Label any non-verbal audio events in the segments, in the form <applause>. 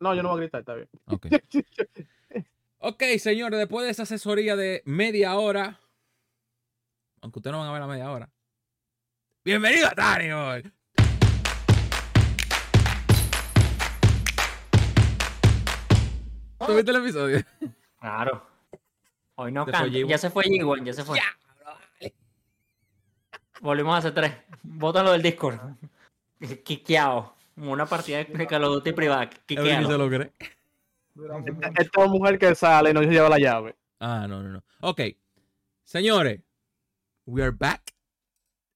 No, yo no voy a gritar, está bien. Ok. <laughs> Ok, señores, después de esa asesoría de media hora, aunque ustedes no van a ver la media hora, bienvenido a Tani hoy. ¿Tuviste el episodio? Claro. Hoy no canta. G1. Ya se fue G1, ya se fue. Ya. Volvimos a hacer tres. Bótalo del Discord. Quiqueado. Como una partida de Call of Duty privada. Si se lo cree. Esta mujer que sale y no se lleva la llave. Ah, no, no, no. Ok. Señores, we are back.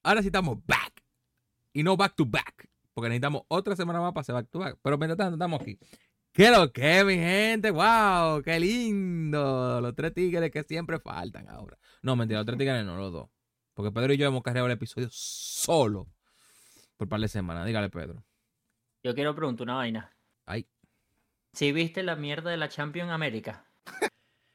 Ahora sí estamos back. Y no back to back. Porque necesitamos otra semana más para hacer back to back. Pero mientras tanto, estamos aquí. ¿Qué lo que, mi gente? ¡Wow! ¡Qué lindo! Los tres tigres que siempre faltan ahora. No, mentira, los tres tigres no, los dos. Porque Pedro y yo hemos cargado el episodio solo. Por par de semanas. Dígale, Pedro. Yo quiero preguntar una vaina. Ay. Si viste la mierda de la Champions América. <laughs>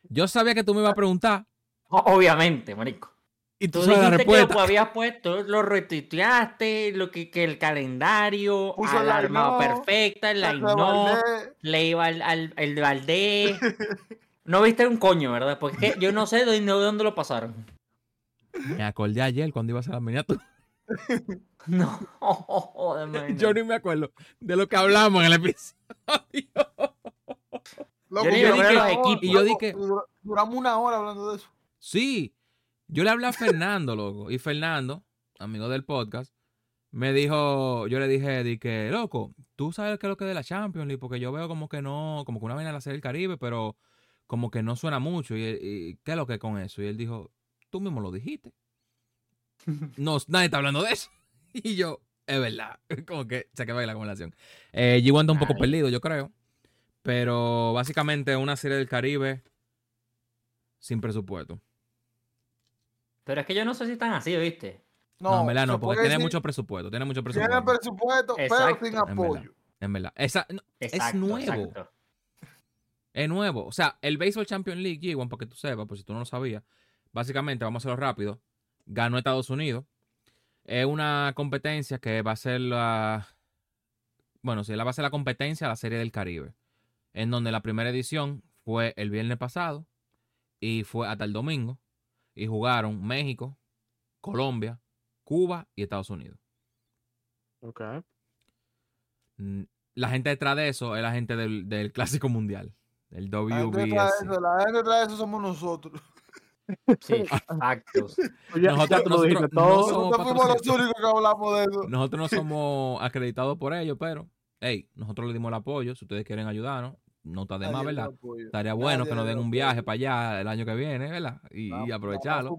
Yo sabía que tú me ibas a preguntar. <laughs> Obviamente, marico. Y tú, Tú sabes la dijiste que lo respuesta. habías puesto, lo retuiteaste, lo que, que el calendario, Puso el alarma no, perfecta, el La line le iba al, al el de Valdés. <laughs> No viste un coño, ¿verdad? Porque es que yo no sé de dónde, de dónde lo pasaron. Me acordé ayer cuando iba a la miniatura. <laughs> No, joder. <laughs> Yo ni me acuerdo de lo que hablamos en el episodio. loco, Yo vi una los equipos. Y yo dije- dura- Duramos una hora hablando de eso. Sí, yo le hablé a Fernando, loco. Y Fernando, amigo del podcast, me dijo, yo le dije, di que, loco, tú sabes qué es lo que es de la Champions League, porque yo veo como que no, como que una vaina de la Serie del Caribe, pero como que no suena mucho. Y, y ¿qué es lo que es con eso? Y él dijo, tú mismo lo dijiste. No, nadie está hablando de eso. <laughs> Y yo, es verdad. <laughs> Como que se quedó ahí la conversación. Eh, G1 está un poco Ay. perdido, yo creo. Pero básicamente una serie del Caribe sin presupuesto. Pero es que yo no sé si están así, ¿viste? No, en verdad se no, porque tiene decir, mucho presupuesto. Tiene mucho Tiene presupuesto. presupuesto, Exacto, pero sin en verdad. apoyo. En verdad. Esa, no, Exacto, nuevo. exacto. es nuevo. O sea, el Baseball Champions League, G1, para que tú sepas, por si tú no lo sabías, básicamente, vamos a hacerlo rápido, ganó Estados Unidos. Es una competencia que va a ser la... Bueno, sí, la va a ser la competencia a la Serie del Caribe. En donde la primera edición fue el viernes pasado y fue hasta el domingo. Y jugaron México, Colombia, Cuba y Estados Unidos. Ok. Mm, La gente detrás de eso es la gente del, del Clásico Mundial. El La gente detrás de WBC. eso, la gente detrás de eso somos nosotros. Sí, <laughs> ya- Nosotros- nosotros dijiste no todo. somos- Nosotros fuimos los únicos que hablamos de eso. Nosotros no <laughs> somos acreditados por ellos, pero, hey, nosotros le dimos el apoyo. Si ustedes quieren ayudarnos, no está de más, ¿verdad? Estaría bueno Nadie que nos den un apoyo. viaje para allá el año que viene, ¿verdad? Y, aprovecharlo.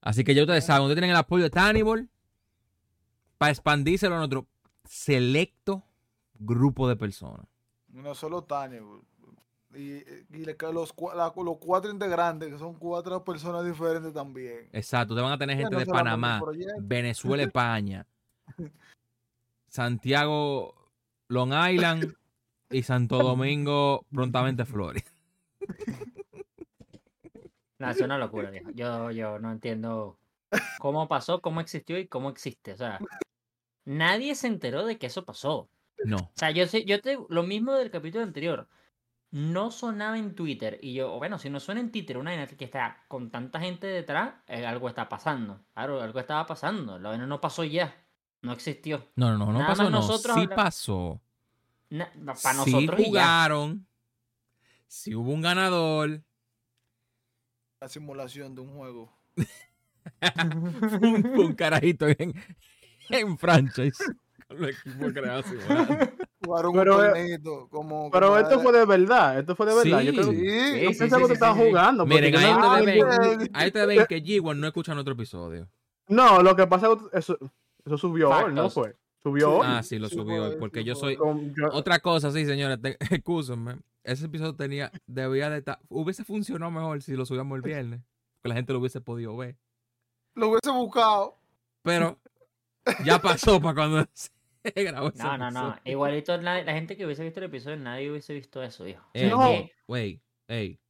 Así que ya ustedes saben, ustedes tienen el apoyo de Tannibal para expandírselo a nuestro selecto grupo de personas. No solo Tania. Y, y le- los, la- los cuatro integrantes, que son cuatro personas diferentes también. Exacto, ustedes van a tener gente no de Panamá. Venezuela, <laughs> España, <laughs> Santiago, Long Island y Santo Domingo, prontamente Florida. <laughs> No, es una locura, viejo. Yo, yo no entiendo cómo pasó, cómo existió y cómo existe. O sea, nadie se enteró de que eso pasó. No, O sea, yo sé, yo te, lo mismo del capítulo anterior. No sonaba en Twitter. Y yo, bueno, si no suena en Twitter una vaina que está con tanta gente detrás, eh, algo está pasando. Claro, algo estaba pasando. La vaina no pasó ya. No existió. no, no, no, no Nada pasó, más no. nosotros Sí pasó. Para sí nosotros jugaron. Sí hubo un ganador. La simulación de un juego. <laughs> un, un carajito en, en franchise. <laughs> Con el equipo creado simulando. <laughs> Jugaron Pero, un eh, torneito como... Pero como esto fue de verdad. Esto fue de verdad. Sí. Yo, creo- Sí, yo Sí, pensaba que sí, te estabas jugando. Miren, ahí no ustedes vi- ven, <laughs> ahí ustedes ven que G1 no escucha nuestro episodio. No, lo que pasa es que eso, eso subió hoy, ¿no fue? Subió hoy. Ah, sí, lo subió hoy, porque sí, yo soy... Con- yo- Otra cosa, sí, señores, te- excúsenme. Ese episodio tenía, debía de estar, hubiese funcionado mejor si lo subíamos el viernes, que la gente lo hubiese podido ver. Lo hubiese buscado. Pero ya pasó para cuando <laughs> ese No, no, no. Igualito la, la gente que hubiese visto el episodio, nadie hubiese visto eso, hijo. Ey, No. ey, wey, ey,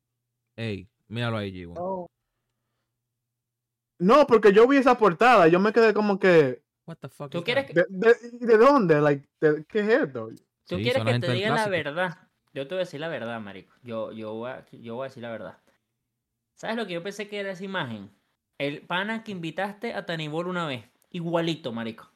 ey, míralo ahí, G1. No, No, porque yo vi esa portada. Yo me quedé como que. What the fuck ¿Tú is quieres that? que- ¿De, de, de dónde? Like, de- ¿Qué es esto? Tú Sí, quieres que te diga la verdad. Yo te voy a decir la verdad, marico. Yo, yo, voy a, yo voy a decir la verdad. ¿Sabes lo que yo pensé que era esa imagen? El pana que invitaste a Tanibol una vez. Igualito, marico.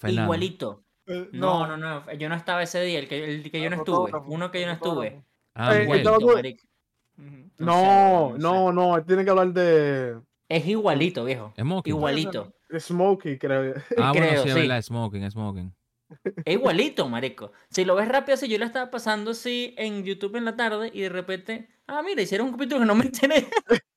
Fernando. Igualito. Eh, No, no, no. Yo no estaba ese día. El que, el que yo no estuve. Uno que yo no estuve. Ah, Eh, Igualito, marico. Ujú. No No, sé, no, no no, tiene que hablar de Es igualito, viejo. Smoking. Igualito. Smokey, creo. Ah, <laughs> bueno, sí, es sí. verdad, smoking, smoking. Es igualito, marico. Si lo ves rápido así, yo la estaba pasando así en YouTube en la tarde y de repente, ah, mira, hicieron un capítulo que no me enteré. <laughs>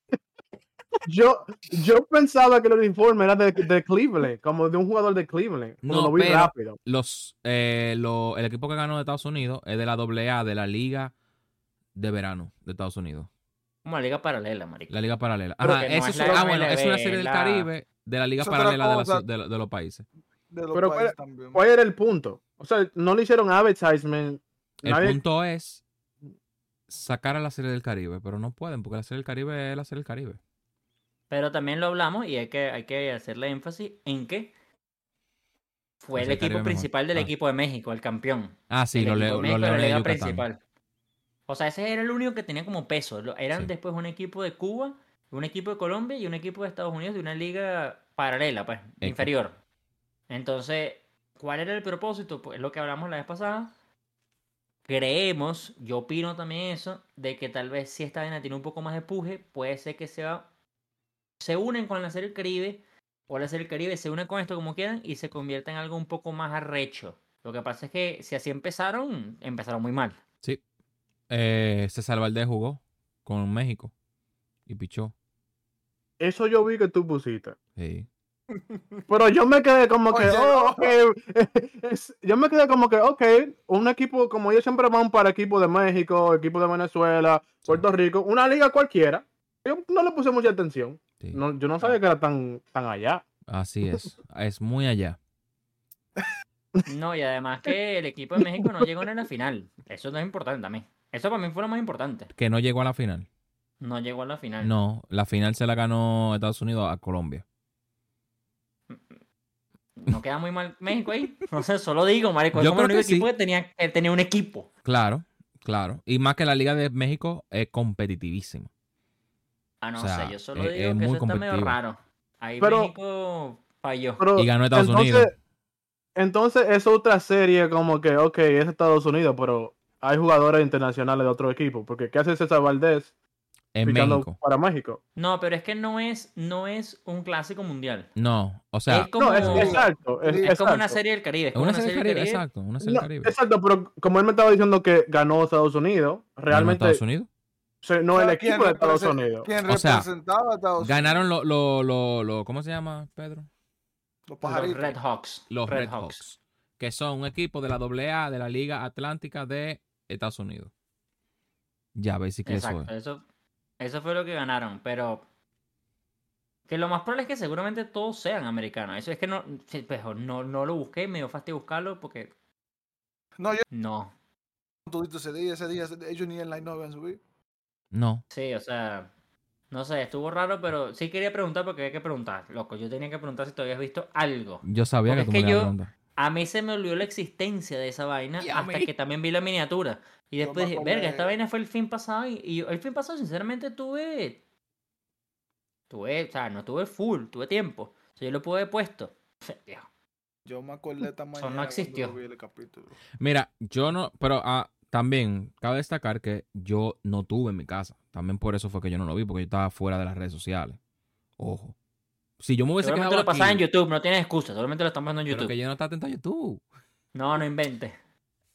Yo, yo pensaba que el uniforme era de, de Cleveland, como de un jugador de Cleveland. Como No, lo vi pero- rápido. Los, eh, lo- el equipo que ganó de Estados Unidos es de la AA de la Liga de Verano de Estados Unidos. Como la liga paralela, marico. La Liga Paralela. Ajá, que no eso es es, la ah, bueno, es una serie del la- Caribe de la Liga Paralela de, cosa. de lo- de los países. De los Pero países ¿cuál- también. ¿Cuál era el punto? O sea, no le hicieron advertisement. El Nadie- punto es sacar a la serie del Caribe, pero no pueden porque la serie del Caribe es la serie del Caribe. Pero también lo hablamos y hay que, hay que hacerle énfasis en que fue el equipo mejor. principal del Ah. equipo de México, el campeón. Ah, sí, el equipo leo- México de la liga principal. O sea, ese era el único que tenía como peso. Lo- Eran Sí. después un equipo de Cuba, un equipo de Colombia y un equipo de Estados Unidos de una liga paralela, pues, inferior. Entonces, ¿cuál era el propósito? Pues es lo que hablamos la vez pasada. Creemos, yo opino también eso, de que tal vez si esta vaina tiene un poco más de puje, puede ser que sea, se unen con la serie del Caribe, o la serie del Caribe se unen con esto como quieran y se convierta en algo un poco más arrecho. Lo que pasa es que si así empezaron, empezaron muy mal. Sí. Eh, César Valdés jugó con México y pichó. Eso yo vi que tú pusiste. Sí. <laughs> Pero yo me quedé como que, Oye, oh, no. ok. <laughs> Es- yo me quedé como que, ok, un equipo, como ellos siempre van para equipos de México, equipos de Venezuela, Puerto Rico, una liga cualquiera. Yo no le puse mucha atención. Sí. No, yo no sabía que era tan, tan allá. Así es. <laughs> es muy allá. No, y además que el equipo de México no llegó ni a la final. Eso no es importante también. Eso para mí fue lo más importante. Que no llegó a la final. No llegó a la final. No, la final se la ganó Estados Unidos a Colombia. ¿No queda muy mal México ahí? No sé, solo digo, marico. Es Yo como el creo único que equipo sí. que tenía, que tenía un equipo. Claro, claro. Y más que la Liga de México es competitivísima. Ah, no O sea, sé, yo solo es- digo es que muy eso está medio raro. Ahí Pero- México falló. Pero, Y ganó Estados entonces, Unidos. Entonces es otra serie como que, ok, es Estados Unidos, pero hay jugadores internacionales de otro equipo. Porque ¿qué hace César Valdés En México. para México? No, pero es que no es, no es un clásico mundial. No, o sea, es como, No, es exacto. Es, es como una serie del Caribe. Es como una serie del Caribe, exacto, una serie No, del Caribe. exacto, pero como él me estaba diciendo que ganó Estados Unidos, ¿Ganó realmente Estados Unidos? No el ¿Sabes quién equipo de Estados Unidos. ¿Quién O sea, representaba a Estados Unidos? Ganaron los, lo, lo, lo- ¿cómo se llama, Pedro? Los Los pajaritos. Red Hawks. Los Red, Hawks. Que son un equipo de la AA de la Liga Atlántica de Estados Unidos. Ya, basically eso Exacto, es. eso, eso fue lo que ganaron, pero que lo más probable es que seguramente todos sean americanos. Eso es que no, no, no lo busqué, me dio fastidio buscarlo porque No, yo no. ese día, ese día, ellos ni en line no habían subido. No, Sí, o sea, no sé, estuvo raro, pero sí quería preguntar porque hay que preguntar, loco. Yo tenía que preguntar si tú habías visto algo. yo sabía Porque que tú es me que a yo- preguntar. A mí se me olvidó la existencia de esa vaina hasta mí. que también vi la miniatura. Y después dije, verga, esta vaina fue el fin pasado. Y, y yo el fin pasado, sinceramente, tuve. Tuve, o sea, no tuve full, tuve tiempo. O sea, yo lo pude haber puesto. Yo me acordé esta mañana. no cuando existió. vi el capítulo. Mira, yo no, pero ah, también cabe destacar que yo no tuve en mi casa. También por eso fue que yo no lo vi, porque yo estaba fuera de las redes sociales. Ojo. Si yo me hubiese quedado lo pasaba en YouTube, no tienes excusa. Seguramente lo están pasando en pero YouTube. que yo no estaba atento a YouTube. No, no inventes.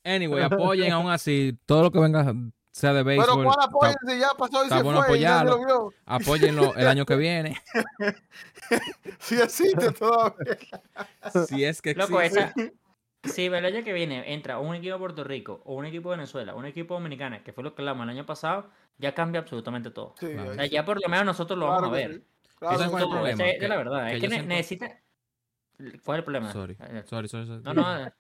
Anyway, <laughs> apoyen aún así todo lo que venga sea de Pero béisbol. ¿cuál está- apoyo si ya pasó y está se bueno fue y nadie apoyarlo. lo vio? Apóyenlo el año que viene. <laughs> Sí existe todavía. <laughs> si es que Loco, existe. esa. Si el año que viene entra un equipo de Puerto Rico o un equipo de Venezuela, un equipo dominicano, que fue lo que hablamos el año pasado, ya cambia absolutamente todo. Sí, Claro. O ahí sea, sí. ya por lo menos nosotros lo Claro vamos a que ver. sí. Claro que fue el problema, es que- la verdad. que es que ne- siento- necesita. ¿Cuál es el problema? Sorry. Eh, Sorry, sorry, sorry. No, no. eh.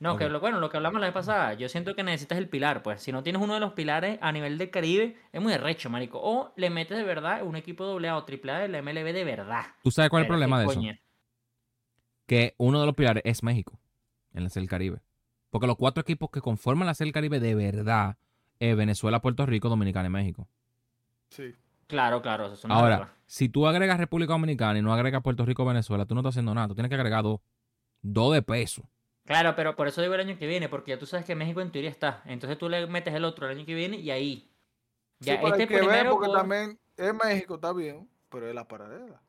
No, que Ok. lo, bueno, lo que hablamos la vez pasada, yo siento que necesitas el pilar, pues. Si no tienes uno de los pilares a nivel del Caribe, es muy recho, marico. O le metes de verdad un equipo doble A o triple A de la MLB de verdad. ¿Tú sabes cuál es el problema ¿qué de eso? Que uno de los pilares es México. en la Serie del Caribe. Porque los cuatro equipos que conforman la Serie del Caribe de verdad es Venezuela, Puerto Rico, Dominicana y México. Sí. Claro, claro. Eso es una Ahora, regla. si tú agregas República Dominicana y no agregas Puerto Rico o Venezuela, tú no estás haciendo nada. Tú tienes que agregar dos. Dos de peso. Claro, pero por eso digo el año que viene, porque ya tú sabes que México en teoría está. Entonces tú le metes el otro el año que viene y ahí. Ya, este hay que ver primero porque por- también es México, está bien, pero es la paralela.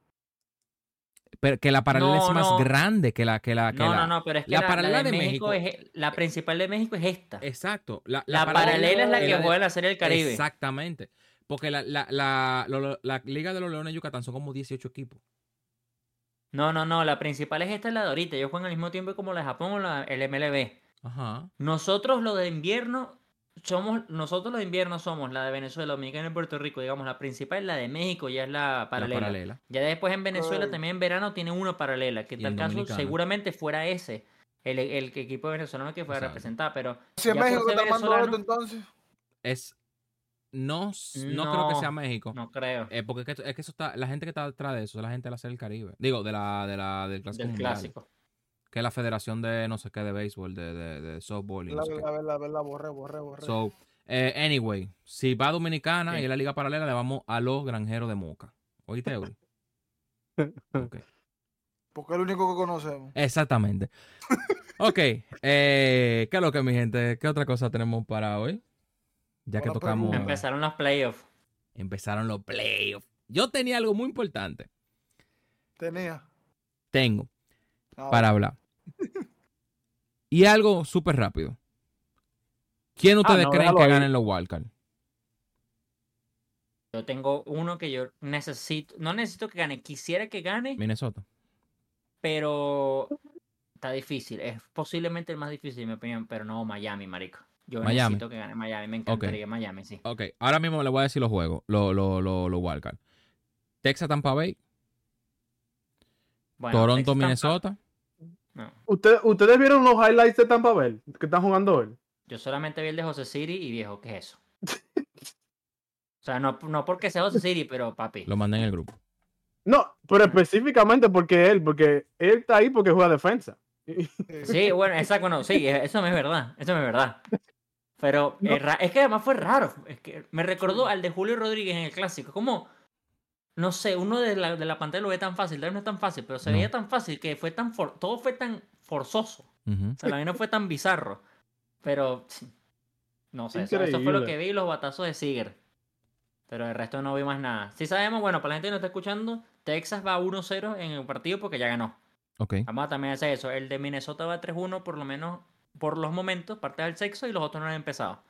Pero que la paralela No, es más no. grande que la que la que No, la- no, no, pero es que la la, la paralela de de México, México- es la principal de México es esta. Exacto. La, La paralela es la que de- juega en la Serie del Caribe. Exactamente. Porque la, la, lo- lo- Liga de los Leones de Yucatán son como 18 equipos. No, no, no, la principal es esta, la de ahorita. Ellos juegan al mismo tiempo como la de Japón o la, el MLB. Ajá. Nosotros los de invierno somos, nosotros los de invierno somos la de Venezuela, Dominicana y Puerto Rico, digamos, la principal, la de México ya es la La paralela. Ya después en Venezuela Ay. también en verano tiene una paralela, que en tal en caso Dominicana. seguramente fuera ese, el, el equipo venezolano que fuera a representar, pero Si por México que está mandando entonces. Es. No, no, creo que sea México. no creo. Eh, porque es que, es que eso está, la gente que está detrás de eso es la gente de la Serie del Caribe. Digo, de la, de la, del clásico del mundial. clásico. Que es la federación de no sé qué de béisbol, de, de, de softball y no La sé qué. verdad, la verdad, la verdad, borré, borré, borré. So, eh, anyway, si va a Dominicana Sí. y es la liga paralela, le vamos a los granjeros de Moca. ¿Oíste, Eury? <laughs> Ok. Porque es lo único que conocemos. Exactamente. <laughs> Ok, eh, ¿qué es lo que, mi gente? ¿Qué otra cosa tenemos para hoy? Ya que tocamos. Empezaron los playoffs. Empezaron los playoffs. Yo tenía algo muy importante. Tenía. Tengo Ah, para hablar. Y algo súper rápido. ¿Quién ustedes no, creen que ganen los wildcards? Yo tengo uno que yo necesito, no necesito que gane, quisiera que gane, Minnesota. pero está difícil. Es posiblemente el más difícil, en mi opinión, pero no Miami, marico. Yo Miami. necesito que gane Miami, me encantaría Miami, sí. Ok, ahora mismo le voy a decir los juegos, los los los los wildcards. Texas, Tampa Bay, Bueno, Toronto, Texas, Tampa- Minnesota. No. ¿Ustedes, ¿Ustedes vieron los highlights de Tampa Bay que están jugando hoy? Yo solamente vi el de José City y viejo, ¿qué es eso? o sea, no, no porque sea José City, pero papi. Lo mandé en el grupo. No, pero específicamente porque él, porque él está ahí porque juega defensa. Sí, bueno, exacto, no, sí, e- eso no es verdad, eso no es verdad. Pero No. es, ra- es que además fue raro, es que me recordó al de Julio Rodríguez en el clásico, como, no sé, uno de la, de la pantalla lo ve tan fácil, tal vez no es tan fácil, pero se No. veía tan fácil que fue tan, for- todo fue tan forzoso, Ujú. o sea, la vaina fue tan bizarro, pero, no sé, eso, eso fue lo que vi, los batazos de Seager, pero el resto no vi más nada. Sí sabemos, bueno, para la gente que no está escuchando, Texas va 1-0 en el partido porque ya ganó. Ok. Vamos a también hacer eso. El de Minnesota va 3-1 por lo menos por los momentos, parte del sexo, y los otros no han empezado.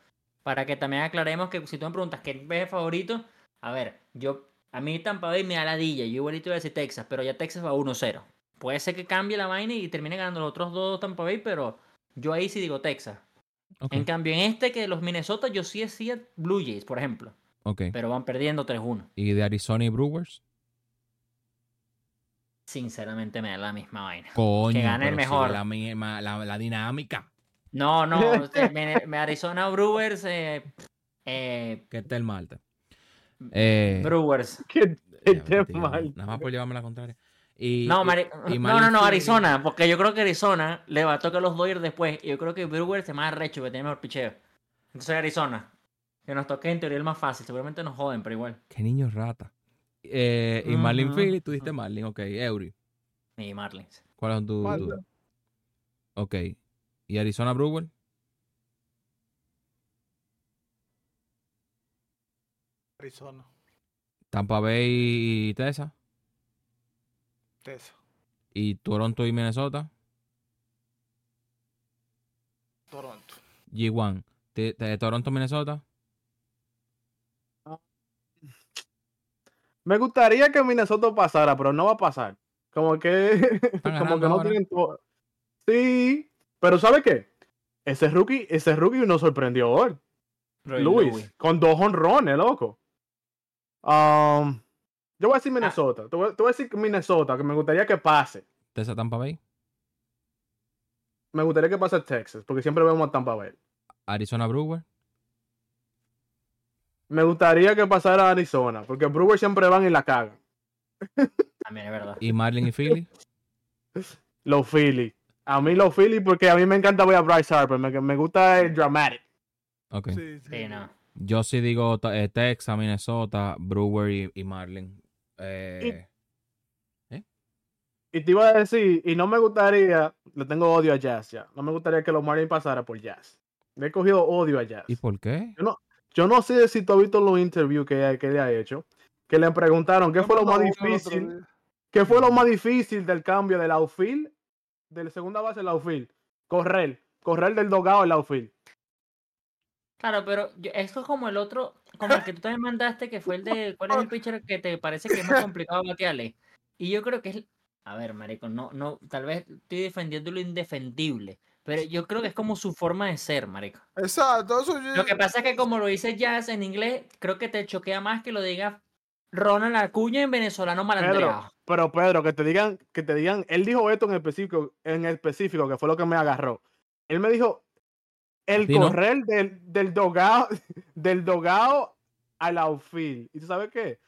Para que también aclaremos que si tú me preguntas qué ves favorito, a ver, yo a mí Tampa Bay me da ladilla, yo igualito voy a decir Texas, pero ya Texas va 1-0. Puede ser que cambie la vaina y termine ganando los otros dos Tampa Bay, pero yo ahí sí digo Texas. En cambio, en este que los Minnesota, yo sí decía Blue Jays, por ejemplo, ok. pero van perdiendo 3-1. ¿Y de Arizona y Brewers? Sinceramente me da la misma vaina. Coño. gane el mejor. La, misma- la, la dinámica. No, no, <laughs> me, me Arizona Brewers, eh, eh, Que está el martes. Eh, Brewers. <laughs> Qué, qué mal. Nada más por llevarme la contraria. Y, No, y- Mari- y no, no, Arizona, porque yo creo que Arizona le va a tocar a los Dodgers después. Y yo creo que Brewers es más arrecho, que tiene mejor picheo. Entonces Arizona, que nos toque en teoría el más fácil. Seguramente nos joden, pero igual. Qué niño rata. Eh, y Marlin Ujú. Philly, tú diste Marlin, ok. Eury, Y Marlins. ¿cuáles son tus? Marlins. tus- Ok. ¿Y Arizona Brewer? Arizona. Tampa Bay y Texas. Tesa. ¿Y Toronto y Minnesota? Toronto. G1. Te- te- Toronto, Minnesota. Me gustaría que Minnesota pasara, pero no va a pasar. Como que, <laughs> como que no ahora. tienen todo. Sí, pero ¿sabe qué? Ese rookie, ese rookie nos sorprendió hoy. Luis, Louis. con dos honrones, loco. Um, yo voy a decir Ah. Minnesota. Te, voy, te voy a decir Minnesota, que me gustaría que pase. Texas, Tampa Bay. Me gustaría que pase Texas, porque siempre vemos a Tampa Bay. Arizona Brewer. Me gustaría que pasara Arizona, porque Brewers siempre van y la cagan. También es verdad. Y Marlin y Philly. <laughs> Los Phillies. A mí los Phillies, porque a mí me encanta ver a Bryce Harper. Me, me gusta el dramatic. Ok. Sí, sí. Sí, no. Yo sí digo eh, Texas, Minnesota, Brewer y, y Marlin. Eh, Y te iba a decir, y no me gustaría, le tengo odio a Jazz ya. No me gustaría que los Marlins pasara por Jazz. Le he cogido odio a Jazz. ¿Y por qué? Yo no sé si tú has visto los interviews que, que le ha hecho. Que le preguntaron qué Yo fue lo más difícil. ¿Qué fue lo más difícil del cambio del outfield? De la segunda base al outfield. Correr. Correr del dogado al outfield. Claro, pero yo- esto es como el otro, como el que tú también mandaste, que fue el de cuál es el <laughs> pitcher que te parece que es más complicado batearle. Y yo creo que es, a ver, marico, no, no, tal vez estoy defendiendo lo indefendible, pero yo creo que es como su forma de ser, marico. Exacto, eso yo- Lo que pasa es que como lo dice Jazz en inglés, creo que te choquea más que lo diga Ronald Acuña en venezolano malandreado. pero Pedro, que te digan, que te digan, él dijo esto en específico, en específico, que fue lo que me agarró. Él me dijo el no. correr del, del dogado, <laughs> del dogado al outfield. ¿Y tú sabes qué?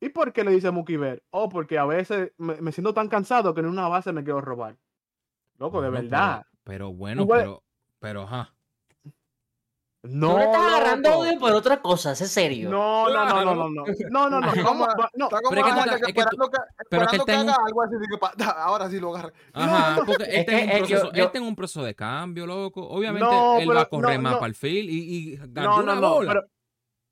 ¿Y por qué le dice Mookie Betts? Oh, porque a veces me, me siento tan cansado que en una base me quiero robar. Loco, de verdad. Pero, pero bueno, pero, pero, ajá. No, Tú le estás agarrando por otra cosa, es serio. No, no, no, no, no, no. No, no, no. Está ¿cómo no. Está como Pero es que que tú- esperando que, pero que que tengo- haga algo así, que ahora sí lo agarra. Ajá, porque Es este que, es un yo- este es un proceso de cambio, loco. Obviamente No, él va a correr no, más no. para el field y, y No, ganó no, una no. Pero,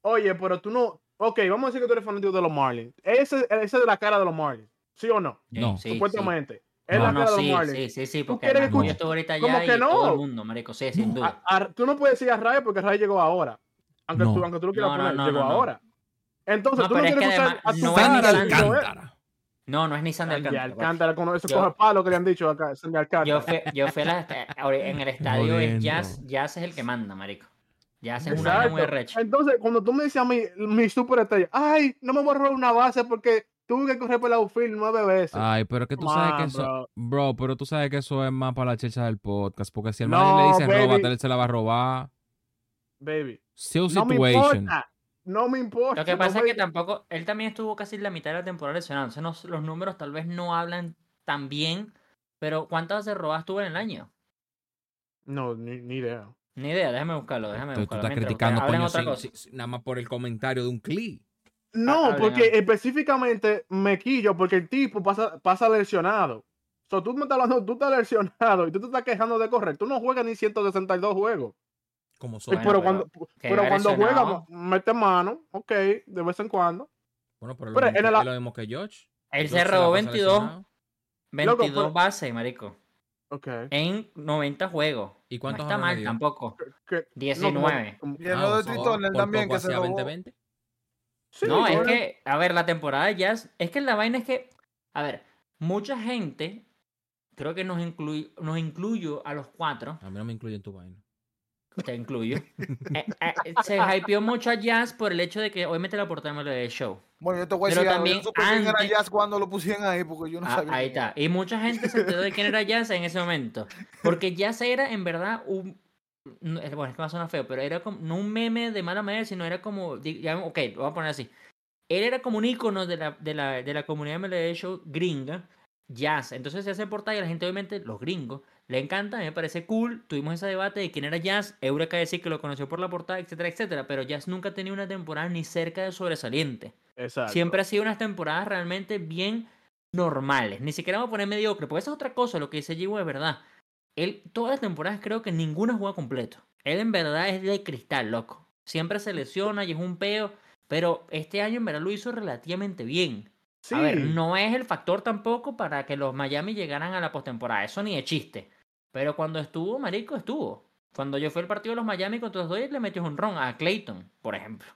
oye, pero tú no. Ok, vamos a decir que tú eres fanático de los Marlins. Ese, ese es la cara de los Marlins. ¿Sí o no? No. sí, sí. Es No, la No, cara no, de los sí, Marlins. sí, sí, sí, ¿Tú porque yo estoy ahorita ¿Cómo allá que y todo no? el mundo, marico, sí, sin duda. A- a- tú no puedes decir a Ray porque Ray llegó ahora. Aunque, No. tú, aunque tú lo quieras No, no, poner, no, llegó ahora. Entonces, No, tú no quieres además a tu diciendo, Alcántara. No, no es ni Sandy Alcántara. pues. Alcántara, con eso Yo- coge palo que le han dicho acá. Sandy Alcántara. Yo fui, yo fui a la, en el estadio es. Jazz, Jazz es el que manda, marico. Jazz es una muy recha. Entonces, cuando tú me dices a mí, mi superestrella, ay, no me voy a robar una base porque tuve que correr por el outfield nueve veces. Ay, pero que tú sabes que eso, bro. bro, pero tú sabes que eso es más para la checha del podcast, porque si el No, man le dice baby. róbate, él se la va a robar. Baby. Still No me situation. importa. No me importa. Lo que no pasa es que tampoco, él también estuvo casi la mitad de la temporada lesionado, entonces no- los números tal vez no hablan tan bien, pero ¿cuántas veces robas tú en el año? No, ni, ni idea. Ni idea, déjame buscarlo, déjame Entonces tú buscarlo. estás mientras criticando, ustedes hablan coño, otra sin- cosa. sin- sin- nada más por el comentario de un clip. No, hablen, porque hablen. específicamente me quillo porque el tipo pasa, pasa lesionado. So, tú me estás hablando, tú estás lesionado y tú te estás quejando de correr. Tú no juegas ni 162 juegos. Como son. Bueno, pero, pero cuando, pero cuando juega, mete mano, ok, de vez en cuando. Bueno, pero, pero lo, mismo, el- es lo mismo que George. Él se la robó pasa 22, lesionado. 22 pero- bases, marico, Ok. en 90 juegos. ¿Y No cuántos está honrones mal dio? tampoco. No, como- 19. como- Y el Ah, no o de sea, por también, que se robó. 20-20. Sí, No, es que, a ver, la temporada de Jazz, es que la vaina es que, a ver, mucha gente, creo que nos, incluy, nos incluyo a los cuatro, A mí no me incluye en tu vaina. te incluyo, eh, eh, se hypeó mucho a Jazz por el hecho de que obviamente la portada de show. Bueno, yo te voy a Pero decir también Yo supe quién era antes- Jazz cuando lo pusieron ahí, porque yo no Ah, sabía. ahí está. Y mucha gente se enteró de quién era Jazz en ese momento. Porque Jazz era en verdad un. Bueno, es que va a sonar feo, pero era como. No un meme de mala manera, sino era como. di- ya, Ok, lo voy a poner así. Él era como un icono de la, de la, de la comunidad MLB Show gringa. Jazz. Entonces se hace portada y la gente, obviamente, los gringos, le encanta, me parece cool. Tuvimos ese debate de quién era Jazz. Eureka decir que lo conoció por la portada, etcétera, etcétera. Pero Jazz nunca ha tenido una temporada ni cerca de sobresaliente. Exacto. Siempre ha sido unas temporadas realmente bien normales. Ni siquiera vamos a poner mediocre, porque esa es otra cosa, lo que dice Gigo es verdad. Él, todas las temporadas creo que ninguna juega completo. Él en verdad es de cristal, loco. Siempre se lesiona y es un peo, pero este año en verdad lo hizo relativamente bien. Sí. A ver, no es el factor tampoco para que los Miami llegaran a la postemporada, eso ni de chiste. Pero cuando estuvo, marico, estuvo. Cuando yo fui al partido de los Miami contra los Dodgers, le metió un ron a Clayton, por ejemplo.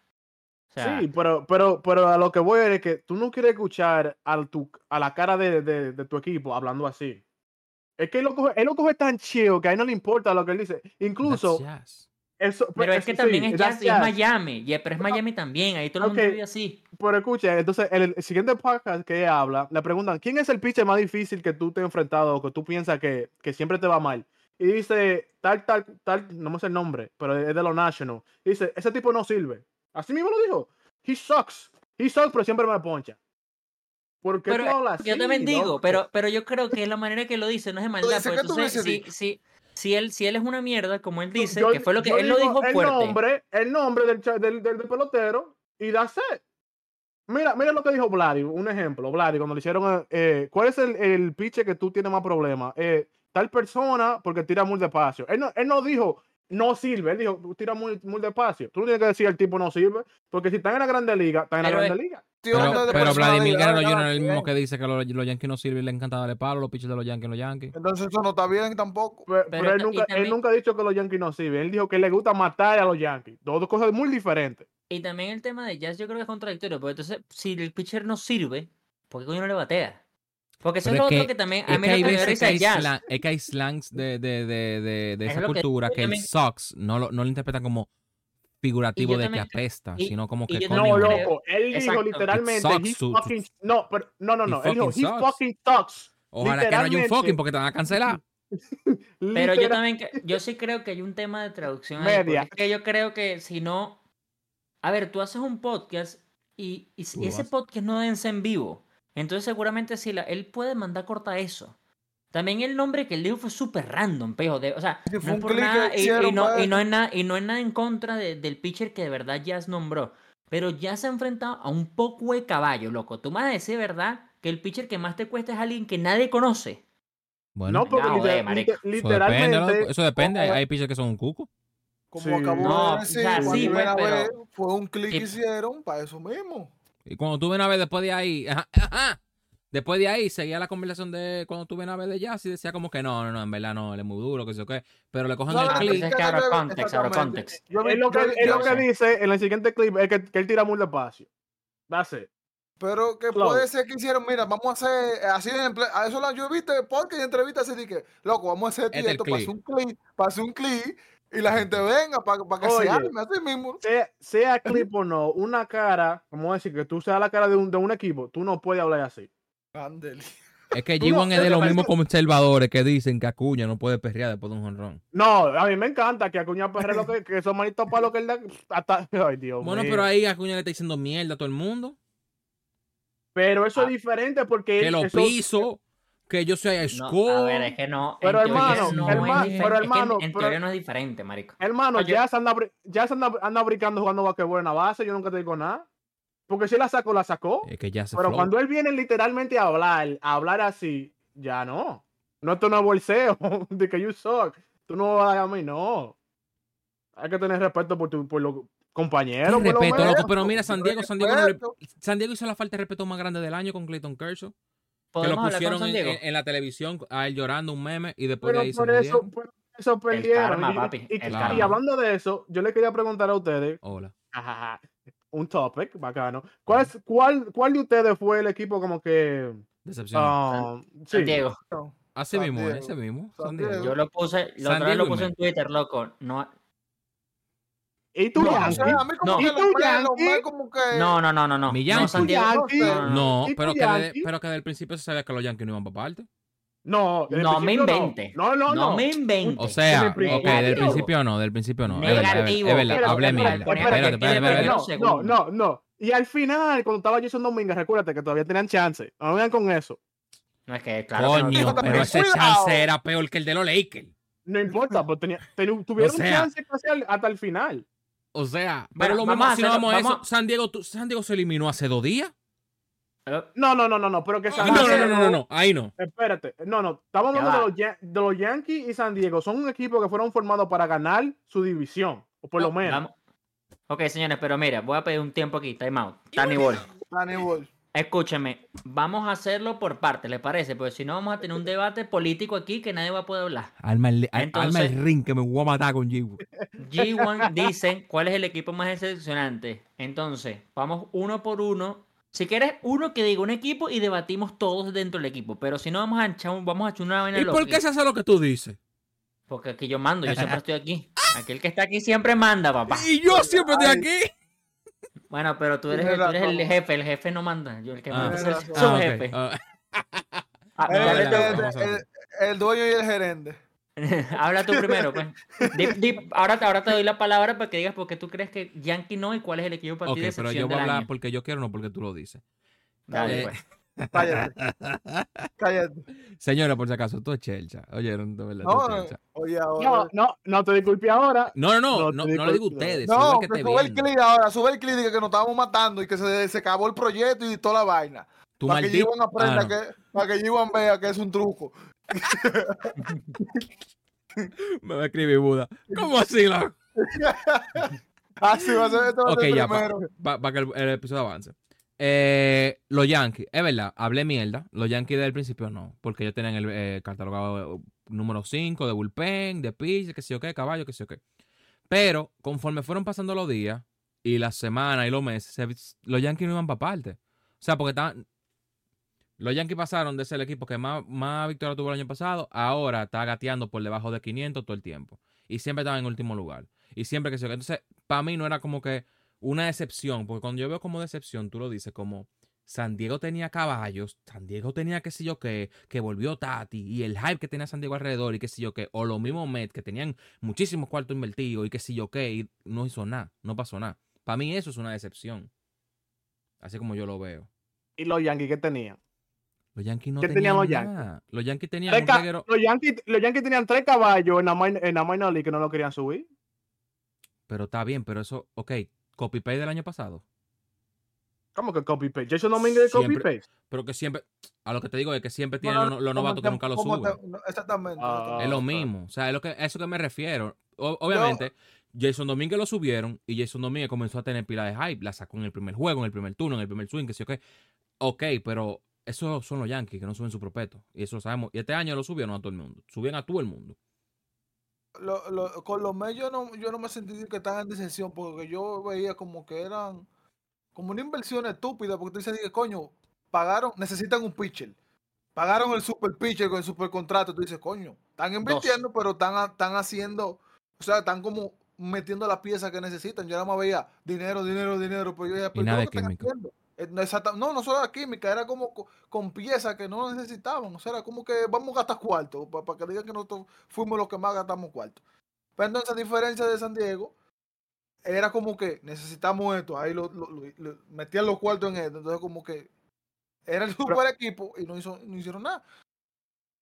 O sea, Sí, pero, pero, pero a lo que voy es que tú no quieres escuchar a, tu, a la cara de, de, de tu equipo hablando así. Es que él lo, coge, él lo coge tan chido que a él no le importa lo que él dice. Incluso, jazz. eso. Pero es eso que sí, también es jazz y es jazz. Miami. y- pero es Miami también. Ahí todo el mundo Ok. vive así. Pero escucha, entonces, en el siguiente podcast que ella habla, le preguntan, ¿quién es el pitcher más difícil que tú te has enfrentado o que tú piensas que, que siempre te va mal? Y dice, tal, tal, tal, no me sé el nombre, pero es de los Nationals. Y dice, ese tipo no sirve. Así mismo lo dijo. He sucks. He sucks, pero siempre me poncha. ¿Por qué Pero tú hablas así? yo también digo, loco? pero, pero yo creo que es la manera que lo dice, no es de maldad. dices, Porque ¿qué tú entonces, si, si, si, él, si él es una mierda, como él dice, Yo- que fue lo que él lo dijo el fuerte. Nombre, el nombre del, del, del, del pelotero y da set. Mira, mira lo que dijo Vladi, un ejemplo. Vladi, cuando le hicieron, eh, ¿cuál es el, el pitcher que tú tienes más problemas? Eh, tal persona porque tira muy despacio. Él no, él no dijo no sirve, él dijo tira muy, muy despacio. Tú no tienes que decir el tipo no sirve, porque si están en la grande liga, están en la Pero grande liga. Pero, Cuestión de pero Vladimir Guerrero Jr. es el mismo que dice que los, los Yankees no sirven y le encanta darle palo a los pitchers de los Yankees, los Yankees. Entonces eso no está bien tampoco. Pero, Pero pero él, nunca, él nunca ha dicho que los Yankees no sirven. Él dijo que le gusta matar a los Yankees. Dos dos cosas muy diferentes. Y también el tema de Jazz yo creo que es contradictorio, porque entonces, si el pitcher no sirve, ¿por qué coño no le batea? Porque eso Pero es lo es otro que- que también, a Es mí que hay que veces que hay, es Jazz. slang- es que hay slangs de, de, de, de, de Es esa que cultura que el sucks no lo, no lo interpretan como figurativo de que apesta, y- sino como que No, creo- loco. Él dijo literalmente. No, pero, no, no, no. Él dijo, fucking he sucks". fucking sucks. Ojalá que no haya un fucking porque te van a cancelar. <laughs> Pero yo también, que- yo sí creo que hay un tema de traducción Media. es que yo creo que si no, a ver, tú haces un podcast y, ese podcast no dense en vivo, entonces seguramente si la, él puede mandar corta eso. También el nombre que él dijo fue súper random, pejo. De, o sea, no fue es un por nada, y, no, y, es nada, y no es nada en contra de- del pitcher que de verdad Jazz nombró. Pero ya se ha enfrentado a un poco de caballo, loco. Tú me vas a decir, ¿verdad? Que el pitcher que más te cuesta es alguien que nadie conoce. Bueno, No, porque joder, eso depende, literalmente. eso depende. Hay, pitchers que son un cuco. Como Sí. acabó No, de decir, o sea, cuando sí, pues, a pero- ver, fue un clic que hicieron para eso mismo. Y cuando tú ven a ver después de ahí, ajá, ajá, después de ahí seguía la conversación de cuando tú ven a ver de Jazz y decía como que no, no, no, en verdad no, él es muy duro, que sé yo qué. Pero le cogen No, el no, clip. Entonces, que Exactamente, context, exactamente. context. Yo Es lo que, yo- es lo que dice en el siguiente clip, es que, que él tira muy despacio. That's it. Pero que puede ser que hicieron, mira, vamos a hacer así en ple- a eso la yo he visto podcast y entrevistas así de que, loco, vamos a hacer Este es el esto, hacer un clip, hacer un clip y la gente venga para, que Oye. se arme así mismo. Sea, sea <laughs> clip o no, una cara, vamos a decir que tú seas la cara de un, de un equipo, tú no puedes hablar así. Es que Tú G1 no- es de los mismos parece- conservadores que dicen que Acuña no puede perrear después de un jonrón. No, a mí me encanta que Acuña Perre lo que, que esos manitos para lo que él da. Hasta, ay, Dios Bueno, mío. pero ahí Acuña le está diciendo mierda a todo el mundo. Pero eso Ah. es diferente porque. Que lo eso- piso, que yo soy a No, a ver, es que no. Pero, hermano, no herma- es pero, diferente. Es que en- hermano, en, pero- teoría no es diferente, marico. Hermano, Oye. ya se anda, ya se anda, anda brincando jugando basquetbol en la base, yo nunca te digo nada. Porque si la sacó, la sacó. Es que ya se Pero flow. cuando él viene literalmente a hablar, a hablar así, ya no. No, esto no es bolseo <laughs> de que you suck. Tú no vas a mí, no. Hay que tener respeto por, tu, por los compañeros. Lo respeto, loco, pero mira, San Diego, San Diego. San Diego hizo la falta de respeto más grande del año con Clayton Kershaw. Que ¿Podemos lo pusieron en, Diego? en- en la televisión a él llorando un meme y después Pero de ahí se por eso, por eso perdieron. karma, Y- papi, y, el y karma. hablando de eso, yo le quería preguntar a ustedes, Hola. ajaja, un topic bacano. ¿Cuál, es- cuál, ¿Cuál de ustedes fue el equipo como que... Decepción. ah, San sí, Diego. Así San mismo, Diego. ese mismo. San San Diego. Diego. Yo lo puse, lo, San otra vez lo puse en Twitter, loco. No, ¿Y tú, No, o Yankee? sea, a mí como No. que ¿Y los tú, pelos, Yankee? me como que... no, no, no, no. no. Mi No, Yankee. San Diego. Yankee. No, no, No, ¿Y pero que, de- pero que desde el principio se sabía que los Yankees no iban para parte. No, No me invente. No, no, no. No me invente. O sea, ok, del principio. no, del principio no. Negativo. es verdad, hablé mierda. espérate, Espérate, no, no, no. Y al final, cuando estaba Jason Dominguez, recuérdate que todavía tenían chance. No vengan con eso. No es que, claro. no. Coño, pero ese chance era peor que el de los Lakers. No importa, pues tenía, <laughs> tuvieron sea, chance casi al- hasta el final. O sea, pero lo mismo, si no vamos a eso, San Diego, tú- San Diego se eliminó hace dos días. No, no, no, no, no, pero que No, San no, no, Diego- no, no, no, ahí no. Espérate, no, no, estamos hablando de los, Yan- de los Yankees y San Diego. Son un equipo que fueron formados para ganar su división, o por lo menos. vamos. Ok, señores, pero mira, voy a pedir un tiempo aquí. Time out. Tani Ball. Danny Boy. Escúcheme, vamos a hacerlo por partes, ¿les parece? Porque si no, vamos a tener un debate político aquí que nadie va a poder hablar. Alma el, al- Entonces- alma el ring que me voy a matar con G. G1 dicen cuál es el equipo más decepcionante. Entonces, vamos uno por uno. Si quieres, uno que diga un equipo y debatimos todos dentro del equipo. Pero si no, vamos a echar, vamos a echar una vaina ¿Y por qué se hace lo que tú dices? Porque aquí yo mando, yo siempre <laughs> estoy aquí. Aquel que está aquí siempre manda, papá. Y yo siempre estoy aquí. Bueno, pero tú eres, Tienes tú eres el jefe, el jefe no manda. Yo el que Ah. manda es el. Ah, El, el- ver. el- el dueño y el gerente. <laughs> Habla tú primero, pues. Di- di- ahora, te- ahora te doy la palabra para que digas por qué tú crees que Yankee no y cuál es el equipo para ok, ti pero decepción yo voy a hablar año. porque yo quiero, no porque tú lo dices. Dale, Eh, pues. <laughs> Cállate, cállate. Señora, por si acaso, tú es chelcha. Oyeron, de verdad, tú No, no, chelcha. oye, No, ahora. no, no te disculpe ahora. No, no, no, No, no, te no, lo digo a ustedes, No, que que esté sube el clip ahora, sube el clip de que nos estábamos matando y que se, se acabó el proyecto y toda la vaina. Tu para que Ah, no. que, para que vea que es un truco. Me va a escribir Buda. ¿Cómo así, loco? <laughs> Así va a ser, esto va Ok, ya, para primero. que el, el episodio avance. Eh, los Yankees, es verdad, hablé mierda. Los Yankees desde el principio no, porque ellos tenían el eh, catalogado eh, número 5 de bullpen, de pitch, que sé yo qué, caballo, que sé yo qué. Pero conforme fueron pasando los días y las semanas y los meses, se- los Yankees no iban para parte. O sea, porque estaban. Los Yankees pasaron de ser el equipo que más, más victorias tuvo el año pasado, ahora está gateando por debajo de 500 todo el tiempo. Y siempre estaba en último lugar. Y siempre que se Entonces, para mí no era como que una decepción, porque cuando yo veo como decepción, tú lo dices como San Diego tenía caballos, San Diego tenía qué sé yo qué, que volvió Tati, y el hype que tenía San Diego alrededor, y qué sé yo qué, o los mismos Mets que tenían muchísimos cuartos invertidos, y qué sé yo qué, y no hizo nada, no pasó nada. Para mí eso es una decepción. Así como yo lo veo. ¿Y los Yankees qué tenían? Los Yankees no ¿Qué tenían tenían los nada. Los Yankees tenían Tres un ca- reguero- los, Yankees, los Yankees tenían tres caballos en la, en la minor league que no lo querían subir. Pero está bien, pero eso, ok, copy paste del año pasado. ¿Cómo que copy paste? Jason Domínguez de copy paste. Pero que siempre, a lo que te digo es que siempre tienen no, los, los ¿cómo novatos que nunca lo suben. te- exactamente. Ah. Es lo ok. mismo. O sea, es lo que, a eso que me refiero. O- obviamente, Jason Domínguez lo subieron y Jason Domínguez comenzó a tener pila de hype. La sacó en el primer juego, en el primer turno, en el primer swing, que sí o qué. Ok, pero esos son los Yankees que no suben su propeto. Y eso lo sabemos. Y este año lo subieron a todo el mundo. Subían a todo el mundo. Lo- lo- con los Mets yo no, yo no me sentí que estaban en decepción porque yo veía como que eran como una inversión estúpida porque tú dices, coño, pagaron, necesitan un pitcher. Pagaron el super pitcher con el super contrato. Tú dices, coño, están invirtiendo, pero están, están haciendo, o sea, están como metiendo las piezas que necesitan. Yo nada más veía dinero, dinero, dinero, pero yo decía, pero ¿qué nada de están Eh, no, no, solo la química, era como co- con piezas que no necesitaban. O sea, era como que vamos a gastar cuarto, para que digan que nosotros fuimos los que más gastamos cuarto. Pero entonces, a diferencia de San Diego, era como que necesitamos esto, ahí lo, lo- lo- lo- metían los cuartos en esto. Entonces, como que era el super equipo y no, hizo, no hicieron nada.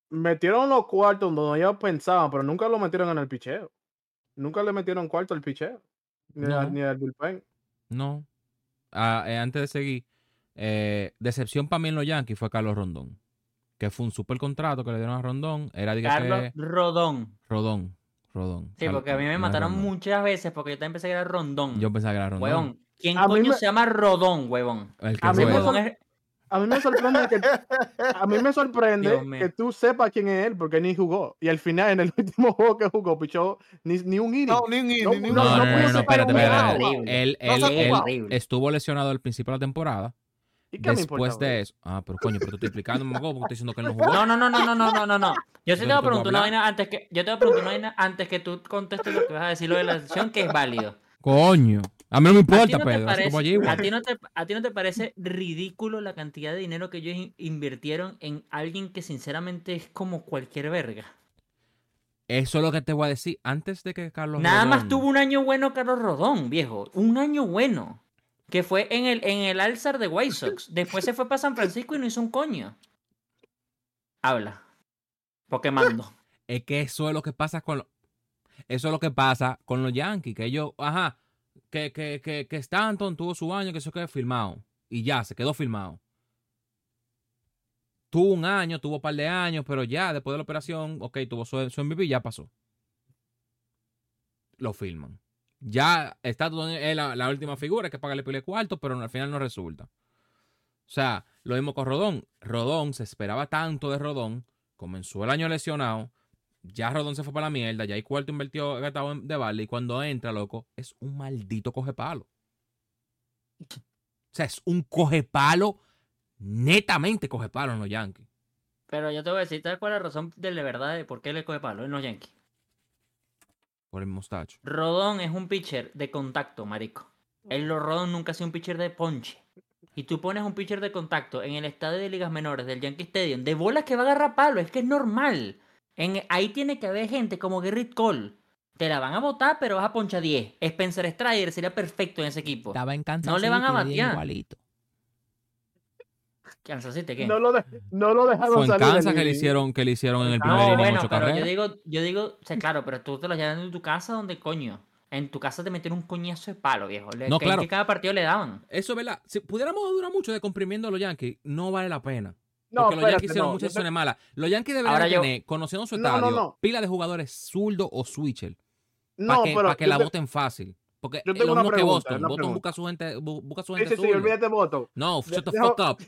Metieron los cuartos donde ellos pensaban, pero nunca lo metieron en el picheo. Nunca le metieron cuarto al picheo. Ni, No. al, ni al bullpen. No. Ah, eh, antes de seguir, eh, decepción para mí en los Yankees fue Carlos Rondón. Que fue un super contrato que le dieron a Rondón. Era diga Carlos que Rodón. Rodón. Rodón. Sí, porque a mí me mataron Rondón. muchas veces porque yo también pensé que era Rondón. Yo pensaba que era Rondón. Huevón. ¿Quién A coño me- se llama Rodón, huevón? El que huevón es- a mí me sorprende que, a mí me sorprende que tú sepas quién es él porque ni jugó. Y al final, en el <laughs> último juego que jugó, pichó ni, ni un inning. No, ni un inning. No, no, no, no, no espérate, espérate. Él, él, estuvo lesionado al principio de la temporada. ¿Y qué Después de eso. Ah, pero coño, pero tú estás explicando, porque estoy diciendo que él no jugó. No, no, no, no, no, no, no, no. Yo sí te voy a preguntar una vaina antes que. Yo te voy a preguntar una vaina antes que tú contestes lo que vas a decir lo de la lesión, que es válido. Coño. A mí no me ¿A importa, no te Pedro. Así como allí, parece, a ti no te, a ti no te parece ridículo la cantidad de dinero que ellos in- invirtieron en alguien que sinceramente es como cualquier verga? Eso es lo que te voy a decir. Antes de que Carlos Nada más tuvo un año bueno Carlos Rodón, viejo. Un año bueno. Que fue en el, en el alzar de White Sox. Después se fue para San Francisco y no hizo un coño. Habla. Porque mando. Es que eso es lo que pasa con los... Eso es lo que pasa con los Yankees. Que ellos, ajá, que, que, que, que Stanton tuvo su año, que eso quedó filmado. Y ya, se quedó filmado. Tuvo un año, tuvo un par de años, pero ya, después de la operación, ok, tuvo su, su MVP, ya pasó. Lo filman. Ya Stanton es la, la última figura, que pagarle pile cuarto, pero al final no resulta. O sea, lo mismo con Rodón. Rodón se esperaba tanto de Rodón, comenzó el año lesionado, ya Rodón se fue para la mierda, ya hay cuarto invertido gastado de vale, y cuando entra, loco, es un maldito cogepalo. O sea, es un cogepalo, netamente cogepalo en los Yankees. Pero yo te voy a decir, ¿sabes cuál es la razón de la verdad de por qué le coge palo en los Yankees? Por el mostacho. Rodón es un pitcher de contacto, marico. El Rodón nunca ha sido un pitcher de ponche. Y tú pones un pitcher de contacto en el estadio de ligas menores del Yankee Stadium, de bolas que va a agarrar palo, es que es normal. En, ahí tiene que haber gente como Gerrit Cole. Te la van a votar, pero vas a ponchar 10. Spencer Strider sería perfecto en ese equipo. Estaba en Kansas No le van a batear. igualito. Kansas City, ¿qué? No lo, de- no lo dejaron Fue en salir. Kansas que le hicieron, que le hicieron en el primer No, inning bueno, ocho pero yo digo, yo digo, o sea, claro, pero tú te lo llevas en tu casa donde coño. En tu casa te metieron un coñazo de palo, viejo. Le- No, que, claro. que cada partido le daban. Eso es verdad. Si pudiéramos durar mucho de comprimiendo a los Yankees, no vale la pena. No, Porque los espérate, Yankees hicieron no, muchas decisiones malas. Los Yankees deberían Ahora yo- tener, conociendo su No, estadio, no, no. pila de jugadores zurdo o switcher. Para No, que, pero pa' que la te- voten fácil. Porque yo es tengo lo una mismo que Boston. una Boston busca su gente, bu- busca su Sí, gente sí, sí, zurda. olvídate voto. No, De- shut the fuck up.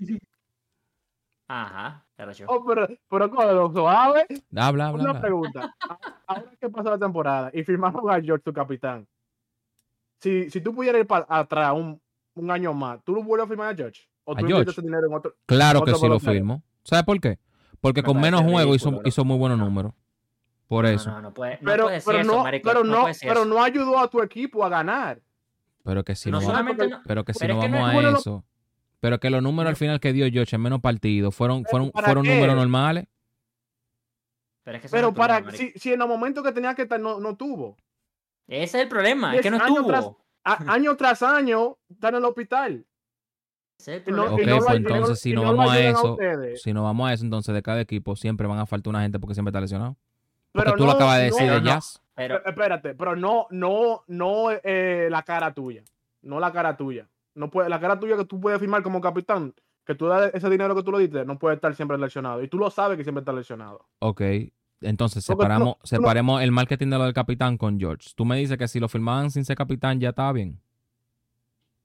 Ajá, yo. Oh, pero, pero con suave. Habla, habla, Una habla. pregunta. Ahora que pasó la temporada y firmaron a George, tu capitán. Si, si tú pudieras ir para atrás un, un año más, ¿tú lo vuelves a firmar a George? ¿O ¿A tú George? inviertes ese dinero en otro? Claro que Otro sí lo firmo. ¿Sabes por qué? Porque Me con menos juegos hizo, hizo muy buenos No. números. Por eso. No, no, puede, Pero, puede ser pero, eso, no, marico. pero, no, no, puede ser pero eso. no ayudó a tu equipo a ganar. Pero que si No no, solamente porque- no- pero que si pero vamos a bueno eso. Pero que los números al final que dio George en menos partidos fueron, fueron, ¿para fueron qué? números normales. Pero es que Pero para problema, si, si en los momentos que tenía que estar no, no tuvo. Ese es el problema, es que no estuvo. tras- A- año tras año está en el hospital. No-. Ok, y no lo pues entonces si no lo vamos a eso, si no vamos a eso, entonces de cada equipo siempre van a faltar una gente porque siempre está lesionado. Porque Pero tú lo acabas de no- decir de. Jazz. Pero, Eh, Espérate, pero no, no, no eh, la cara tuya. No la cara tuya. No puede, la cara tuya que tú puedes firmar como capitán, que tú das ese dinero que tú le diste, no puede estar siempre lesionado. Y tú lo sabes que siempre está lesionado. Ok. Entonces Porque tú no- separamos, no- separemos el marketing de lo del capitán con George. Tú me dices que si lo firmaban sin ser capitán ya estaba bien.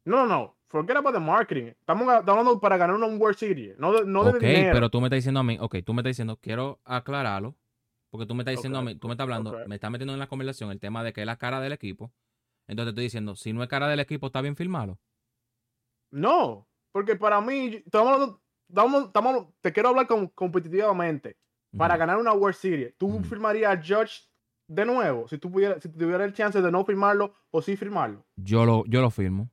No, no, no. Forget about the marketing. Estamos, hablando para ganar una World Series. No de, no de dinero. pero tú me estás diciendo a mí, ok, tú me estás diciendo, quiero aclararlo, porque tú me estás diciendo Ok, a mí, tú me estás hablando, me estás metiendo en la conversación el tema de que es la cara del equipo. Entonces te estoy diciendo, si no es cara del equipo, está bien firmarlo. No, porque para mí, estamos estamos- estamos- te quiero hablar com- competitivamente. Para ganar una World Series, ¿tú Ujú. firmarías a George de nuevo? Si tú pudieras, si tuvieras el chance de no firmarlo o sí firmarlo. Yo lo, yo lo firmo.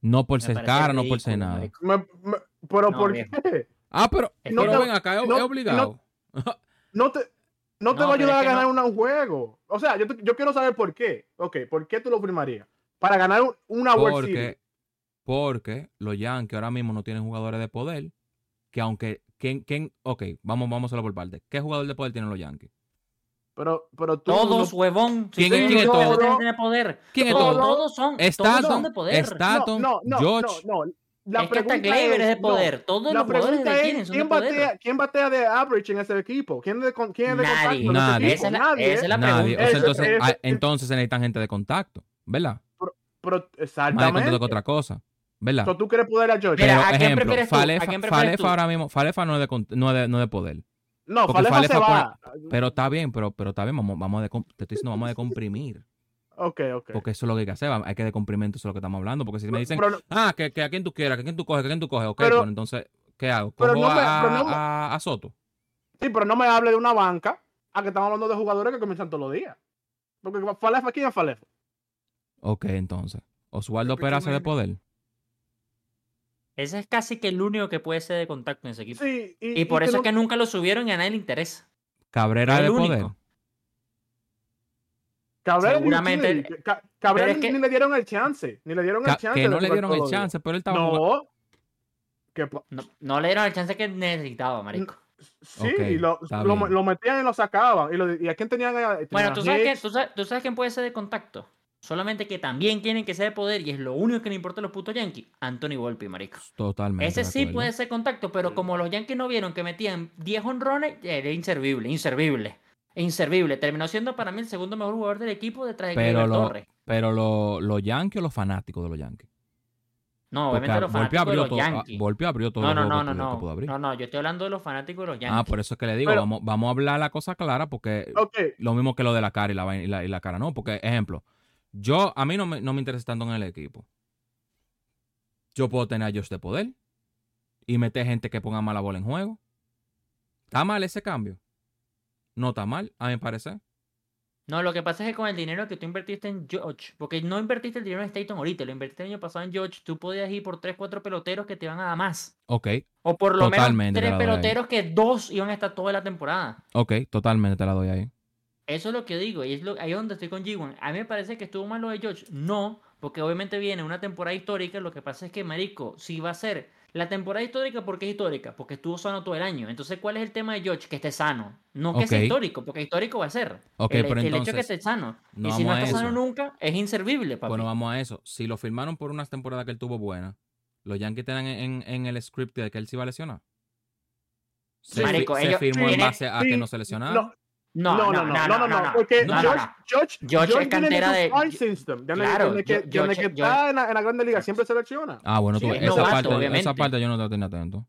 No por ser cara, no por ser nada. marico. Me- me- pero No, ¿por viejo. qué? Ah, pero, no- ven acá, es, no- es no- obligado. No te, no te No, va a ayudar a ganar no- un juego. O sea, yo, yo quiero saber por qué. Ok, ¿por qué tú lo firmarías? Para ganar un- una World Series. Porque, porque los Yankees ahora mismo no tienen jugadores de poder. Que aunque. ¿quién, quién? Ok, vamos, vamos a hacerlo por parte. ¿Qué jugador de poder tienen los Yankees? Pero, pero tú. Todos, no- huevón. ¿Quién es- quién es todos? tienen poder. ¿Quién es todos, todo? todos son, todos son de poder. No, no, no, George. no, no. La es que hasta pregunta es de no. poder. Todos La los quién son de ¿quién poder. batea, ¿quién batea de average en ese equipo? ¿Quién, de, quién es de Nadie. contacto Nadie. ese Esa equipo? es la- Nadie. esa es la Nadie. pregunta. O sea, Ese- entonces, ese- ah, entonces se necesitan gente de contacto, ¿verdad? Pero, Más de contacto exactamente. que otra cosa, ¿verdad? So, tú quieres poder a George. Mira, Pero, ¿a quién ejemplo, prefieres tú? ¿A Falefa, quién prefieres Falefa tú? ahora mismo, Falefa no es de, no es de, no es de poder. No, porque Falefa se va. Pero está bien, pero, pero está bien, vamos, vamos a decom- te estoy diciendo, vamos a decomprimir. Ok, ok. Porque eso es lo que hay que hacer, hay que decomprimir entonces lo que estamos hablando. Porque si me dicen, Pero ah, que, que a quién tú quieras, que a quién tú coges, que a quién tú coges, ok, Pero- pues entonces, ¿qué hago? pero ¿Cojo no me- a, no a- a Soto? sí, pero no me hable de una banca a que estamos hablando de jugadores que comienzan todos los días. Porque Falefa, ¿quién es Falefa? Ok, entonces. Oswaldo Peraza de poder. Ese es casi que el único que puede ser de contacto en ese equipo. Sí, y, y por y eso es que nunca lo subieron y a nadie le interesa. Cabrera El de único. poder. Cabrera es seguramente-. Ca- Cabrera es que- ni le dieron el chance. Ni le dieron Ca- el chance. que no le dieron el chance, pero él estaba jugando. No. Que, No, no le dieron el chance que necesitaba, marico. sí, lo, lo, metían y lo sacaban. ¿Y, lo- y a quién tenían? ahí? Bueno, Tenían ¿tú a sabes, que, Hicks. tú, sabes, tú sabes quién puede ser de contacto. Solamente que también quieren que sea de poder y es lo único que le importa a los putos Yankees. Anthony Volpi, marico. Totalmente. Ese sí puede ser contacto, pero como los Yankees no vieron que metían 10 honrones, era inservible, inservible. Inservible. Terminó siendo para mí el segundo mejor jugador del equipo detrás de Pero lo- Torres. Pero lo- los Yankees o los fanáticos de los Yankees. No, Porque obviamente los fanáticos de los todo, ah, Yankees. Volpi abrió todo No, los no, no, que no, pudo- que pudo no. abrir. No, no, yo estoy hablando de los fanáticos de los Yankees. Ah, por eso es que le digo, Pero- vamos, vamos a hablar la cosa clara porque lo mismo que lo de la cara y la, vaina- y la, y la cara, no. Porque, ejemplo, yo, a mí no me, no me interesa tanto en el equipo. Yo puedo tener a Josh de poder y meter gente que ponga mala bola en juego. ¿Está mal ese cambio? No está mal, a mi parecer. No, lo que pasa es que con el dinero que tú invertiste en George, porque no invertiste el dinero en Stanton ahorita, lo invertiste el año pasado en George, tú podías ir por 3, 4 peloteros que te iban a dar más. Ok, O por lo Totalmente te menos la 3 doy ahí. peloteros que dos iban a estar toda la temporada. ok, totalmente te la doy ahí. Eso es lo que digo, y es lo, ahí es donde estoy con G1. A mí me parece que estuvo mal lo de George. No, porque obviamente viene una temporada histórica. Lo que pasa es que, Marico, si va a ser La temporada histórica, ¿por qué es histórica? Porque estuvo sano todo el año. Entonces, ¿cuál es el tema de George? Que esté sano. No que sea histórico, porque histórico va a ser. Ok, el, pero el hecho que esté sano. no y si no está sano nunca, es inservible, papi. Bueno, vamos a eso. Si lo firmaron por unas temporadas que él tuvo buenas, los Yankees te dan en, en el script de que él se iba a lesionar. Se, Marico, se ellos firmó en base a que no se lesionara. No, no, no, no, no, no, no, no, porque no, no, George, no. George, George es viene cantera de- system. Desde, Claro, desde que, George- que está en la, en la Grande Liga siempre selecciona. Ah, bueno, tú, Sí, ves, es esa, novato, parte, esa parte yo no te tenía atento.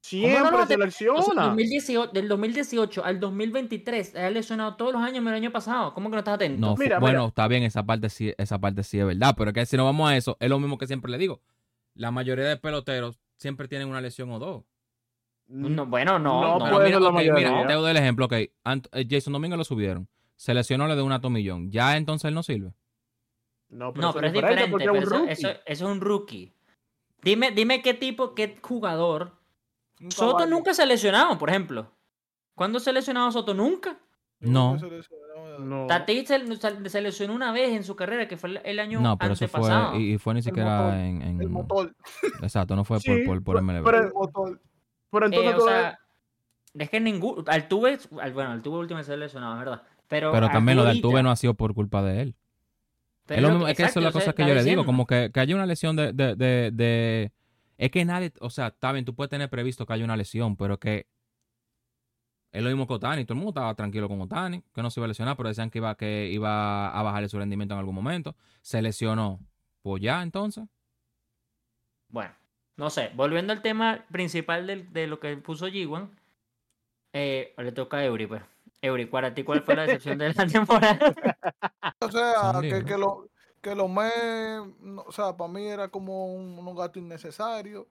Siempre no, no, selecciona. O sea, 2018, del 2018 al 2023, ha lesionado todos los años menos el año pasado. ¿Cómo que no estás atento? No, Mira, bueno, mira. está bien, esa parte sí, esa parte sí es verdad, pero es que si no vamos a eso, es lo mismo que siempre le digo. La mayoría de peloteros siempre tienen una lesión o dos. No, bueno, no. No no, puede mira, ser la ok, mayoría. mira, te doy el ejemplo, ok. Ant- eh, Jason Domingo lo subieron. Se lesionó, le dio un atomillón. Ya entonces él no sirve. No, pero es diferente pero es un eso, rookie. eso- eso es un rookie. Dime, dime qué tipo, qué jugador. Un Soto caballo. nunca se ha lesionado, por ejemplo. ¿Cuándo se ha lesionado Soto? Nunca. No. No. Tatis se, se- se lesionó una vez en su carrera, que fue el- el año No, pero eso fue, y, y fue ni siquiera motor, en, en- El motor. Exacto, no fue <laughs> Sí, por, por, MLB. pero- El motor. Pero entonces Eh, o tú- sea, es que ningún. Altuve, al- bueno, Altuve último se lesionado, es verdad. Pero, pero también lo del ahorita- Tuve no ha sido por culpa de él. pero es, lo mismo- es que eso es la cosa que yo le digo, como que, que haya una lesión de, de, de, de- Es que nadie, o sea, está bien, tú puedes tener previsto que haya una lesión, pero que es lo mismo que Otani, todo el mundo estaba tranquilo con Otani, que no se iba a lesionar, pero decían que iba, que iba a bajarle su rendimiento en algún momento. Se lesionó. Pues ya, entonces. Bueno, no sé. Volviendo al tema principal del- de, lo que puso G1, eh, le toca a Eury, pues. Eury, para ti, ¿cuál fue la decepción de la <laughs> temporada? O sea, que, que lo que lo me, no, o sea, para mí era como un, un gasto innecesario.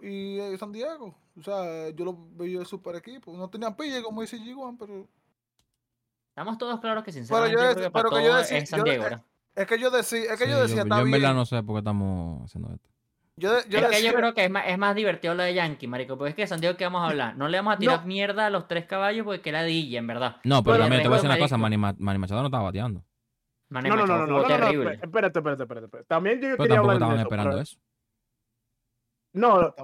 Y eh, San Diego, o sea, yo lo veía el super equipo. No tenían pille como dice G1, pero Estamos todos claros que sinceramente yo yo dec- creo que para pero que yo es San yo de- Diego, es que yo decía, es que Sí, yo decía, yo, yo en verdad no sé por qué estamos haciendo esto. Yo, yo es que decía, yo creo que es más, es más divertido lo de Yankee, marico, porque es que San Diego, ¿qué vamos a hablar? No le vamos a tirar No. mierda a los tres caballos porque que la DJ, en verdad. No, pero Pero también te voy a decir una cosa, Manny, Ma- Manny Machado no estaba bateando. Manny No, no, no, Machado no, no, jugó no, no, terrible. espérate, espérate, espérate. También yo Pero quería hablar estaban de eso, esperando pero- eso. No.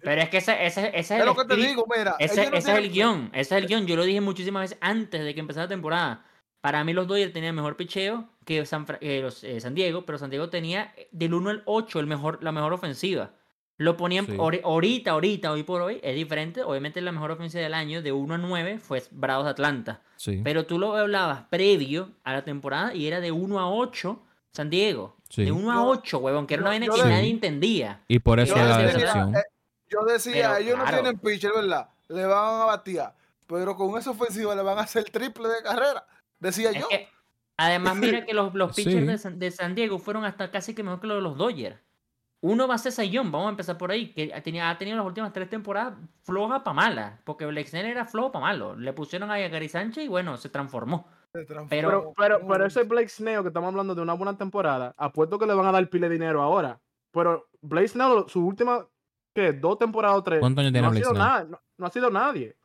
Pero es que ese, ese, ese es el Es lo que te digo, mira. ese, ellos no ese es el guion, ese es el guion. Yo lo dije muchísimas veces antes de que empezara la temporada. Para mí los Dodgers tenían mejor picheo que San, eh, los, eh, San Diego, pero San Diego tenía eh, del 1 al 8 el mejor, la mejor ofensiva. Lo ponían Sí. ori- ahorita, ahorita, hoy por hoy, es diferente. Obviamente la mejor ofensiva del año de 1 a 9 fue Bravos de Atlanta. Sí, Pero tú lo hablabas previo a la temporada y era de 1 a 8 San Diego. sí. De 1 a Yo- 8, huevón, que era una vaina que nadie entendía. Y por eso Yo es la decía, decepción. eh, Yo decía, Pero, ellos no claro. tienen pitcher, ¿verdad? Le van a batear. Pero con esa ofensiva le van a hacer triple de carrera. Decía Es yo. que, además, mira <laughs> que los, los pitchers Sí. de, San, de San Diego fueron hasta casi que mejor que los de los Dodgers. Uno va a ser Sayón, vamos a empezar por ahí, que tenía, ha tenido las últimas tres temporadas floja para mala, porque Blake Snell era flojo para malo. Le pusieron ahí a Gary Sánchez y bueno, se transformó. Se transformó. Pero, pero, pero ese. Blake Snell que estamos hablando de una buena temporada, apuesto que le van a dar pile de dinero ahora. Pero Blake Snell, su última, ¿qué? Dos temporadas o tres. ¿Cuántos años tiene no, ha Blake sido Snell? nada, no, no ha sido nadie.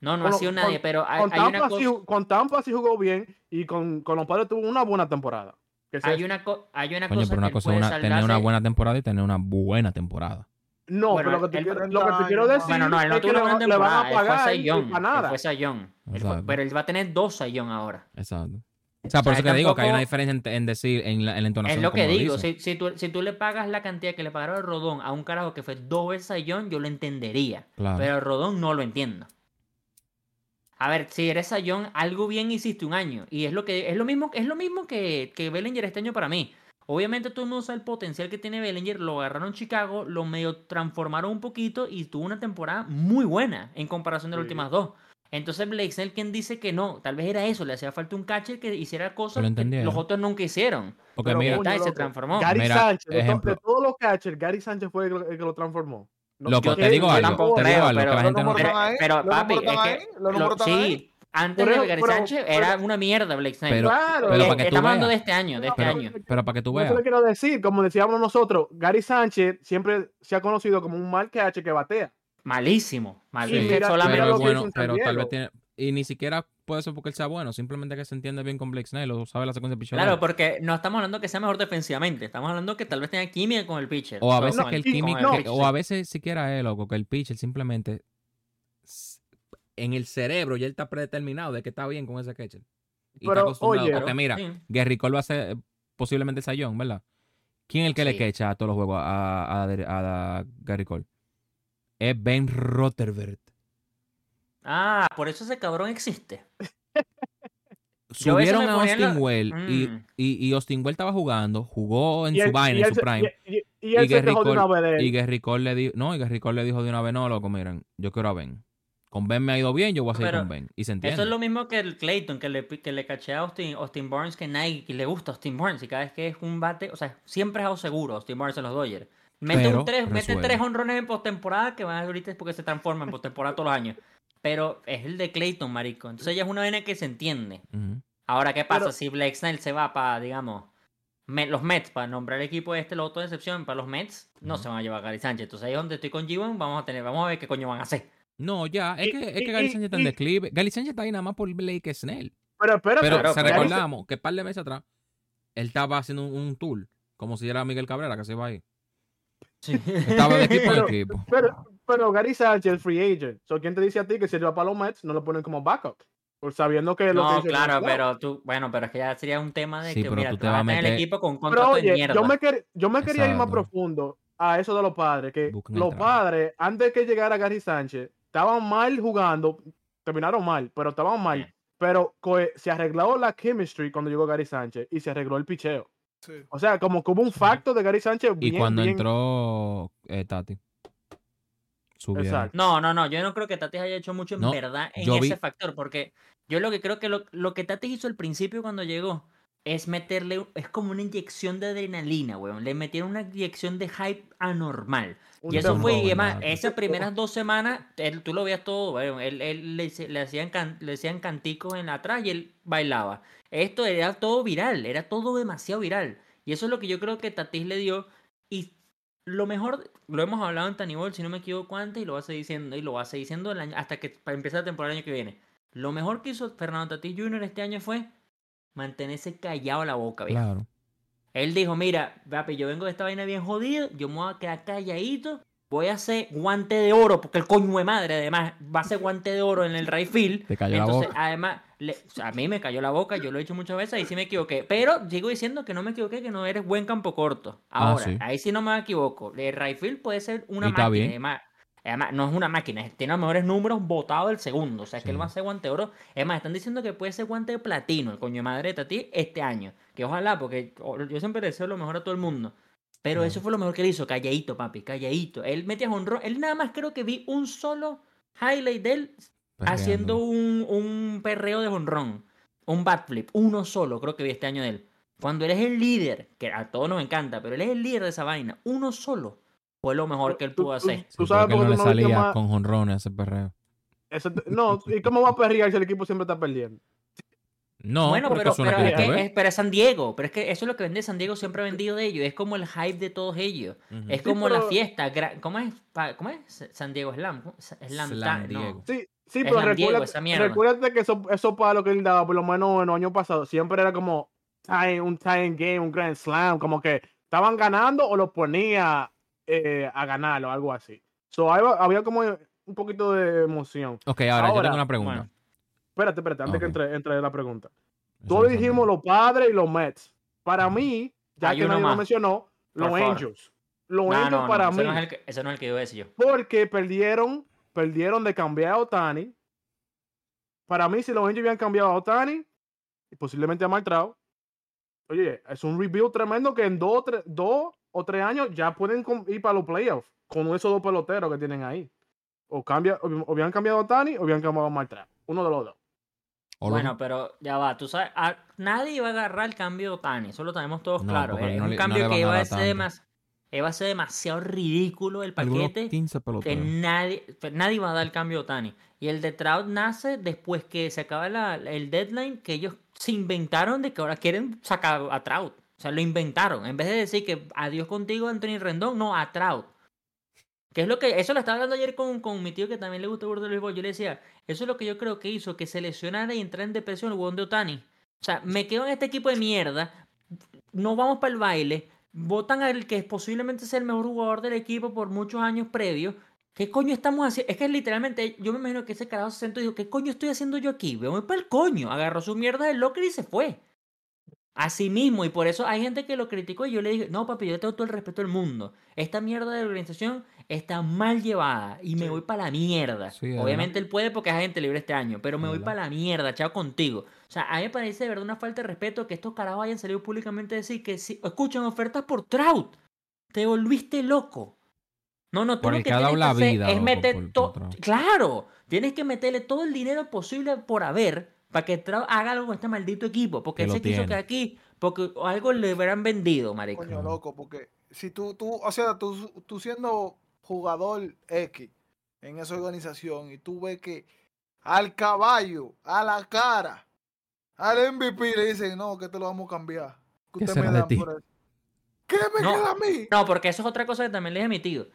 No, no Con ha sido con- nadie, pero hay, Con hay una sí, cosa. con Tampa sí jugó bien y con, con los padres tuvo una buena temporada. Que Hay una, co- hay una Coño, cosa pero una que cosa puede es tener una buena temporada y tener una buena temporada. No, Bueno, pero lo que te él- quiero, 30 lo que te quiero decir Bueno, no, él no es tuvo que una le, buena le van temporada. a Él fue pagar Él nada. fue Sayón. Fue-. Pero él va a tener dos Sayón ahora. Exacto. O sea, por O sea, eso que digo que hay una diferencia en, en decir, en la, en la entonación. Es lo que digo. Si, si, tú, si tú le pagas la cantidad que le pagaron al Rodón a un carajo que fue dos veces Sayón, yo lo entendería. Claro. Pero Rodón no lo entiendo. A ver, si eres Sayón, algo bien hiciste un año. Y es lo que es lo mismo, es lo mismo que, que Bellinger este año para mí. Obviamente todo el mundo sabe el potencial que tiene Bellinger. Lo agarraron en Chicago, lo medio transformaron un poquito y tuvo una temporada muy buena en comparación de las Sí. últimas dos. Entonces Blake Snell, quien dice que no, tal vez era eso, le hacía falta un catcher que hiciera cosas lo que entendieron. los otros nunca hicieron. Porque Pero, mira, se transformó. Gary Mira, Sánchez, ejemplo. de todos los catchers, Gary Sánchez fue el que lo transformó. No- Loco, que- te digo que algo, tampoco- te digo creo, algo, que pero la gente no... Pero, pero, papi, es que lo- sí, antes Pero- de Gary pero- Sánchez pero- era una mierda Blake Snell. Pero, Claro, pero Eh, para que tú estamos hablando de veas. este año, de este Pero, año. pero para que tú Yo eso veas. le quiero decir, como decíamos nosotros, Gary Sánchez siempre se ha conocido como un mal catcher que batea. Malísimo, malísimo. mira- solamente Pero lo que bueno, pero tal vez tiene... Y ni siquiera puede ser porque él sea bueno, simplemente que se entiende bien con Blake Snell o sabe la secuencia de picheo. Claro, porque no estamos hablando que sea mejor defensivamente, estamos hablando que tal vez tenga química con el pitcher. O a veces que el químico, no, pitcher. o a veces siquiera él, loco, que el pitcher simplemente en el cerebro ya él está predeterminado de que está bien con ese catcher. Y está acostumbrado. oye, porque mira, Sí. Gary Cole va a ser eh, posiblemente el sayón, ¿verdad? ¿Quién es el que le quecha a todos los juegos a, a, a- a Gary Cole? Es Ben Rotherberg. Ah, por eso ese cabrón existe. A Subieron a Austin la- Well y, Mm. y, y Austin Well estaba jugando, jugó en su vaina, y en su prime. Y, y- y Gary Cole- una vez de él. Y Gary Cole le dijo, no, y Gary Cole le dijo de una vez, no, loco, miren, yo quiero a Ben. Con Ben me ha ido bien, yo voy a seguir Pero con Ben. Y se entiende. Eso es lo mismo que el Clayton, que le, que le caché a Austin, Austin Barnes, que nadie que le gusta a Austin Barnes. Y cada vez que es un bate, o sea, siempre es algo seguro Austin Barnes en los Dodgers. Mete, Pero un tres, mete tres honrones en postemporada, que van ahorita es porque se transforma en postemporada todos los años. Pero es el de Clayton, marico. Entonces ya es una vaina que se entiende. Ahora, ¿qué pasa Pero- si Blake Snell se va para, digamos, Me- los Mets, para nombrar el equipo este, los otros de excepción, para los Mets, no se van a llevar a Gary Sánchez. Entonces ahí es donde estoy con G1, vamos a tener, vamos a ver qué coño van a hacer. No, ya, es que, es que Gary Sánchez está en declive. Gary Sánchez está ahí nada más por Blake Snell. Pero espérate, Pero Claro, se claro. recordamos que un par de meses atrás, él estaba haciendo un, un tour, como si era Miguel Cabrera que se iba ahí. Estaba de <laughs> equipo en Pero- equipo. Pero, pero Gary Sánchez es free agent. So, ¿Quién te dice a ti que si él va para los Mets no lo ponen como backup? Por sabiendo que lo No, claro, pero tú, bueno, pero es que ya sería un tema de Sí, que, pero mira, tú te vas a tener el meter- equipo con un Pero contrato de oye, mierda. yo me, quer- yo me quería ir más profundo a eso de los padres, que Busquen los padres, antes que llegara Gary Sánchez, estaban mal jugando, terminaron mal, pero estaban mal. Sí. Pero se arregló la chemistry cuando llegó Gary Sánchez y se arregló el picheo. Sí. O sea, como que hubo un facto de Gary Sánchez Y bien, cuando bien- entró eh, Tati. Exacto. No, no, no, yo no creo que Tatis haya hecho mucho en No, verdad en yo vi- ese factor, porque yo lo que creo que lo, lo que Tatis hizo al principio cuando llegó es meterle, es como una inyección de adrenalina, weón. Le metieron una inyección de hype anormal. Un Y eso fue, y además, esas primeras dos semanas, él- tú lo veías todo, weón. Él, él le, le hacían can- le hacían canticos en atrás y él bailaba. Esto era todo viral, era todo demasiado viral. Y eso es lo que yo creo que Tatis le dio. Y lo mejor, lo hemos hablado en Tanibol, si no me equivoco antes, y lo va a seguir diciendo, y lo va a seguir diciendo el año, hasta que para empezar la temporada el año que viene. Lo mejor que hizo Fernando Tatis Jr. este año fue mantenerse callado la boca, viejo. Claro. Él dijo, mira, papi, yo vengo de esta vaina bien jodido, yo me voy a quedar calladito, voy a hacer guante de oro, porque el coño de madre, además, va a hacer guante de oro en el right field. Te cayó la Entonces, boca. además, le- o sea, a mí me cayó la boca, yo lo he hecho muchas veces, ahí sí me equivoqué. Pero sigo diciendo que no me equivoqué, que no eres buen campo corto. Ah, Ahora, sí. ahí sí no me equivoco. El right field puede ser una Y máquina. bien. Además, además, no es una máquina, tiene los mejores números votados del segundo. O sea, que él Sí. va a hacer guante de oro. Es más, están diciendo que puede ser guante de platino, el coño de madre de Tati, este año. Que ojalá, porque yo siempre deseo lo mejor a todo el mundo. Pero eso fue lo mejor que él hizo, calladito, papi, calladito. Él metía honrón. Él nada más creo que vi un solo highlight de él haciendo un, un perreo de honrón. Un bat flip, uno solo, creo que vi este año de él. Cuando él es el líder, que a todos nos encanta, pero él es el líder de esa vaina, uno solo fue lo mejor que él Tú- pudo tú- hacer. Tú Sí, sabes porque por qué le tú no viste salía más- con jonrones ese perreo. No, ¿y cómo va a perrear si el equipo siempre está perdiendo? No, bueno, pero, no pero, es que es, pero es San Diego, pero es que eso es lo que vende San Diego, siempre ha vendido de ellos, es como el hype de todos ellos. Es Sí, como la fiesta, ¿cómo es? ¿Cómo es? San Diego Slam. Slam, Slam Ta- no. Diego. Sí, sí, Es pero Diego, recuérdate, que eso, eso para lo que él daba, por lo menos en los años pasados, siempre era como tie- un tie game, un grand slam, como que estaban ganando o lo ponía eh, a ganar o algo así. So, había como un poquito de emoción. Ok, ahora, yo tengo una pregunta. bueno. Espérate, espérate, antes Ok. que entre, entre la pregunta. Todos no dijimos los padres y los Mets. Para mí, ya Hay que nadie lo mencionó, los Por. Angels. Los No, Angels no, no, para ese mí, no es el que- ese no es el que yo iba a decir yo. porque perdieron, perdieron de cambiar a Otani. Para mí, si los Angels hubieran cambiado a Otani, y posiblemente a Maltrao, oye, es un rebuild tremendo que en dos, o tres- dos o tres años ya pueden ir para los playoffs con esos dos peloteros que tienen ahí. O, cambia, o, o hubieran cambiado a Otani o hubieran cambiado a Maltrao. Uno de los dos. Bueno, pero ya va, tú sabes, a- nadie iba a agarrar el cambio de Otani, eso lo tenemos todos No, claro. Es no un le- cambio que iba a, ser demas- iba a ser demasiado ridículo el paquete 15 que nadie, pues, nadie iba a dar el cambio de Otani. Y el de Trout nace después que se acaba la- el deadline que ellos se inventaron de que ahora quieren sacar a Trout. O sea, lo inventaron. En vez de decir que adiós contigo, Anthony Rendón, no, a Trout. Que es lo que, eso lo estaba hablando ayer con, con mi tío que también le gusta el del. Yo le decía, eso es lo que yo creo que hizo que se lesionara y entrara en depresión el de Otani. O sea, me quedo en este equipo de mierda, no vamos para el baile, votan al que posiblemente sea el mejor jugador del equipo por muchos años previos. ¿Qué coño estamos haciendo? Es que literalmente, yo me imagino que ese carajo se sentó y dijo, ¿qué coño estoy haciendo yo aquí? Voy para el coño. Agarró su mierda del locker y se fue. Así mismo, y por eso hay gente que lo criticó y yo le dije, no papi, yo tengo todo el respeto del mundo. Esta mierda de organización está mal llevada y me voy para la mierda. Sí, Obviamente él puede porque es agente libre este año, pero me voy para la mierda, chao contigo. O sea, a mí me parece de verdad una falta de respeto que estos carajos hayan salido públicamente a decir que si escuchan ofertas por Trout, te volviste loco. No, no, tú Por lo que que ha dado tienes que la hacer vida, es meter todo. Claro, tienes que meterle todo el dinero posible por haber para que Trout haga algo con este maldito equipo, porque Que él se quiso quedar aquí, porque algo le hubieran vendido, marico. Coño, loco, porque si tú, tú, o sea, tú, tú siendo jugador X en esa organización y tú ves que al caballo, a la cara, al MVP le dicen, no, que te lo vamos a cambiar. Que ¿Qué usted será me de da ti? por eso". ¿Qué me No. queda a mí? No, porque eso es otra cosa que también les he emitido.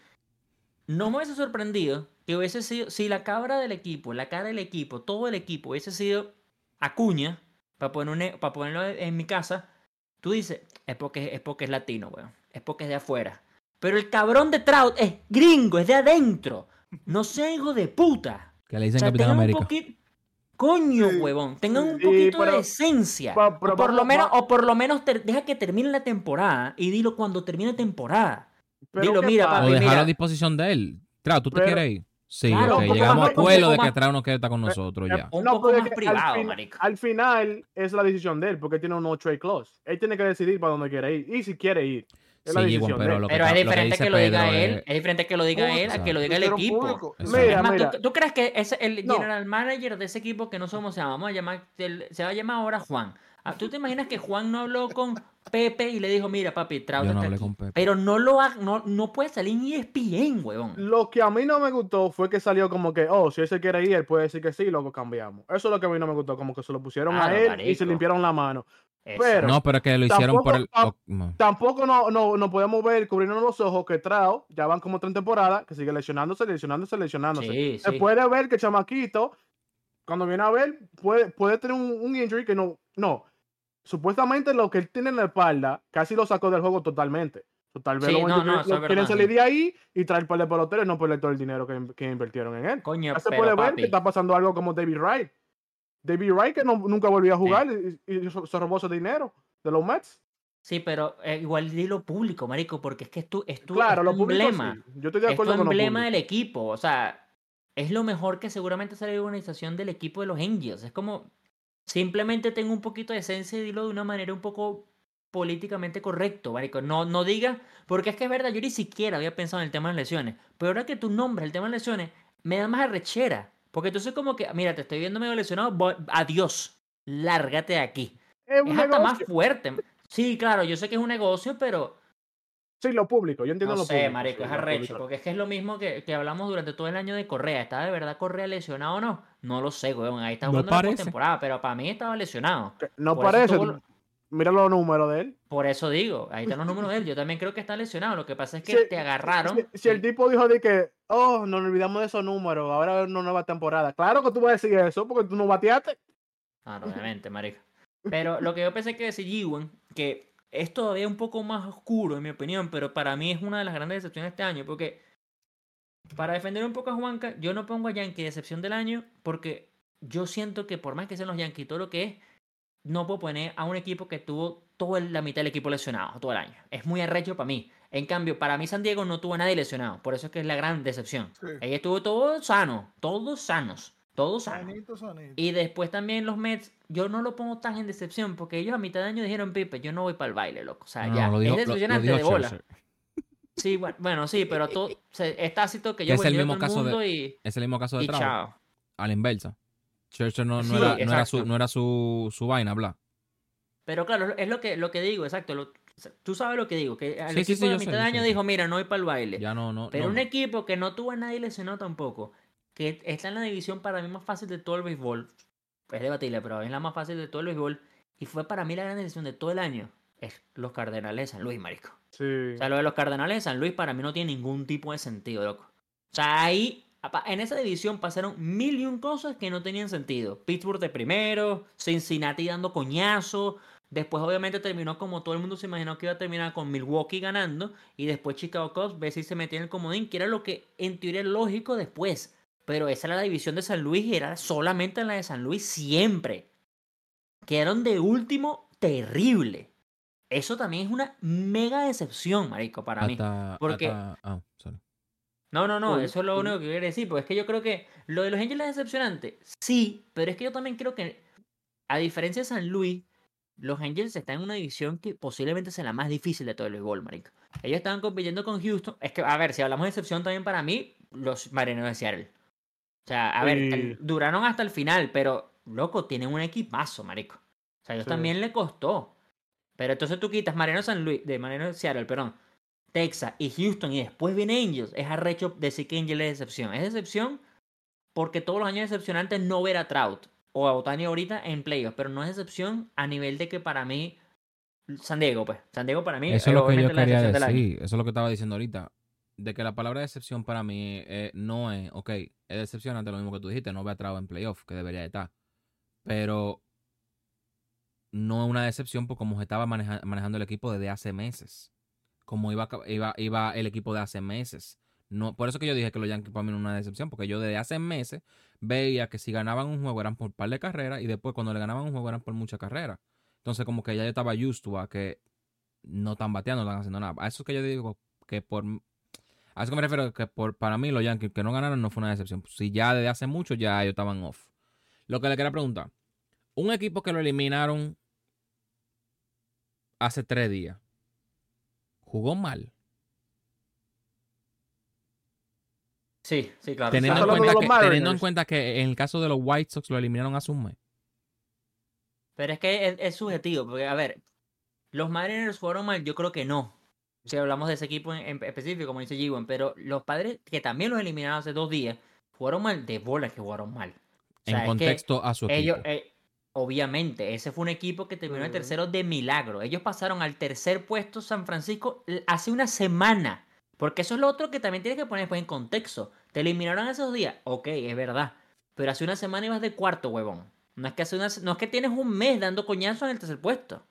No me hubiese sorprendido que hubiese sido, si la cabra del equipo, la cara del equipo, todo el equipo hubiese sido Acuña, para poner para ponerlo en mi casa, tú dices, es porque, es porque es latino, weón. Es porque es de afuera. Pero el cabrón de Trout es gringo, es de adentro. No sea hijo de puta. Que le O dicen sea, Capitán tengan un América. poquito. Coño, Sí, huevón. Tengan un poquito pero- de esencia. pero o por lo menos, o por lo menos deja que termine la temporada y dilo cuando termine temporada. Dilo, ¿qué mira, pasa? O papi, dejarlo a disposición de él. Claro, ¿tú te quieres ir? Sí, Claro, Llegamos a acuerdo de que Trout no quiere estar con nosotros ya. Un No, poco más privado, al, fin- marico. al final es la decisión de él, porque tiene un no trade clause. Él tiene que decidir para dónde quiere ir y si quiere ir. Es la Sí, decisión de pero lo que Pero es está- lo que diferente lo diga Pedro él. es- Es diferente que lo diga él a que lo diga el equipo. Mira, Es más, mira. ¿tú, tú crees que ese, el No. general manager de ese equipo que no somos, se, llama, vamos a llamar, se va a llamar ahora Juan? Ah, ¿Tú te imaginas que Juan no habló con Pepe y le dijo, mira, papi, Trout no está hablé aquí"? con Pepe. Pero no lo ha- no, no puede salir E ESPN, huevón. Lo que a mí no me gustó fue que salió como que, oh, si él se quiere ir, él puede decir que sí, luego cambiamos. Eso es lo que a mí no me gustó, como que se lo pusieron Claro, a él y se limpiaron la mano. Pero- No, pero que lo hicieron por el. Tampoco- oh, no. Tampoco no, no, no podemos ver, cubrirnos los ojos, que Trao ya van como tres temporadas, que sigue lesionándose, lesionándose, lesionándose. Sí, Se sí. puede ver que Chamaquito, cuando viene a ver, puede, puede tener un, un injury que no, no. Supuestamente lo que él tiene en la espalda casi lo sacó del juego totalmente. Tal vez Sí, los no, Angels no, quieren- verdad, salir sí. de ahí y traer par de peloteros y no perder todo el dinero que, que invirtieron en él. Coño, Ya se puede ver papi, que está pasando algo como David Wright. David Wright que no- nunca volvió a jugar y, y se robó ese dinero de los Mets. Sí, pero eh, igual dilo público, marico, porque es que es tu, es tu, Claro, es lo tu público emblema. sí. Yo estoy de Es tu acuerdo con lo emblema del equipo. O sea, es lo mejor que seguramente sale de la organización del equipo de los Angels. Es como, simplemente tengo un poquito de esencia y dilo de una manera un poco políticamente correcto, marico. No, no diga, porque es que es verdad, yo ni siquiera había pensado en el tema de las lesiones. Pero ahora que tú nombras el tema de las lesiones, me da más arrechera. Porque entonces como que, mira, te estoy viendo medio lesionado, voy- adiós, lárgate de aquí. Es un Es hasta más fuerte. Sí, claro, yo sé que es un negocio, pero Sí, lo público. Yo entiendo no lo sé, público. marico, sí, es arrecho, público. porque es que es lo mismo que, que hablamos durante todo el año de Correa. ¿Está de verdad Correa lesionado o no? No lo sé, weón. Ahí está No jugando la parece. postemporada, pero para mí estaba lesionado. No Por eso parece. tuvo- Mira los números de él. Por eso digo, ahí están los números de él. Yo también creo que está lesionado. Lo que pasa es que te agarraron. Si, si el tipo dijo de que, oh, nos olvidamos de esos números, ahora haber una nueva temporada. Claro que tú vas a decir eso porque tú no bateaste. Ah, no, obviamente, marico. Pero lo que yo pensé que decir Ewan, que es todavía un poco más oscuro, en mi opinión, pero para mí es una de las grandes decepciones de este año, porque para defender un poco a Juanca, yo no pongo a Yankee decepción del año, porque yo siento que por más que sean los Yankees, todo lo que es, no puedo poner a un equipo que tuvo toda la mitad del equipo lesionado todo el año. Es muy arrecho para mí. En cambio, para mí San Diego no tuvo a nadie lesionado, por eso es que es la gran decepción. Sí. Ahí estuvo todo sano, todos sanos, todos sanos. Sanito, sanito. Y después también los Mets, yo no lo pongo tan en decepción, porque ellos a mitad de año dijeron, Pipe, yo no voy para el baile, loco. O sea, No, ya, lo dijo- es lo- lo decepcionante dijo de bola. Sí, bueno, bueno, sí, pero todo, se- es tácito que yo es voy el a mismo caso de- y, Es el mismo caso de y Trout. chao. A la inversa. Scherzer no, no Sí, era, no era su, exacto. no era su, su vaina, bla. Pero claro, es lo que, lo que digo, exacto. lo- tú sabes lo que digo, que al Sí, equipo sí, de sé, mitad yo de sé, año sé. dijo, mira, no voy para el baile. Ya no, no. Pero no, un no. equipo que no tuvo a nadie lesionado tampoco, que está en la división para mí más fácil de todo el béisbol, es debatible, pero es la más fácil de todo el béisbol, y fue para mí la gran decisión de todo el año. es los Cardenales de San Luis, marico. Sí. O sea, lo de los Cardenales de San Luis para mí no tiene ningún tipo de sentido, loco. O sea, ahí, en esa división pasaron mil y un cosas que no tenían sentido. Pittsburgh de primero, Cincinnati dando coñazo. Después, obviamente, terminó como todo el mundo se imaginó que iba a terminar con Milwaukee ganando. Y después Chicago Cubs, ve si se metía en el comodín, que era lo que en teoría era lógico después. Pero esa era la división de San Luis y era solamente la de San Luis siempre. Quedaron de último terrible. Eso también es una mega decepción, marico, para mí. Porque- hasta- ah, sorry. No, no, no, eso es lo único que quiero decir, porque es que yo creo que lo de los Angels es decepcionante, sí, pero es que yo también creo que, a diferencia de San Luis, los Angels están en una división que posiblemente sea la más difícil de todo el béisbol, marico. Ellos estaban compitiendo con Houston, es que, a ver, si hablamos de excepción también para mí, los Marineros de Seattle. O sea, a ver, Sí. duraron hasta el final, pero, loco, tienen un equipazo, marico. O sea, a ellos Sí. también le costó. Pero entonces tú quitas Marineros San Luis, de Marineros de Seattle, perdón, Texas y Houston y después viene Angels, es arrecho decir que Angels es decepción. Es decepción porque todos los años es decepcionante no ver a Trout o a Otani ahorita en playoffs, pero no es decepción a nivel de que para mí San Diego, pues, San Diego para mí Eso es lo que yo quería decepción del decir. Eso es lo que estaba diciendo ahorita. De que la palabra decepción para mí eh, no es, ok, es decepcionante lo mismo que tú dijiste, no ve a Trau en playoff, que debería de estar. Pero no es una decepción por cómo se estaba maneja- manejando el equipo desde hace meses. Como iba, iba, iba el equipo de hace meses. No, por eso que yo dije que los Yankees para mí no una decepción, porque yo desde hace meses veía que si ganaban un juego eran por par de carreras y después cuando le ganaban un juego eran por muchas carreras. Entonces como que ya yo estaba used a que no están bateando, no están haciendo nada. A eso es que yo digo que por... A eso que me refiero que por, para mí los Yankees que no ganaron no fue una decepción. Si ya desde hace mucho ya ellos estaban off. Lo que le quería preguntar. Un equipo que lo eliminaron hace tres días. ¿Jugó mal? Sí, sí, claro. Teniendo, ¿Estás en cuenta, que, teniendo en Mariners? cuenta que en el caso de los White Sox lo eliminaron hace un mes. Pero es que es, es subjetivo, porque a ver, los Mariners fueron mal, yo creo que no. Si hablamos de ese equipo en, en específico, como dice G1, pero los padres que también los eliminaron hace dos días, fueron mal de bolas que jugaron mal. O sea, en contexto a su equipo. ellos, eh, obviamente, ese fue un equipo que terminó de Ujú. tercero de milagro. Ellos pasaron al tercer puesto San Francisco hace una semana. Porque eso es lo otro que también tienes que poner después en contexto. Te eliminaron esos días, ok, es verdad. Pero hace una semana ibas de cuarto, huevón. No es que, hace una, no es que tienes un mes dando coñazo en el tercer puesto.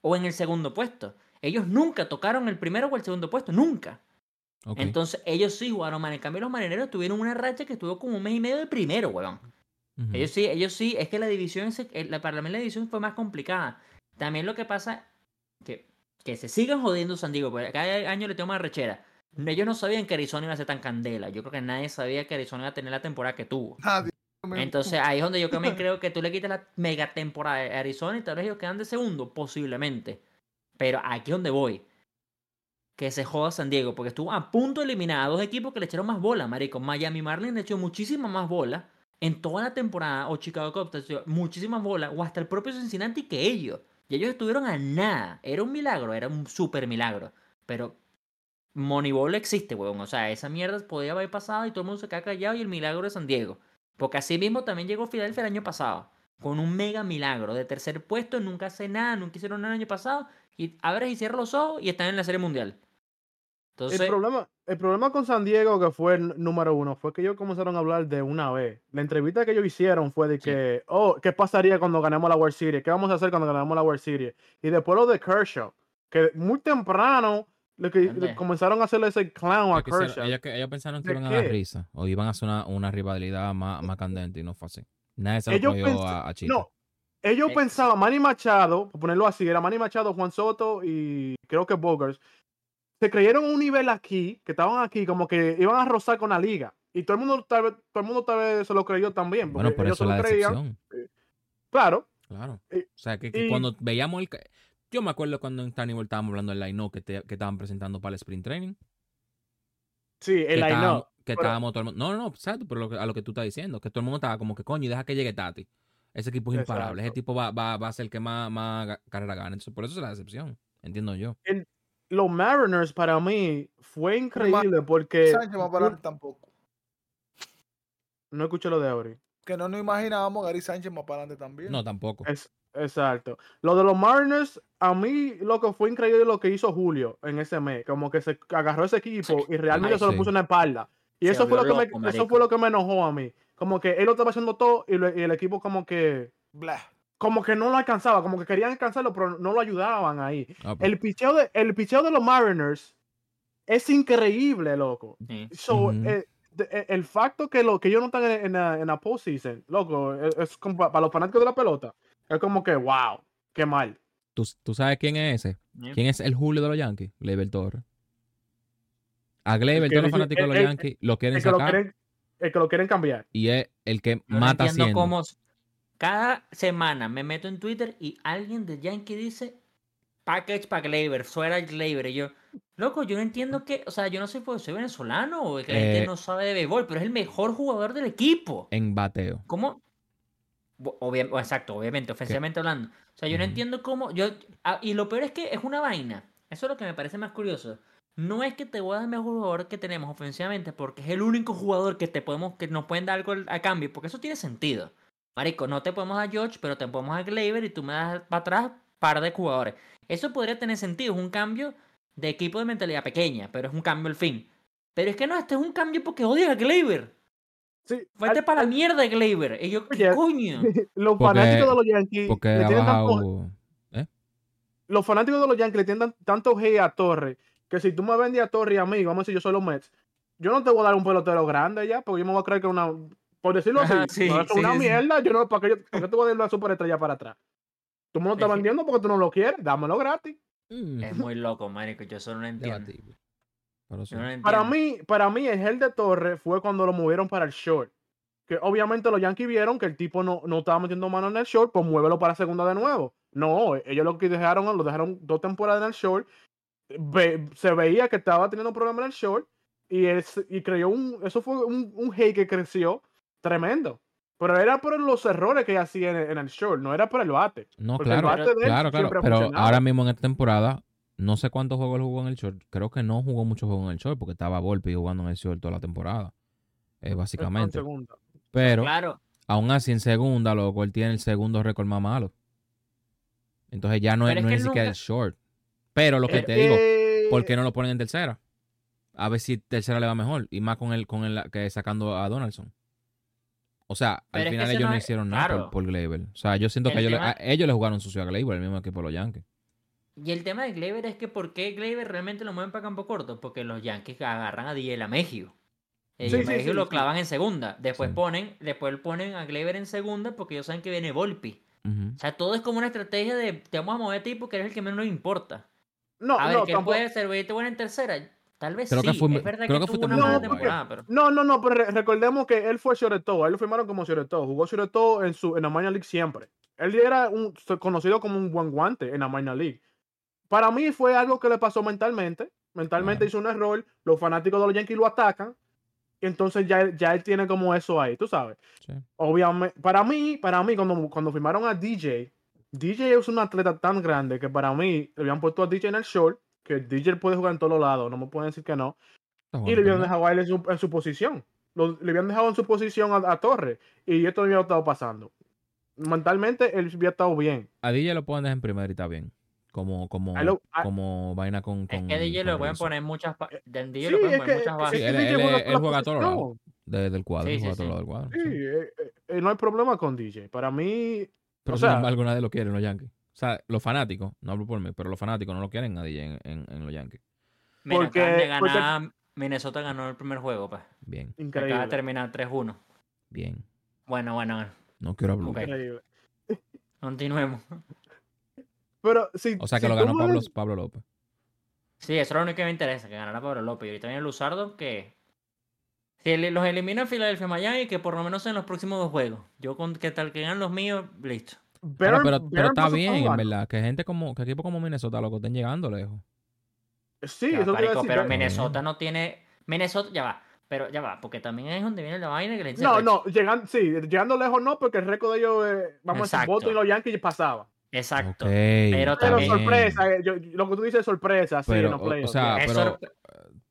O en el segundo puesto. Ellos nunca tocaron el primero o el segundo puesto, nunca. Entonces ellos sí jugaron mal. En cambio los marineros tuvieron una racha que estuvo como un mes y medio de primero, huevón. Ellos sí, ellos sí, es que la división, se- la, para mí la división fue más complicada. También lo que pasa, que, que se sigan jodiendo San Diego, porque cada año le tengo más rechera. Ellos no sabían que Arizona iba a ser tan candela. Yo creo que nadie sabía que Arizona iba a tener la temporada que tuvo. Nadie. Entonces ahí es donde yo también <laughs> creo que tú le quitas la mega temporada a Arizona y tal vez ellos quedan de segundo, posiblemente. Pero aquí es donde voy. Que se joda San Diego, porque estuvo a punto de eliminar a dos equipos que le echaron más bola, marico. Miami Marlins le echó muchísima más bola en toda la temporada, o Chicago Cubs muchísimas bolas, o hasta el propio Cincinnati que ellos. Y ellos estuvieron a nada. Era un milagro, era un super milagro. Pero Moneyball existe, weón. O sea, esa mierda podía haber pasado y todo el mundo se queda callado y el milagro de San Diego. Porque así mismo también llegó Filadelfia el año pasado. Con un mega milagro. De tercer puesto, nunca hace nada, nunca hicieron nada el año pasado. Y abres y cierras los ojos y están en la serie mundial. Entonces, El problema, el problema con San Diego, que fue el número uno, fue que ellos comenzaron a hablar de una vez. La entrevista que ellos hicieron fue de Sí. que, oh, ¿qué pasaría cuando ganemos la World Series? ¿Qué vamos a hacer cuando ganemos la World Series? Y después lo de Kershaw, que muy temprano le, que- le comenzaron a hacerle ese clown a Kershaw. ellos pensaron que ¿De iban a dar risa o iban a hacer una, una rivalidad más, más candente y no fue así. Nadie se lo Ellos a, a. No, ellos pensaban, Manny Machado, por ponerlo así, era Manny Machado, Juan Soto y creo que Bogers, se creyeron un nivel aquí, que estaban aquí, como que iban a rozar con la liga. Y todo el mundo tal vez, todo el mundo tal vez se lo creyó también. Porque bueno, por ellos eso se la creían. decepción. Claro. Claro. Y- o sea, que, que y- cuando veíamos el... Yo me acuerdo cuando en Tannibal estábamos hablando del line que, te- que estaban presentando para el sprint training. Sí, que el know. que pero- estábamos todo el mundo... No, no, exacto, pero lo que- a lo que tú estás diciendo, que todo el mundo estaba como que coño, y deja que llegue Tati. Ese equipo es imparable, ese tipo va, va, va a ser el que más, más carrera gane. Entonces, por eso es la decepción, entiendo yo. Los Mariners para mí fue increíble porque Sánchez más para adelante tampoco. no escuché lo de Auri. Que no nos imaginábamos Gary Sánchez más para adelante también. No, tampoco. Es, Exacto. Lo de los Mariners, a mí lo que fue increíble lo que hizo Julio en ese mes. Como que se agarró ese equipo y realmente Ay, se lo sí. puso en la espalda. Y Se eso fue, lo que me, eso fue lo que me enojó a mí. Como que él lo estaba haciendo todo y, lo- y el equipo como que Blah. Como que no lo alcanzaba, como que querían alcanzarlo, pero no lo ayudaban ahí. Ah, pues, El picheo de, el picheo de los Mariners es increíble, loco. Sí. So, eh, de- eh, el facto que, lo, que ellos no están en, en la, en la postseason, loco, es, es como pa- para los fanáticos de la pelota, es como que, wow, qué mal. ¿tú, tú sabes quién es ese? ¿Quién es el Julio de los Yankees? Gleyber Torres. A Gleyber, que todos los fanáticos de los el- el- Yankees lo quieren El que, lo sacar quieren, el que lo quieren cambiar. y es el que Yo no mata entiendo haciendo. cómo cada semana me meto en Twitter y alguien de Yankee dice package para Gleyber, fuera Gleyber. Y yo, loco, yo no entiendo que, o sea, yo no sé si soy venezolano o que la gente Eh, no sabe de béisbol, pero es el mejor jugador del equipo. En bateo. ¿Cómo? Obvia- exacto, obviamente, ofensivamente hablando. O sea, yo no entiendo cómo. Yo, ah, y lo peor es que es una vaina. Eso es lo que me parece más curioso. No es que te voy a dar el mejor jugador que tenemos ofensivamente, porque es el único jugador que te podemos, que nos pueden dar algo al- a cambio, porque eso tiene sentido. Marico, no te podemos dar a George, pero te podemos dar a Gleyber y tú me das para atrás par de jugadores. Eso podría tener sentido, es un cambio de equipo de mentalidad pequeña, pero es un cambio al fin. Pero es que no, este es un cambio porque odian a Gleyber. Sí, para la mierda, Gleyber. Y yo, ¿qué coño? <laughs> los Porque- fanáticos de los Yankees Porque le tienen tanto, bajado. los fanáticos de los Yankees le tienen tan- tanto hate a Torre que si tú me vendes a Torre y a mí, vamos a decir yo soy los Mets, yo no te voy a dar un pelotero grande ya, porque yo me voy a creer que una, por decirlo así, Ajá, sí, no, es sí, una sí. mierda, yo no, ¿para qué, yo- para qué te voy a dar una superestrella para atrás? Tú me lo estás vendiendo porque tú no lo quieres, dámelo gratis. Mm, Es muy loco, marico. Yo solo no <laughs> entiendo. Pero. Yo no entiendo. Para mí, para mí, el gel de Torre fue cuando lo movieron para el short. Que obviamente los Yankees vieron que el tipo no, no estaba metiendo mano en el short, pues muévelo para segunda de nuevo. No, ellos lo que dejaron, lo dejaron dos temporadas en el short. Ve- se veía que estaba teniendo problemas en el short y, es, y creyó un, eso fue un, un hate que creció tremendo. Pero era por los errores que hacía en, en el short, no era por el bate. No, Porque el claro, bate de él claro, claro. Pero ahora mismo en esta temporada, no sé cuántos juegos él jugó en el short. Creo que no jugó muchos juegos en el short porque estaba Volpi jugando en el short toda la temporada. eh, básicamente. Pero Claro. aún así en segunda, loco, él tiene el segundo récord más malo. Entonces ya no es, Pero es no que es ni siquiera nunca- el short. Pero lo que Eh, te digo, ¿por qué no lo ponen en tercera? A ver si tercera le va mejor. Y más con el, con el que sacando a Donaldson. O sea, Pero al final ellos no no es- hicieron nada por, claro. por Gleyber. O sea, yo siento que El ellos, le- a- ellos le jugaron sucio a Gleyber, el mismo equipo de los Yankees. Y el tema de Gleyber es que ¿por qué Gleyber realmente lo mueven para campo corto? Porque los Yankees agarran a DJ Lamegio. Y Sí, a sí, Lamegio sí, lo sí. clavan en segunda. Después Sí. ponen, después ponen a Gleyber en segunda porque ellos saben que viene Volpi. O sea, todo es como una estrategia de te vamos a mover a ti porque eres el que menos nos importa. no, A ver, no, ¿qué tampoco- puede servirte bueno en tercera? Tal vez Creo sí. que fue- es verdad creo que, que fue tuvo una bueno. temporada, pero... No, no, no, pero re- recordemos que él fue Shoreto, él lo firmaron como Shoreto, jugó Shoreto en su en la minor league siempre. Él era un, conocido como un buen guante en la minor league. Para mí fue algo que le pasó mentalmente, mentalmente hizo un error, los fanáticos de los Yankees lo atacan, y entonces ya, él- ya él tiene como eso ahí, tú sabes. Sí. Obviamente, para mí, para mí cuando, cuando firmaron a DJ, DJ es un atleta tan grande que para mí le habían puesto a DJ en el short, que DJ puede jugar en todos lados, no me pueden decir que no. Está Y le habían dejado a él en su, en su posición. Lo- le habían dejado en su posición a, a Torres. Y esto no había estado pasando. Mentalmente él había estado bien. A DJ lo pueden dejar en primera y está bien. Como, como, lo- a- como vaina con, Es con que DJ lo pueden poner en muchas... del DJ Sí, lo pueden es poner en que, muchas es bases. que él- DJ él- juega él la juega a todos lados. posición. De- del cuadro, Sí, él juega sí, a todos sí. lados del cuadro. Sí, sí. eh, eh, eh, no hay problema con DJ. Para mí, Pero o sin sea- embargo nadie lo quiere en los Yankees. O sea, los fanáticos, no hablo por mí, pero los fanáticos no lo quieren a DJ en, en- en los Yankees. Mira, porque-. Minnesota ganó el primer juego, pues. Bien, Acaba de increíble. terminar 3-1. bien. Bueno, bueno, bueno. No quiero hablar. Increíble. <laughs> Continuemos. Pero si, O sea, que si lo ganó Pablo, Pablo López. Sí, eso es lo único que me interesa, que ganara Pablo López. Y ahorita viene Luzardo, que... Si los elimina Philadelphia Miami, que por lo menos en los próximos dos juegos. Yo con que tal que ganen los míos, listo. Pero, pero Baron está bien, en verdad. Que gente como, que equipos como Minnesota, loco, estén llegando lejos. Sí, Ya, eso te iba a marico, decir, pero Bar- Minnesota no tiene... Minnesota, ya va. Pero ya va, porque también es donde viene la vaina que le No, no, llegando, sí, llegando lejos no, porque el récord de ellos, eh, vamos a decir, Exacto. Boston y los Yankees pasaba. Exacto. Pero Pero también- sorpresa, eh, yo- lo que tú dices es sorpresa, sí, Pero, en los o- o sea, pero- sorpre-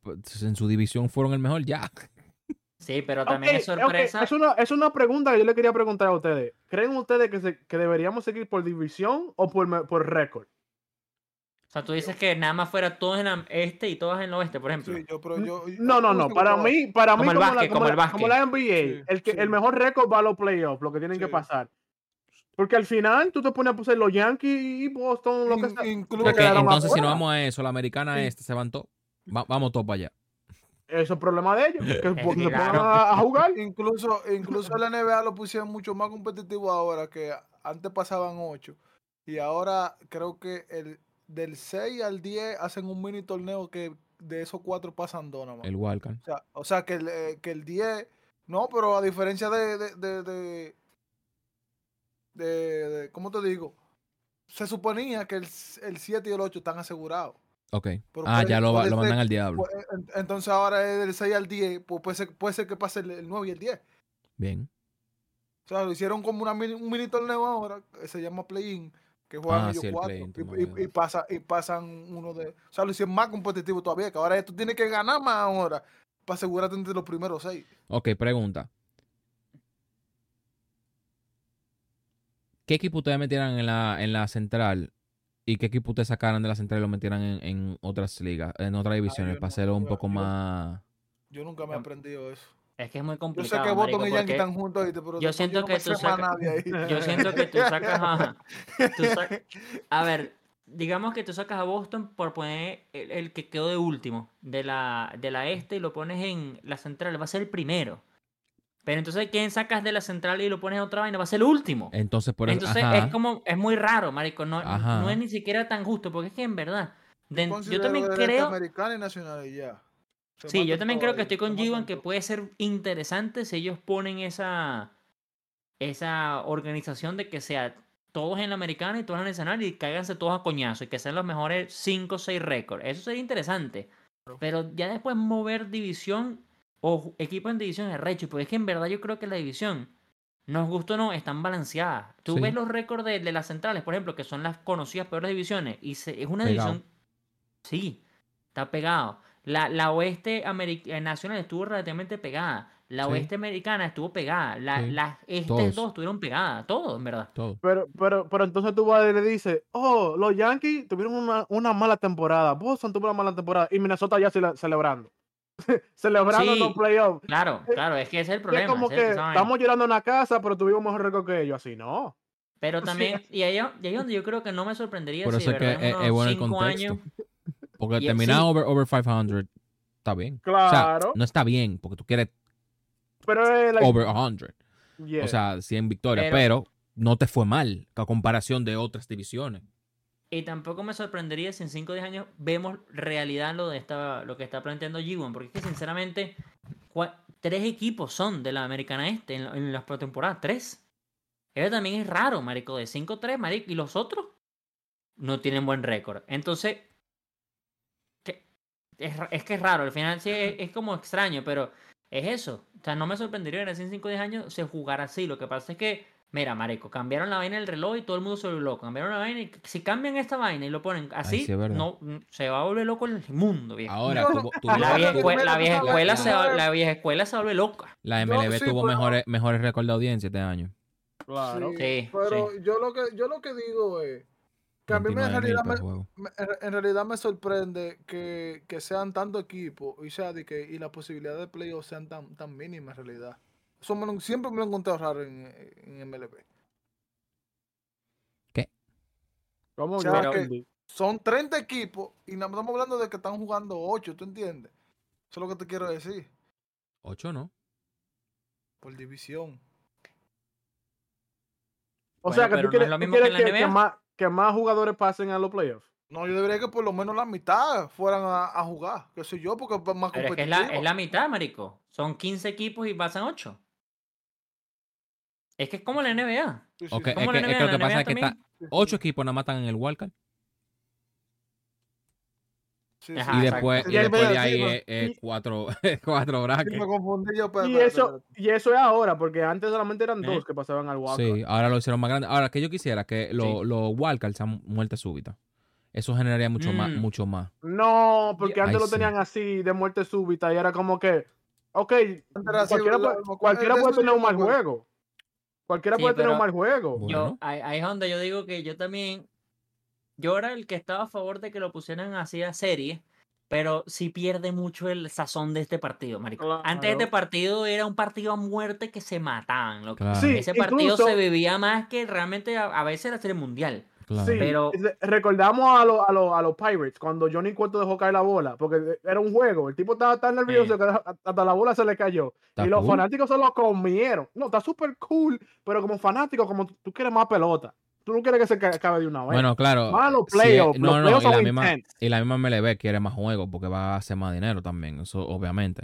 Pues, en su división fueron el mejor ya. Sí, pero también es sorpresa. Es, una, es una pregunta que yo le quería preguntar a ustedes. ¿Creen ustedes que, se- que deberíamos seguir por división o por, por récord? O sea, tú dices que nada más fuera todos en el este y todas en el oeste, por ejemplo. Sí, yo, pero yo, No, no, no. Para mí, para Como mí el como, básquet, la, como el la- como la NBA, Sí, el, que, sí. el mejor récord va a los playoffs, lo que tienen que pasar. Porque al final tú te pones a poner los Yankees y Boston, lo que sea. incluso Ok, quedaron entonces, si no vamos a eso, la americana Sí. este se van todos. Va- vamos todos para allá. Eso es problema de ellos. Que, <laughs> porque se pongan a, a jugar. incluso, incluso la NBA lo pusieron mucho más competitivo ahora que antes pasaban 8 y ahora creo que el del 6 al 10 hacen un mini torneo que de esos cuatro pasan dos nada más. El wildcard. O sea, o sea que, el, eh, que el 10 no, pero a diferencia de de, de, de, de- de- ¿cómo te digo? Se suponía que el, el 7 y el 8 están asegurados. Ok. Pero Ah, puede- ya lo, lo mandan ser- al diablo. En- Entonces ahora es del 6 al 10, pues puede ser, puede ser que pase el, el 9 y el 10. Bien. O sea, lo hicieron como una un mini torneo ahora, que se llama Play-In, que juegan Ah, ellos sí, el cuatro. y, pasa, y pasan uno de. O sea, lo hicieron más competitivo todavía, que ahora tú tienes que ganar más ahora para asegurarte entre los primeros seis. Ok, pregunta. ¿Qué equipo ustedes metieran en la, en la central y qué equipo ustedes sacaran de la central y lo metieran en, en otras ligas, en otras divisiones, yo para no, hacerlo un poco yo- más... Yo nunca me he Yo- aprendido eso. Es que es muy Yo sé complicado. que Boston y Yankee están juntos, pero yo siento no que tú sacas- nadie ahí. Yo siento que tú sacas a. tú sac- <laughs> A ver, digamos que tú sacas a Boston por poner el, el que quedó de último de la, de la este y lo pones en la central, va a ser el primero. Pero entonces, ¿quién sacas de la central y lo pones en otra vaina? Va a ser el último. Entonces, por eso... Entonces ajá. es como, es muy raro, marico. No, Ajá. no es ni siquiera tan justo, porque es que en verdad, de- yo también creo. americano y nacional y ya. Se Sí, yo también creo que estoy con se Givo en que puede ser interesante si ellos ponen esa, esa organización de que sea todos en la americana y todos en la nacional y cáiganse todos a coñazo y que sean los mejores 5 o 6 récords. Eso sería interesante. Pero ya después mover división o ju- equipo en división es recho, porque es que en verdad yo creo que la división, nos gusta o no, están balanceadas. Tú Sí. ves los récords de, de las centrales, por ejemplo, que son las conocidas peores divisiones, y se- es una Pegado. división... Sí, está pegado. La, la oeste ameri- eh, nacional estuvo relativamente pegada. La Sí. oeste americana estuvo pegada. La, Sí. Las estes Todos. dos estuvieron pegadas. Todo, en verdad. Todo. Pero, pero, pero entonces tú vas y le dices, oh, los Yankees tuvieron una, una mala temporada, Boston tuvo una mala temporada y Minnesota ya cele- celebrando. <laughs> celebrando Sí. los playoffs. Claro, Eh, claro, es que ese es el Es problema. como es que estamos llorando en la casa, pero tuvimos mejor récord que ellos. Así, no. Pero <laughs> Sí. también, y ahí, y ahí donde yo creo que no me sorprendería Por si eso de es que en es, bueno el contexto. años... <laughs> Porque terminar sí. over, over 500 está bien. O Claro. sea, no está bien, porque tú quieres pero like, over 100. yeah. O sea, 100 victorias, Pero- pero, no te fue mal a comparación de otras divisiones. Y tampoco me sorprendería si en 5 o 10 años vemos realidad lo de esta, lo que está planteando G1, porque es que sinceramente tres equipos son de la Americana Este en, la- en las pretemporadas, tres. Eso también es raro, marico, de 5-3, marico, y los otros no tienen buen récord. Entonces, es, es que es raro, al final sí es, es como extraño, pero es eso. O sea, no me sorprendería que en 5 o 10 años se jugara así. Lo que pasa es que Mira, marico, cambiaron la vaina del reloj y todo el mundo se volvió loco. Cambiaron la vaina y si cambian esta vaina y lo ponen así, sí no mm, se va a volver loco el mundo, viejo. Ahora, la vieja escuela, la vieja escuela se va, la vieja escuela se vuelve loca. la Yo- MLB sí, tuvo pero- mejores, mejores récords de audiencia este año. Claro. Sí, Pero sí. yo lo que yo lo que digo es que a mí me- en 29 mil realidad me, me- en realidad me sorprende que, que sean tanto equipos y sea de que y las posibilidades de playoffs sean tan, tan mínimas en realidad. Eso me lo- siempre me lo he encontrado raro en, en MLB. ¿Cómo O sea, yo Pero- que entendí? son 30 equipos y estamos hablando de que están jugando 8, ¿tú entiendes? Eso es lo que te quiero decir. Ocho, ¿no? Por división. O Bueno, sea, que tú quieres, tú que más, que más jugadores pasen a los playoffs. No, yo debería que por lo menos la mitad fueran a, a jugar, que soy yo, porque es más Pero es competitivo. que es la, es la mitad, marico. Son 15 equipos y pasan 8. Es que es como la NBA. Sí, sí, Ok, sí. es que, es lo que pasa es que está, ocho equipos nada más están en el wildcard. Sí, sí. Y después, y después de ahí pero- es, cuatro, <laughs> cuatro Sí, brackets. me confundí yo, pero, Y pero- eso, pero- y eso es ahora, porque antes solamente eran ¿Eh? dos que pasaban al walk. Sí, ahora lo hicieron más grande. Ahora, que yo quisiera que los wildcards sean muerte súbita. Eso generaría mucho más, Mm. mucho más. No, porque Ay, antes lo sí. tenían así de muerte súbita y era como que Ok, cualquiera, lo- puede, lo- cualquiera de puede tener un mal acuerdo. juego. Cualquiera Sí, puede tener un mal juego. Bueno. Yo, ahí, ahí es donde yo digo que yo también, yo era el que estaba a favor de que lo pusieran así a serie, pero sí pierde mucho el sazón de este partido, marico. Antes este Claro. partido era un partido a muerte que se mataban, loco. Claro, Sí, Ese partido incluso- se vivía más que realmente a, a veces la serie mundial. Claro. Sí, Pero- re- recordamos a, los a, los a los Pirates cuando Johnny Cueto dejó caer la bola, porque era un juego. El tipo estaba tan nervioso que hasta la bola se le cayó. Y los cool. fanáticos se lo comieron. No, está súper cool, pero como fanático, como tú quieres más pelota. Tú no quieres que se ca- acabe de una vez. Bueno, claro. Más los sí, playoffs. no, los no, playoffs y la misma, y la misma MLB quiere más juegos porque va a hacer más dinero también, eso obviamente.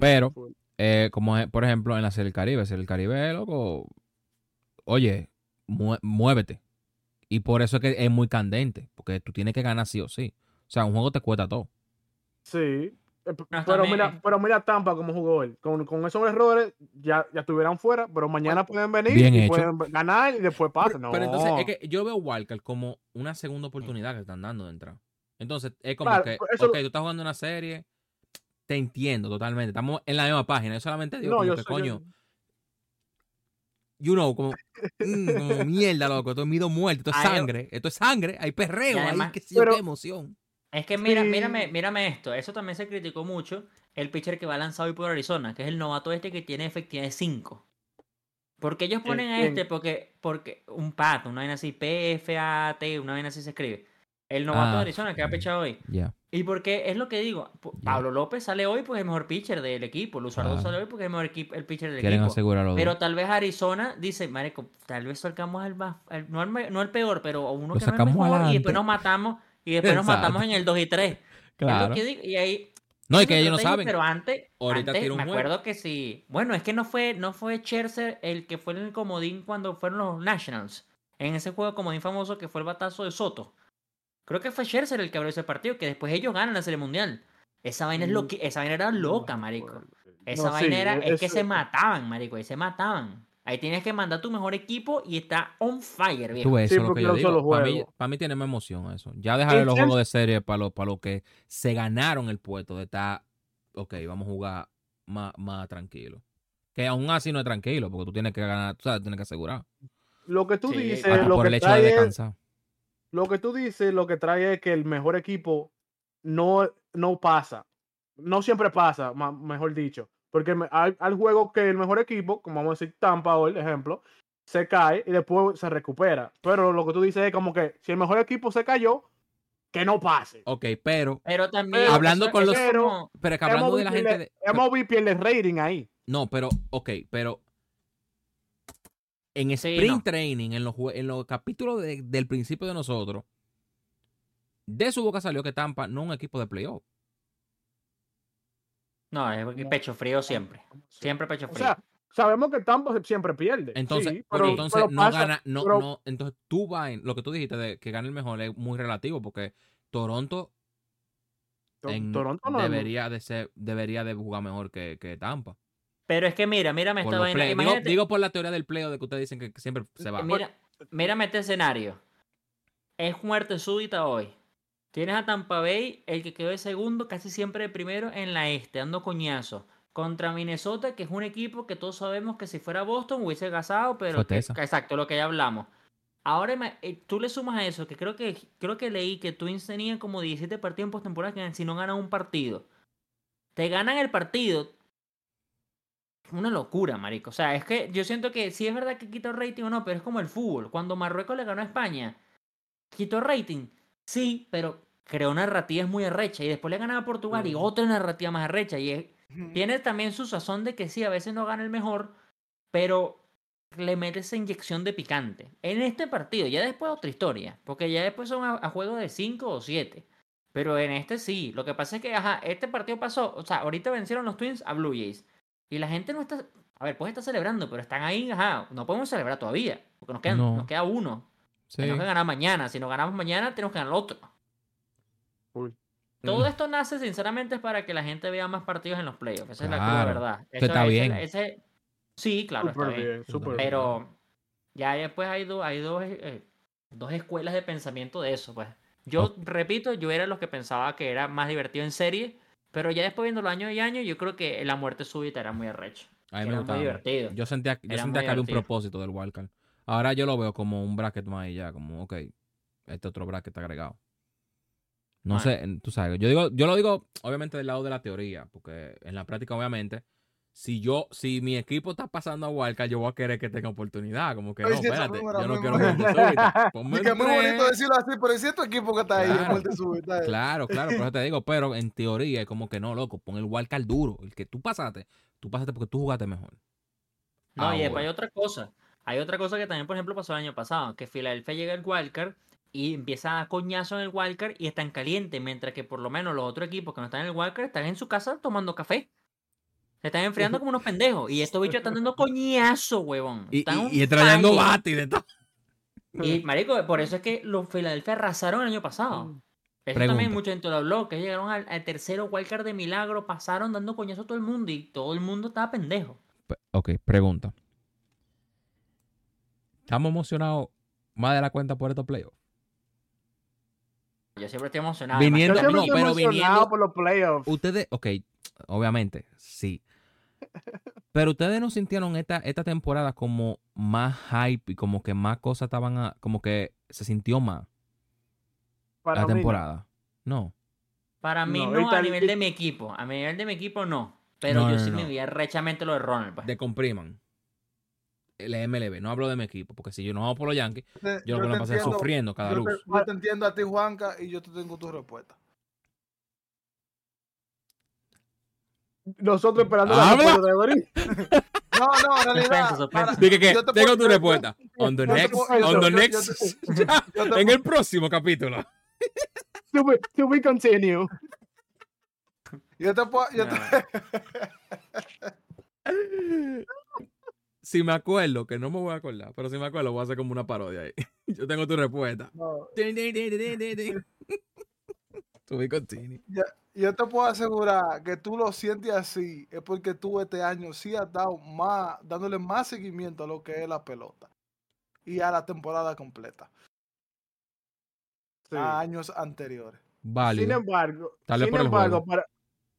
Pero- full. Eh, como es, por ejemplo en la Serie del Caribe, Serie del Caribe, loco, oye, muévete. Y por eso es que es muy candente, porque tú tienes que ganar sí o sí. O sea, un juego te cuesta todo. Sí. Eh, pero, mira, pero mira Tampa como jugó él. Con, con esos errores ya, ya estuvieran fuera, pero mañana pueden venir Bien y hecho. pueden ganar y después pasa. Pero, No. pero entonces es que yo veo Walker como una segunda oportunidad que están dando de entrar. Entonces es como Claro, que, eso- ok, tú estás jugando una serie, te entiendo totalmente. Estamos en la misma página. Yo solamente digo No, como yo que, soy- coño, you know, como, mm, como <laughs> mierda, loco. Esto es mido muerto, esto es Ay, sangre, esto es sangre, hay perreo, Y hay además- que Pero- qué emoción. Es que mira, Sí. mírame, mírame esto. Eso también se criticó mucho. El pitcher que va lanzado hoy por Arizona, que es el novato este que tiene efectividad de 5. Porque ellos ¿Quién- ponen a este porque, porque un pat, una vaina así, P-F-A-T, una vaina así se escribe. El novato Ah. de Arizona que ha pechado hoy. Ya. Y porque es lo que digo. Pablo López sale hoy porque es el mejor pitcher del equipo. Luzardo Claro. sale hoy porque es el mejor equipo, el pitcher del Quieren equipo. asegurar los Pero dos. tal vez Arizona dice, Marico, tal vez sacamos al más, no, al peor, pero uno Lo que no es sacamos mejor y después nos matamos y después nos Exacto. matamos en el 2 y 3. Claro. y ahí No, y que ellos no saben. Pero antes, Ahorita antes un me juego. acuerdo que sí. Bueno, es que no fue, no fue Scherzer el que fue en el comodín cuando fueron los Nationals. En ese juego comodín famoso que fue el batazo de Soto. Creo que fue Scherzer el que abrió ese partido, que después ellos ganan la Serie Mundial. Esa vaina es Mm, loqui- esa vaina era loca, No, marico. Esa No, vaina sí, era, es que eso- se mataban, marico, ahí se mataban. Ahí tienes que mandar tu mejor equipo y está on fire, viejo. Tú ves, Sí, eso es lo porque que yo no digo. los Para mí, juegos. para mí tiene más emoción eso. Ya dejaré Y los juegos de serie para los para los que se ganaron el puesto de estar, ok, vamos a jugar más, más tranquilo. Que aún así no es tranquilo, porque tú tienes que ganar, tú sabes, tienes que asegurar. Lo que tú Sí, dices, hasta lo por que el hecho de es- descansar. Lo que tú dices, lo que trae es que el mejor equipo no, no pasa. No siempre pasa, mejor dicho. Porque hay, hay juegos que el mejor equipo, como vamos a decir Tampa hoy, ejemplo, se cae y después se recupera. Pero lo que tú dices es como que si el mejor equipo se cayó, que no pase. Ok, pero, Pero también. Pero- Hablando eso- con los- pero es que hablando de la gente pierde, de, MLB pierde rating ahí. No, pero, ok, pero en Sí, sprint no. training, en los, en los capítulos de- del principio de nosotros, de su boca salió que Tampa no es un equipo de playoff. No, es pecho frío siempre. Siempre pecho O frío. sea, sabemos que Tampa siempre pierde. Entonces, sí, pero pero, entonces pero no pasa- gana, no, pero- no, entonces tú vas en, lo que tú dijiste de que gane el mejor es muy relativo porque Toronto en- Toronto no debería de ser, debería de jugar mejor que, que Tampa. Pero es que mira, mírame esta vaina. digo, digo por la teoría del playoff de que ustedes dicen que siempre se va. mira, mírame este escenario. Es muerte súbita hoy. Tienes a Tampa Bay, el que quedó de segundo, casi siempre de primero en la este, dando coñazo. Contra Minnesota, que es un equipo que todos sabemos que si fuera Boston hubiese gasado, pero que- exacto, lo que ya hablamos. Ahora eh, tú le sumas a eso, que creo que creo que leí que Twins tenía como 17 partidos en postemporada que si no ganan un partido. Te ganan el partido. Una locura, marico. O sea, es que yo siento que sí es verdad que quitó rating o no, pero es como el fútbol. Cuando Marruecos le ganó a España, quitó rating. Sí, pero creó narrativas muy arrecha. Y después le ganaba a Portugal y otra narrativa más arrecha. Y es- tiene también su sazón de que sí, a veces no gana el mejor, pero le mete esa inyección de picante. En este partido, ya después otra historia, porque ya después son a, a juego de 5 o 7. Pero en este sí, lo que pasa es que, ajá, este partido pasó, o sea, ahorita vencieron los Twins a Blue Jays. Y la gente no está, a ver, puede estar celebrando, pero están ahí, ajá, no podemos celebrar todavía, porque nos, quedan, No. nos queda uno. Sí. Tenemos que ganar mañana, si no ganamos mañana, tenemos que ganar el otro. Uy. Todo Mm. esto nace sinceramente es para que la gente vea más partidos en los playoffs. Esa es la Claro, verdad. está ese- bien. ese- sí, claro, está bien. Pero ya después hay, do- hay dos, eh, dos escuelas de pensamiento de eso, pues. Yo, repito, yo era los que pensaba que era más divertido en serie, Pero ya después viendo los años y años, yo creo que la muerte súbita era muy arrecho. A mí que me era gustaba. muy divertido. Yo sentía, yo sentía que había un propósito del wildcard. Ahora yo lo veo como un bracket más y ya, como, ok, este otro bracket agregado. No Bueno. sé, tú sabes, yo digo, yo lo digo obviamente del lado de la teoría, porque en la práctica obviamente, si yo, si mi equipo está pasando a wildcard, yo voy a querer que tenga oportunidad, como que no, espérate, yo no quiero muerte súbita, <laughs> ponme Y que es muy bonito decirlo así, pero es cierto equipo que está ahí, Claro. en muerte súbita. eh. Claro, claro, por eso te <laughs> digo, pero en teoría es como que no, loco, pon el wildcard duro, el que tú pasaste, tú pasaste porque tú jugaste mejor. No, y después Ahora. hay otra cosa. Hay otra cosa que también, por ejemplo, pasó el año pasado, que Filadelfia llega al wildcard y empieza a coñazo en el wildcard y están calientes, mientras que por lo menos los otros equipos que no están en el wildcard están en su casa tomando café. Se están enfriando como unos pendejos. Y estos bichos están dando coñazo, huevón. Y, Están y, y trayendo bate y de todo. Y, marico, por eso es que los Philadelphia arrasaron el año pasado. Eso también Pregunta. mucha gente lo habló, que llegaron al, al tercero wildcard de milagro, pasaron dando coñazo a todo el mundo y todo el mundo estaba pendejo. Pe- Ok, pregunta. ¿Estamos emocionados más de la cuenta por estos playoffs? Yo siempre estoy emocionado. Viniendo- no, pero emocionado viniendo- por los playoffs. Ustedes, ok, obviamente, sí. Pero ustedes no sintieron esta, esta temporada como más hype y como que más cosas estaban, a- como que se sintió más Para la mí temporada. No. Para mí No, a el- nivel de mi equipo. A nivel de mi equipo no. Pero No, yo no, sí no. me vi rechamente lo de Ronald. pues. De compriman. El MLB, no hablo de mi equipo, porque si yo no hago por los Yankees, Te- yo lo me pasé entiendo- sufriendo cada yo luz. te, yo te entiendo a ti, Juanca, y yo te tengo tu respuesta. Nosotros esperando la respuesta. <laughs> No, no, en realidad. Para- Dije que te tengo puedo- tu respuesta. On the next, on the <laughs> en el próximo capítulo. <laughs> To be continue. Yo te puedo. Yo te, Si me acuerdo, que no me voy a acordar, pero si me acuerdo, voy a hacer como una parodia ahí. Yo tengo tu respuesta. no, To be continue. yo te puedo asegurar que tú lo sientes así, es porque tú este año sí has dado más, dándole más seguimiento a lo que es la pelota y a la temporada completa, Sí. a años anteriores. Sin Válido. embargo, Tal vez sin embargo, para,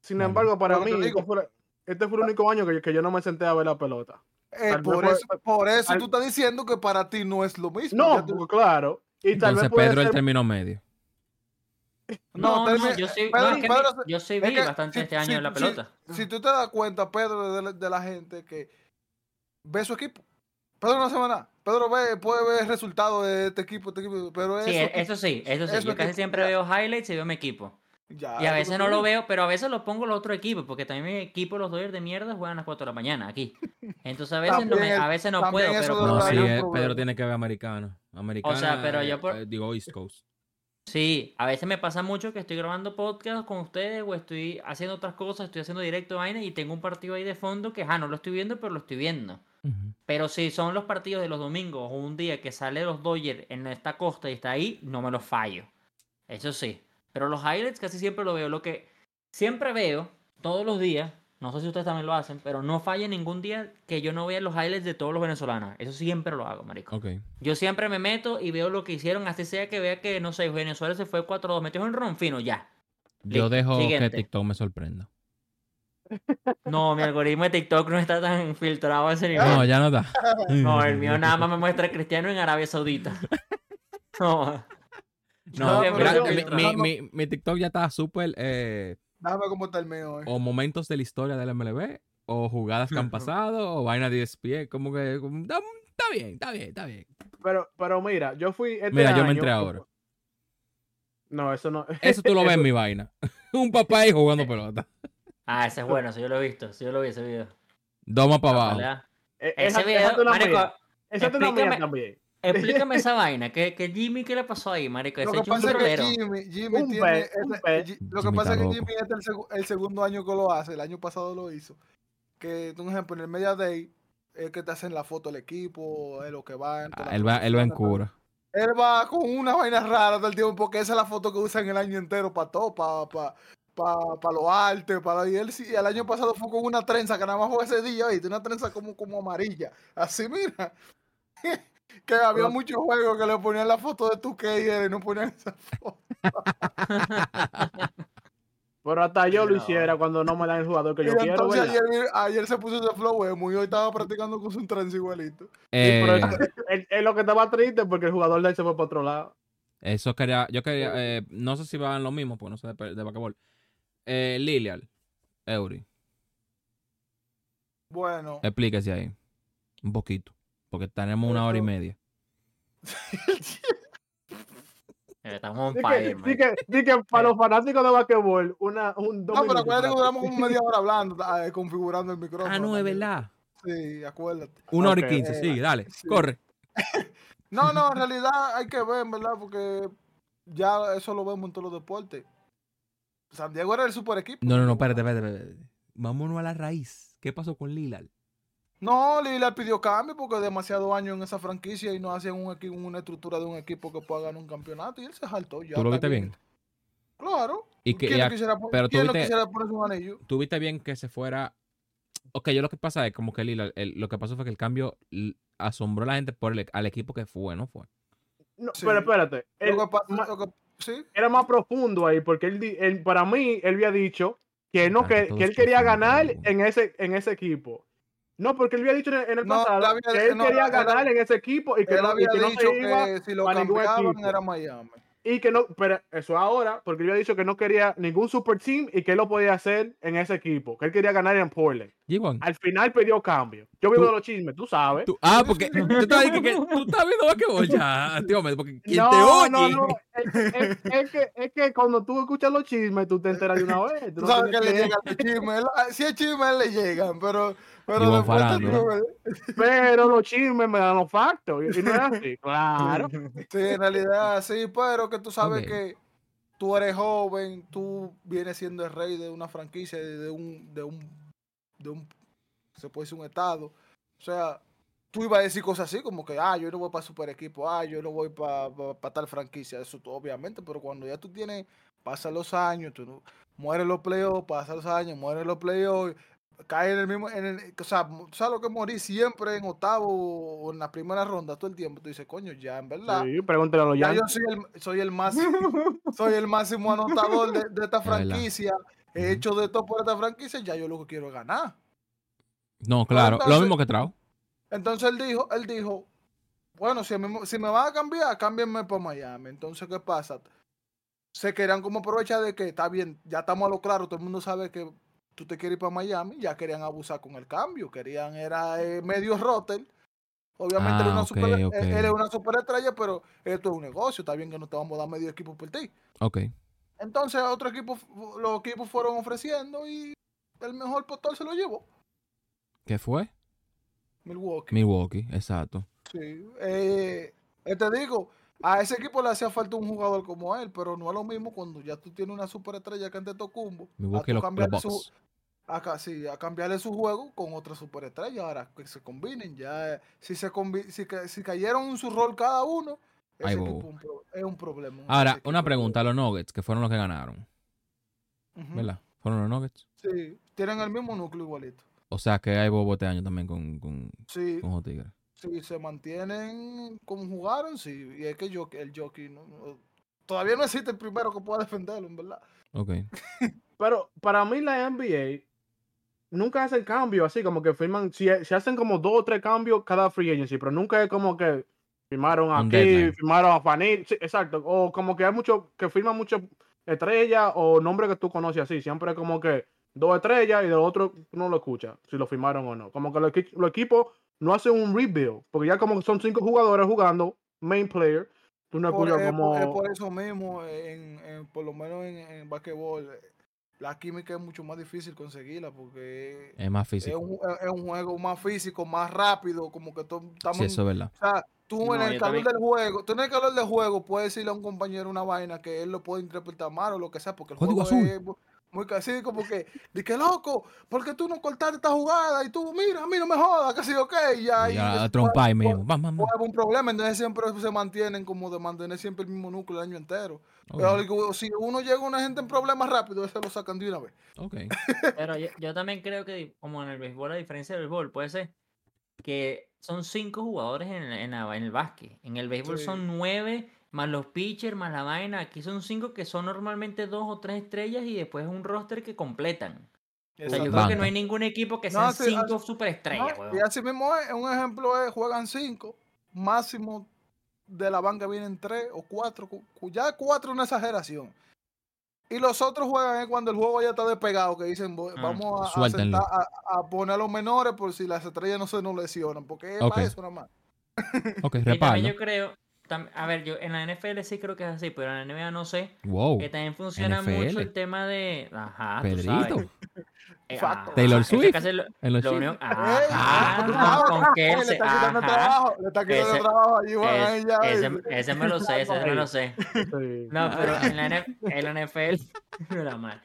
sin Válido. embargo, para Pero mí, este fue, este fue el único año que yo, que yo no me senté a ver la pelota. Eh, por, fue- eso, por eso al- tú estás diciendo que para ti no es lo mismo. No, tú- claro. Y tal Entonces vez Pedro el término medio. No, no, yo Pedro- no, es que Pedro mi- se- yo sí es vi que bastante si- este año si- en la pelota. Si, tú te das cuenta, Pedro, de la, de la gente que ve su equipo. Pedro no hace nada. Pedro ve, puede ver resultados de este equipo, este equipo, pero Sí, eso, e- eso sí, eso sí. eso yo casi que- siempre ya. veo highlights y veo mi equipo. ya, Y a veces no lo veo, pero a veces los pongo los otros equipos, porque también mi equipo, los Dodgers de mierda, juegan a las 4 de la mañana aquí. Entonces a veces no, me- a veces no puedo, pero lo No, sí, eh. Pedro tiene que ver americano. Americana, pero yo eh, por- eh, digo East Coast. Sí, a veces me pasa mucho que estoy grabando podcast con ustedes o estoy haciendo otras cosas, estoy haciendo directo vaina y tengo un partido ahí de fondo que, ah, no lo estoy viendo, pero lo estoy viendo. Pero si son los partidos de los domingos o un día que sale los Dodgers en esta costa y está ahí, no me los fallo. Eso sí. Pero los highlights casi siempre lo veo. Lo que siempre veo, todos los días, no sé si ustedes también lo hacen, pero no falla ningún día que yo no vea los highlights de todos los venezolanos. Eso siempre lo hago, marico. Yo siempre me meto y veo lo que hicieron, así sea que vea que, no sé, Venezuela se fue 4-2, metió en ron fino, ya. Yo Listo. dejo Siguiente. que TikTok me sorprenda. No, mi algoritmo de TikTok no está tan filtrado a ese nivel. No, ya no está. <laughs> No, el mío nada más me muestra a Cristiano en Arabia Saudita. <laughs> No. No, filtro. mi- mi- mi TikTok ya está súper eh, Déjame cómo está el mío. eh. o momentos de la historia del MLB o jugadas que han pasado o vaina de ESPN, como que como, está, está bien, está bien, está bien. Pero, pero mira, yo fui. Este Mira, yo me entré ahora. No, eso no. <laughs> Eso tú lo ves en mi vaina. <laughs> Un papá ahí jugando pelota. Ah, ese es bueno, eso yo lo he visto, sí yo lo vi ese video. Dos más para abajo. ¿Verdad? Eh, Ese esa- video, esa es una marico, explícame- también. Explícame esa <laughs> vaina, que, que Jimmy, ¿qué le pasó ahí, marico? Lo que pasa es que. Jimmy, Jimmy Un tiene. pez, un este- pez. Gi- lo que Jimmy pasa es que. Jimmy este es el, segu- el segundo año que lo hace. El año pasado lo hizo. Que, un ejemplo, en el Media Day es que te hacen la foto del equipo, es lo que va. Ah, Él va, él va en cura. Él va con una vaina rara todo el tiempo porque esa es la foto que usan el año entero para todo, para pa, pa, pa los artes, para y él sí, el año pasado fue con una trenza que nada más fue ese día, ¿viste? Una trenza como, como amarilla. Así mira. <laughs> que había Pero- muchos juegos que le ponían la foto de tu él y no ponían esa foto. <laughs> Pero hasta yo lo hiciera cuando no me dan el jugador que Y yo quiero, ayer, ayer se puso ese flow y hoy estaba practicando con su trance igualito. Sí, pero Eh, es, es- es lo que estaba triste porque el jugador de él se fue para otro lado. eso quería, yo quería, eh, no sé si van lo mismo, pues no sé de, de basquetbol. Eh, Lilial, Eury, Bueno, explíquese ahí. Un poquito. Porque tenemos una hora y media. <laughs> Eh, Estamos Di fire, man. di que, di que para los fanáticos de basquetbol, una, un dos no, pero acuérdate que duramos como media hora hablando, eh, configurando el micrófono. Ah, no, es verdad. Sí, acuérdate. Una hora y quince, eh, sí, dale, sí. corre. <laughs> No, no, en realidad hay que ver, en verdad, porque ya eso lo vemos en todos los deportes. San Diego era el super equipo. No, no, no, espérate, espérate, espérate. Vámonos a la raíz. ¿Qué pasó con Lillard? No, Lillard pidió cambio porque demasiado años en esa franquicia y no hacían un equipo, una estructura de un equipo que pueda ganar un campeonato y él se saltó. Ya ¿Tú lo viste bien? Claro. Y que- ¿Quién, y a- quisiera, pero tú quién viste- quisiera ponerse un anillo? ¿Tuviste bien que se fuera? Ok, yo lo que pasa es como que Lillard, el- lo que pasó fue que el cambio asombró a la gente por el, al equipo que fue, ¿no fue? No, Sí. Pero espérate, él- Lo que pasa- ma- lo que- sí, era más profundo ahí, porque él, para mí, él había dicho que no Claro, que, él quería ganar en ese, en ese equipo. No, porque él había dicho en el, No, pasado él había- que él no, quería ganar en ese equipo y que él no, y había que no dicho se iba que si lo cambiaban era Miami. y que no, pero eso ahora, porque él había dicho que no quería ningún super team y que él lo podía hacer en ese equipo, que él quería ganar en Portland. G1. Al final pidió cambio. Yo vivo de los chismes, tú sabes. Tú- ah, porque tú estás, que, que- tú estás viendo basquetbol ya, tío, porque quien no, te oye. no, no. Es, es- es que, es que cuando tú escuchas los chismes, tú te enteras de una vez. Tú Tú no sabes que tienes le que- llegan los chismes. Si es chisme, le llegan, pero, pero después no. Pero los chismes me dan los factos. Y, y no es así. <laughs> Claro. Sí, en realidad sí, pero que tú sabes que tú eres joven, tú vienes siendo el rey de una franquicia, de de un, de un, de un, se puede decir un estado. O sea, tú ibas a decir cosas así como que, ah, yo no voy para super equipo, ah, yo no voy para tal franquicia, eso obviamente, pero cuando ya tú tienes, pasan los años, tú no, mueren los playoffs, pasan los años, mueren los playoffs, cae en el mismo, en el, o sea, tú sabes lo que morir siempre en octavo o en la primera ronda todo el tiempo, tú dices, coño, ya en verdad. Sí, pregúntale a los Ya yo soy el, soy el más <laughs> soy el máximo anotador de, de esta franquicia. He hecho de todo por esta franquicia, ya yo lo que quiero es ganar. No, claro, lo mismo que Trau. Entonces él dijo, él dijo, bueno, si, a mí me- si me van a cambiar, cámbienme para Miami. Entonces, ¿qué pasa? Se querían como aprovechar de que está bien, ya estamos a lo claro, todo el mundo sabe que tú te quieres ir para Miami, ya querían abusar con el cambio, querían, era eh, medio rotter. Obviamente él, es Ah, una ok, super- ok. él- es una superestrella, pero esto es un negocio, está bien que no te vamos a dar medio equipo por ti. Ok. Entonces otro equipo, los equipos fueron ofreciendo y el mejor postor se lo llevó. ¿Qué fue? Milwaukee. Milwaukee, exacto. Sí. Eh, te digo, a ese equipo le hacía falta un jugador como él, pero no es lo mismo cuando ya tú tienes una superestrella que antes Tocumbo. Milwaukee a, tú los, los cambiarle su, Bucks. A, sí, a cambiarle su juego con otra superestrella. Ahora que se combinen, ya si se combi- si, si cayeron en su rol cada uno, ese un es un problema. Ahora, una pregunta, los Nuggets, que fueron los que ganaron. ¿verdad? Fueron los Nuggets. Sí, tienen el mismo núcleo igualito. O sea que hay bobo este año también con, con, Sí, con Tigres. si se mantienen como jugaron, sí. Y es que yo, el jockey no, no- todavía no existe el primero que pueda defenderlo, en verdad. Ok. <laughs> Pero para mí la NBA nunca hace el cambio así, como que firman, si, si hacen como dos o tres cambios cada free agency, pero nunca es como que firmaron aquí, deadline. firmaron a Fanny, sí, exacto, o como que hay muchos que firman muchas estrellas o nombres que tú conoces así, siempre es como que dos estrellas y del otro no lo escuchas, si lo firmaron o no. Como que los, equi- los equipos no hacen un rebuild, porque ya como son cinco jugadores jugando, main player, tú no Por, escuchas es, como... por, es por eso mismo, en, en- por lo menos en, en basquetbol, eh, la química es mucho más difícil conseguirla porque Es más es físico. un, es- un juego más físico, más rápido, como que estamos Sí, en- eso es verdad. O sea, tú No, en el calor también- del juego, tú en el calor del juego puedes decirle a un compañero una vaina que él lo puede interpretar mal o lo que sea, porque el Código juego azul. Muy casi como que, de que loco, porque tú no cortaste esta jugada y tú, mira, a mí no me jodas, que sí, ok, ya. Y y a, a después- trompar ahí después- mismo. Vamos, vamos. un problema, entonces siempre se mantienen como de mantener siempre el mismo núcleo el año entero. Pero digo, si uno llega a una gente en problemas rápido, ese lo sacan de una vez. ok. <laughs> Pero yo, yo también creo que, como en el béisbol, a diferencia del béisbol, puede ser que son cinco jugadores en, el- en, la- en el básquet. En el béisbol Sí. son nueve más los pitchers, más la vaina. Aquí son cinco que son normalmente dos o tres estrellas y después un roster que completan. O sea, yo creo que no hay ningún equipo que No, sean así- cinco así- superestrellas, No, y así mismo es, un ejemplo es, juegan cinco, máximo de la banca vienen tres o cuatro, cu- cu- ya cuatro es una exageración. Y los otros juegan es cuando el juego ya está despegado, que dicen, "Vo- Ah, vamos a, a, suéltenlo. sentar- a- a poner a los menores por si las estrellas no se nos lesionan, porque es para eso nada más. Ok, <laughs> reparo. yo creo, a ver, yo en la NFL sí creo que es así, pero en la NBA no sé. Wow. Que también funciona mucho NFL. el tema de. Ajá, Pedrito. Eh, Facto. Taylor que Swift. lo- En los lo Chiefs. único- Ey, Ajá, tú sabes, con le está quitando ajá. trabajo, le está quitando Ese- trabajo allí, Juan, Es- ese, ¿viste? ese me lo sé, ese me lo sé. No, pero en la, en la NFL. no era mal.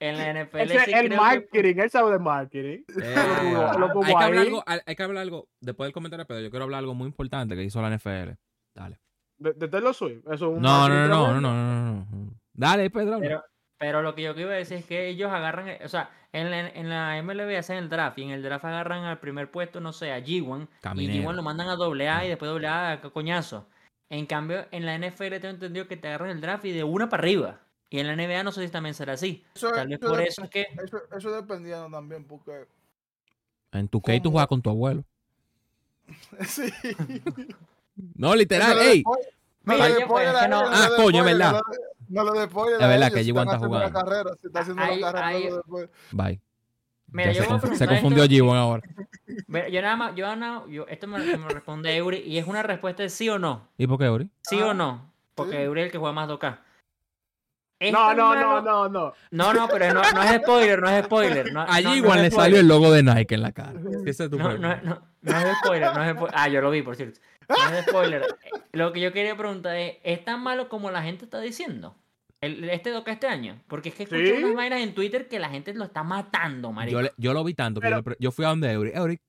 En la NFL Ese sí el creo que- marketing, él sabe de marketing. Eh, hay, que hablar algo, hay hay que hablar algo después del comentario, pero yo quiero hablar algo muy importante que hizo la NFL. Dale. De, de Taylor Swift. Eso es un No, no, no, no, no, no, no, no. Dale, Pedro. habla. Pero, pero lo que yo iba a decir es que ellos agarran, eh, o sea, en la, en la MLB hacen el draft y en el draft agarran al primer puesto, no sé, a G1 y Caminero. G1 lo mandan a doble A y después doble A a coñazo. En cambio, en la NFL tengo entendido que te agarran el draft y de una para arriba. Y en la NBA no sé si también será así. Eso, Tal vez eso por eso es que... eso, eso dependiendo también, porque En tu K tú juegas con tu abuelo. <laughs> sí. <laughs> No, literal, No le ey. No no- Ah, coño, es verdad. no No le des spoiler Es verdad que si G1 están está haciendo la jugando. carrera, si está haciendo Ahí- la carrera, ahí- no le des spoiler. Bye. Mira, yo se, voy a conf- se confundió esto- G1 ahora. Mira, yo nada más, yo nada, yo, esto me, responde Eury y es una respuesta de sí o no. ¿Y por qué, Ori? ¿Sí Ah, o no? Porque sí. Eury es el que juega más 2K. ¿Es No, no, no, no, no. No, no, pero no, no es spoiler, no es spoiler. No, Allí no, no igual le spoiler. salió el logo de Nike en la cara. Ese es tu No, no, no, no es spoiler, no es spoiler. Ah, yo lo vi, por cierto. No es <laughs> spoiler. Eh, Lo que yo quería preguntar es, ¿es tan malo como la gente está diciendo? El, este Doca este año. Porque es que escuché Sí. unas vainas en Twitter que la gente lo está matando, marico. Yo, le- yo lo vi tanto que Pero- yo, yo fui a donde Eury. Eury,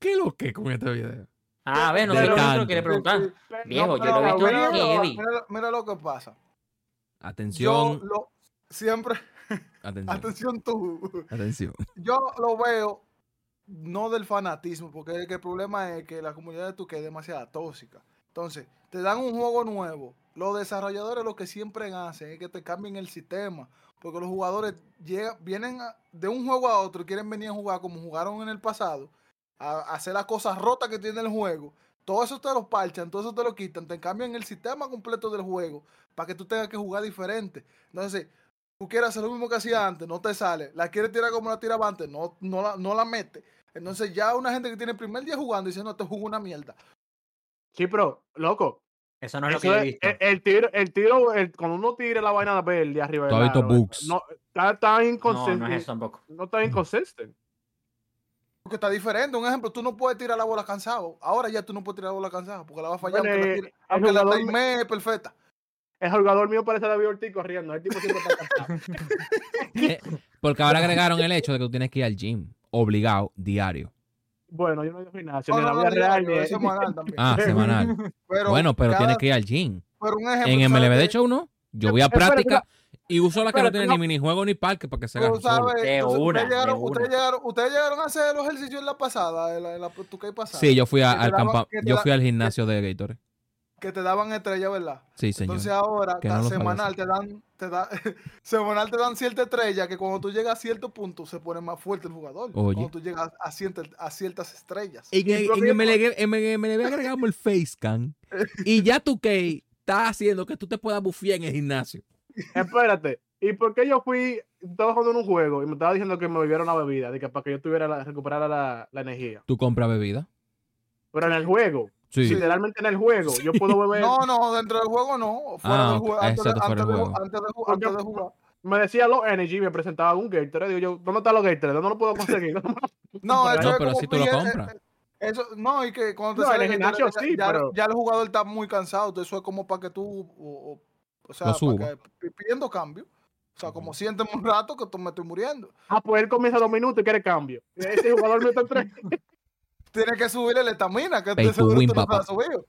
¿qué lo que con este video? Ah, a ver, no sé lo que lo quiere preguntar. Sí, sí. Viejo, No, yo lo he visto mira, heavy. mira lo- mira lo que pasa. Yo Atención, lo, siempre, <laughs> atención, atención tú, atención. yo lo veo no del fanatismo, porque que el problema es que la comunidad de tu es demasiado tóxica. Entonces, te dan un juego nuevo. Los desarrolladores lo que siempre hacen es que te cambien el sistema, porque los jugadores llegan, vienen de un juego a otro y quieren venir a jugar como jugaron en el pasado, a, a hacer las cosas rotas que tiene el juego. Todo eso te lo parchan, todo eso te lo quitan, te cambian el sistema completo del juego para que tú tengas que jugar diferente. Entonces, tú quieres hacer lo mismo que hacía antes, no te sale. La quieres tirar como la tiraba antes, no, no, la, no la mete. Entonces, ya una gente que tiene el primer día jugando dice, no, te juego una mierda. Sí, pero, loco. Eso no es lo que yo he visto. el, el tiro, el tiro, el- cuando uno tira la vaina verde arriba visto aro, bugs. No, está tan No, no inconsistente. es eso tampoco. No está inconsistente. Porque está diferente. Un ejemplo, tú no puedes tirar la bola cansado. Ahora ya tú no puedes tirar la bola cansado porque la va a fallar Bueno, aunque la, eh, tire- el aunque la jugador- timee es perfecta. El jugador mío parece David Ortiz corriendo. El tipo siempre está cansado. <laughs> Eh, Porque ahora <laughs> agregaron el hecho de que tú tienes que ir al gym, obligado, diario. Bueno, yo no al gimnasio, No, ni en no, la no, vida real. diario, es semanal <laughs> también. Ah, semanal. <laughs> Pero Bueno, pero cada- tienes que ir al gym. pero un ejemplo, En MLB, de hecho, uno, yo voy a práctica y uso la que no tiene no. ni minijuego ni parque para que se sabes, una, ustedes, llegaron, ustedes, llegaron, ustedes llegaron a hacer los ejercicios en la pasada, en la, en la pasada. Sí, yo fui a- al daban- yo da- fui al gimnasio de Gatorade. Que te daban estrella, ¿verdad? Sí, señor. Entonces ahora, Que ta- no semanal, te dan, te da, <laughs> semanal te dan cierta estrella que cuando tú llegas a cierto punto se pone más fuerte el jugador. Oye. Cuando tú llegas a, cierta- a ciertas estrellas. En, Y en en MLB agregamos el <laughs> facecam <laughs> y ya tu que está haciendo que tú te puedas bufiar en el gimnasio. Espérate. ¿Y por qué yo fui, estaba jugando en un juego y me estaba diciendo que me bebiera una bebida? De que para que yo tuviera la, recuperara la, la energía. Tú compras bebida. Pero en el juego, Sí. literalmente en el juego, yo puedo beber. No, no, dentro del juego no. Fuera Ah, del juego. Antes, antes, de, juego. antes, de, jugar. Me decía los Energy, me presentaba un Gatorade. Digo yo, ¿dónde está los Gatorade? ¿Dónde lo puedo conseguir? No, No, eso es pero como si tú lo compras. Eso, no, y que cuando te No, el gimnasio ya, sí, ya- pero- ya el jugador está muy cansado. Entonces eso es como para que tú, o, o- o sea, que, pi- pidiendo cambio. O sea, como siénteme un rato que tú me estoy muriendo. Ah, pues él comienza dos minutos y quiere cambio. Ese jugador me está. <laughs> Tienes que subirle la estamina, que Pay seguro win, tú no te has subido.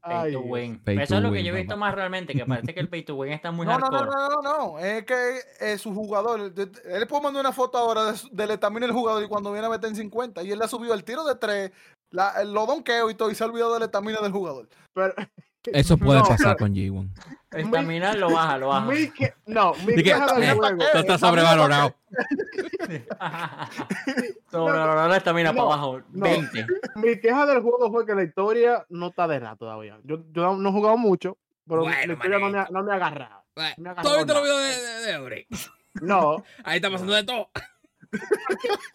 Pay Ay, to Dios. win. Pay Eso to es lo que yo he visto papá. más realmente, que parece que el pay to win está muy No, no, no, no, no, no. Es que eh, su jugador, él puede mandar una foto ahora de, de la estamina del jugador y cuando viene a meter en 50 y él le ha subido el tiro de tres, la, el- lo donqueo y todo y se ha olvidado de la estamina del jugador. Pero, Eso <laughs> puede No. pasar con G1. Estamina lo baja, lo baja. Mi que- no, mi que, queja del juego. Esto está sobrevalorado. <laughs> Sobrevaloró la estamina No, para abajo. no. 20. Mi queja del juego fue que la historia no está de nada todavía. Yo, yo no he jugado mucho, pero Bueno, la historia no me, ha, no me ha agarrado. Eh, Me ¿Tú has visto los agarró videos de, de, de Eury? No, Ahí está pasando de todo.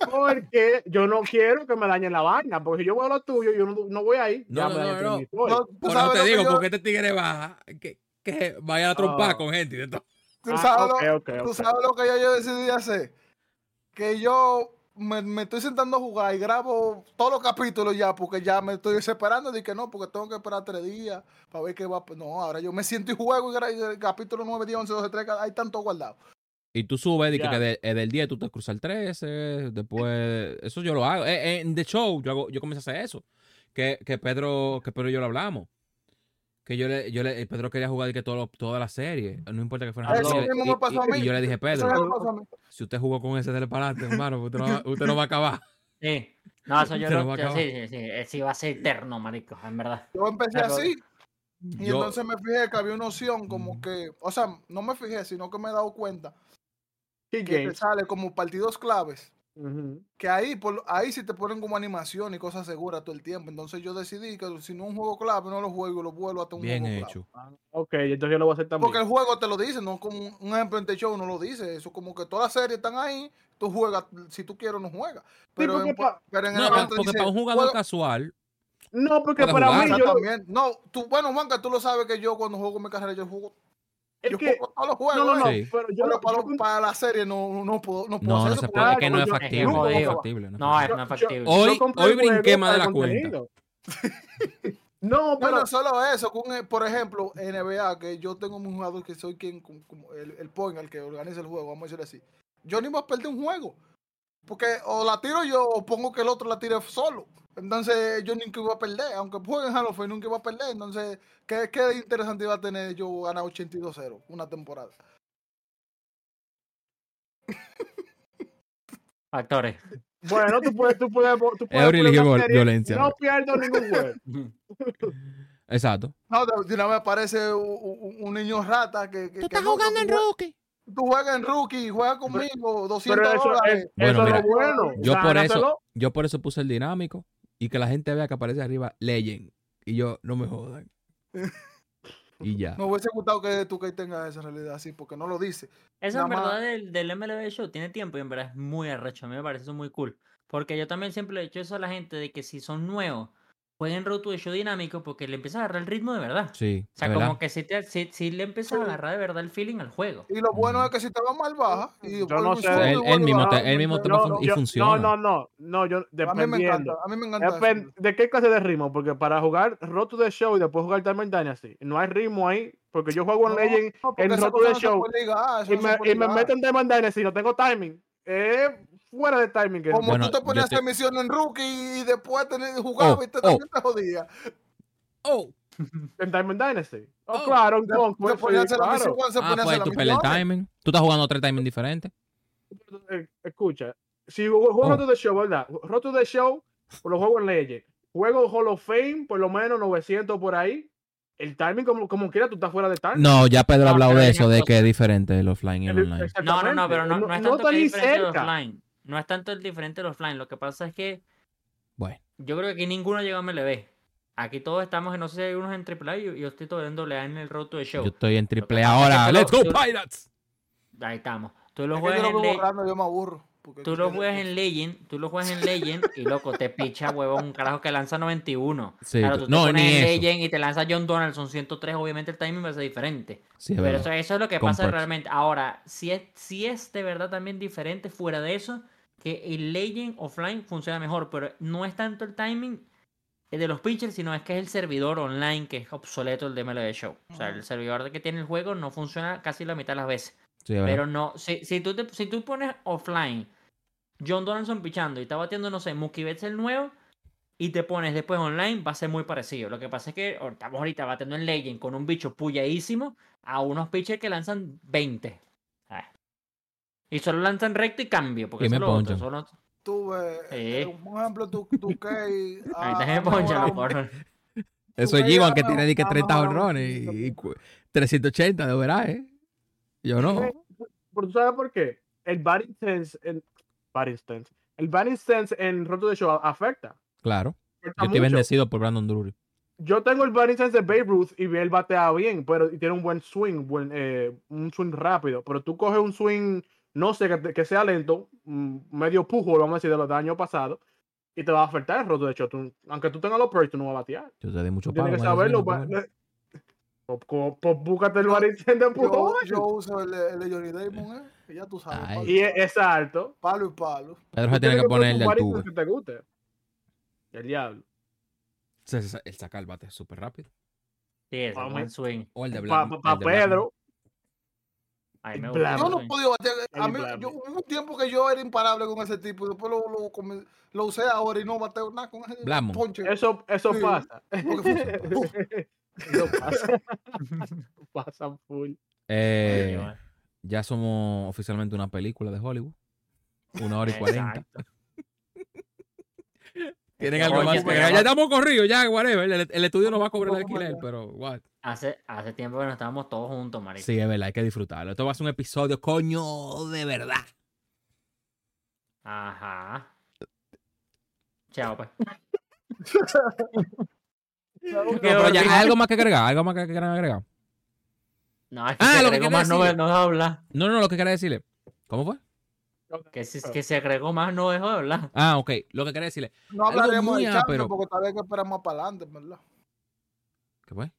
Porque yo no quiero que me dañen la vaina, porque si yo voy a lo tuyo, yo no, no voy ahí. No, ya no, me no, no. No, te digo, yo- porque este tigre baja, que, que vaya a trompar Ah. con gente de todo. Tú Ah, sabes, ok, lo, ok, tú sabes lo que yo, yo decidí hacer. Que yo me, me estoy sentando a jugar y grabo todos los capítulos ya, porque ya me estoy desesperando. de que no, porque tengo que esperar tres días para ver qué va. No, ahora yo me siento y juego y, y el capítulo 9, 10, 11, 12, 13, hay tanto guardado. Y tú subes, di que, de- del 10 tú te cruzas el 13, después, eso yo lo hago. Eh, eh, en The Show yo, hago, yo comencé a hacer eso. Que, que Pedro que Pedro y yo lo hablamos. Que yo le, yo le, eh, Pedro quería jugar di que todo, toda la serie, no importa que fuera Eso serie. y, y- y yo le dije, Pedro, si usted jugó con ese del para adelante, hermano, usted no, va, <laughs> usted no va a acabar. Sí. No, eso <laughs> yo lo. va a yo- acabar. sí, sí, sí. Sí, va a ser eterno, marico, en verdad. Yo empecé Pero- así y Yo, entonces me fijé que había una opción como que, o sea, no me fijé, sino que me he dado cuenta Key que te Games. sale como partidos claves. Ujú. que ahí por, ahí sí te ponen como animación y cosas seguras todo el tiempo. Entonces yo decidí que si no es un juego clave, no lo juego y lo vuelvo hasta un bien juego clave. hecho. Ah, Ok, entonces yo lo voy a hacer también. Porque el juego te lo dice, no como un, ejemplo en The Show no lo dice. Eso como que todas las series están ahí, tú juegas, si tú quieres no juegas. Pero, porque en, pa- pero en No, el porque, evento porque dice, para un jugador juega- casual, No, porque para jugar. mí, yo, también. No, tú, bueno, Juanca, tú lo sabes que yo cuando juego mi carrera, yo juego, es yo que, juego todos los juegos. no, no, no, ¿eh? Sí. pero yo, Pero para, yo- para la serie no, no puedo, no puedo no, hacer no se puede, es que no es factible, no es factible. no es No, factible. no. Hoy- hoy brinqué más de la cuenta. contenido. <laughs> no, No, pero no solo eso, con, eh, por ejemplo, NBA, que yo tengo un jugador que soy quien, como- como el, el point, el que organiza el juego, vamos a decirlo así. Yo ni voy a perder un juego. Porque o la tiro yo o pongo que el otro la tire solo. Entonces yo nunca iba a perder. Aunque juegue en Halo of Fame, nunca iba a perder. Entonces, ¿qué, qué interesante iba a tener yo ganar 82-0 una temporada? Factores. bueno, tú puedes, tú puedes, tú puedes Eury poner violencia. No pierdo ningún juego. <laughs> Exacto. No, de, una vez aparece un, niño rata que... que Tú estás que jugando tú en rookie. Tú juegas en rookie, juegas conmigo, 200 Pero eso, dólares. es, Bueno, eso es mira, lo bueno. Yo por eso, yo por eso puse el dinámico y que la gente vea que aparece arriba Legend. Y yo, no me jodan. Y ya. <laughs> Me hubiese gustado que tú que tengas esa realidad así, porque no lo dice. Eso Nada en verdad más- del, del MLB Show tiene tiempo y en verdad es muy arrecho. A mí me parece eso muy cool. Porque yo también siempre le he dicho eso a la gente de que si son nuevos, jueguen Road to the Show dinámico porque le empiezas a agarrar el ritmo de verdad. Sí. O sea, como verdad. que si, te, si, si le empiezas a agarrar de verdad el feeling al juego. Y lo bueno es que si te va mal, baja. Y Yo no sé. Él- él mismo te- él mismo te No, no, y Yo- funciona. No, no, no, no, yo A mí me encanta, dependiendo. a mí me encanta. ¿De qué clase de ritmo? Porque para jugar Road to the Show y después jugar Time Dynasty, no hay ritmo ahí. Porque yo juego en Legend en Road to the Show ligar, y me, y me meto en Time Dynasty y no tengo timing. Es fuera de timing. Que Como Bueno, tú te ponías te- misión en rookie y después tener, jugabas Oh, y te, oh. te jodía. Oh, en Time Dynasty. <laughs> Oh, Oh, claro, en Te, Conquest, te sí, claro. misión cuando se ah, pues hacer tú pierdes el timing. Tú estás jugando tres timing diferentes. Eh, Escucha, si juego Oh. Road to the Show, ¿verdad? Road to the Show, pues lo juego en Legend. Juego Hall of Fame, por lo menos 900 por ahí. El timing, como, como quiera, tú estás fuera de timing. No, ya Pedro ha No, hablado pero de eso, de que es diferente el offline y el El- online. No, no, no, pero no, no es tanto que es diferente el cerca. offline. No es tanto el diferente el offline. Lo que pasa es que Bueno, yo creo que aquí ninguno llega a MLB. Aquí todos estamos, en- no sé si hay unos en AAA y yo, yo estoy todo en AA en el Road to the Show. yo estoy en que ahora. ¡Let's go, tú- Pirates! Ahí estamos. Tú lo Es que yo juegas lo en veo Le- grande, yo me aburro. Tú lo juegas en Legend, tú lo juegas en Legend y loco, te picha huevón, un carajo que lanza 91. Sí, claro, tú te no, pones ni en eso. Legend y te lanza John Donaldson 103, obviamente el timing va a ser diferente. Sí, es Pero eso, eso es lo que pasa realmente. Ahora, si es, si es de verdad también diferente fuera de eso, que el Legend offline funciona mejor, pero no es tanto el timing de los pitchers, sino es que es el servidor online que es obsoleto el de MLB Show. O sea, el servidor que tiene el juego no funciona casi la mitad de las veces. Sí. Pero no, si, si, tú te- si tú pones offline John Donaldson pichando y está batiendo, no sé, Mookie Betts el nuevo y te pones después online, va a ser muy parecido. Lo que pasa es que estamos ahorita batiendo en Legend con un bicho puyadísimo a unos pitchers que lanzan 20. Y solo lanzan recto y cambio, porque Y eso me ponchan. eso no- Tú, eh, Sí. eh, un ejemplo, tú, tú <laughs> que Ahí te me ponchan los cabrones. Eso es G1 que tiene que a 30 Mahomes honrones y, y cu- 380 de veraje. Yo no. Pero tú sabes por qué? El batting stance, el batting stance, el batting stance en Roto de Show afecta. Claro. afecta Yo estoy mucho. bendecido por Brandon Drury. Yo tengo el batting stance de Babe Ruth y él batea bien, pero y tiene un buen swing, buen, eh, un swing rápido. Pero tú coges un swing, no sé, que, que sea lento, mm, medio pujo, vamos a decir, de los del año pasado, y te va a afectar el roto de. Tú- aunque tú tengas los perks, tú no vas a batear. Yo te di mucho tienes palo. que saberlo. Pues, búscate el stance de Yo, pujo. yo uso el, de- el de Johnny Damon, ¿eh? Que ya tú sabes. Palo, Y es, es alto. palo y palo. Pedro se tiene que poner el tubo. que te guste. El diablo. Se- se- Él saca el bate súper rápido. Sí, es un Vamos. buen swing. O el de Para Blanco. Pedro, A me Yo no podía batear. A El mí, yo, hubo un tiempo que yo era imparable con ese tipo y después lo, lo, usé ahora y no bateo nada con ese ponche. eso, eso Sí. pasa. <laughs> Eso pasa. <laughs> pasa full. Eh, eh. ya somos oficialmente una película de Hollywood. Una hora y cuarenta. Tienen Oye, algo más que Ya estamos corridos, ya, whatever. El, el estudio no va a cobrar el alquiler, pero what. Hace, hace tiempo que no estábamos todos juntos, marico. Sí, es verdad, hay que disfrutarlo. Esto va a ser un episodio, coño, de verdad. Ajá. Chao, pues. <laughs> No, pero ya, ¿hay algo más que agregar? ¿Algo más que quieran agregar? No, es que Ah, lo que más no, no habla. No, no, lo que quería decirle. ¿Cómo fue? Que, si, que se agregó más no dejó de hablar. Ah, ok. Lo que quería decirle. No hablaremos de Champions ápero. porque tal vez hay que esperar más para adelante, ¿verdad? ¿Qué fue?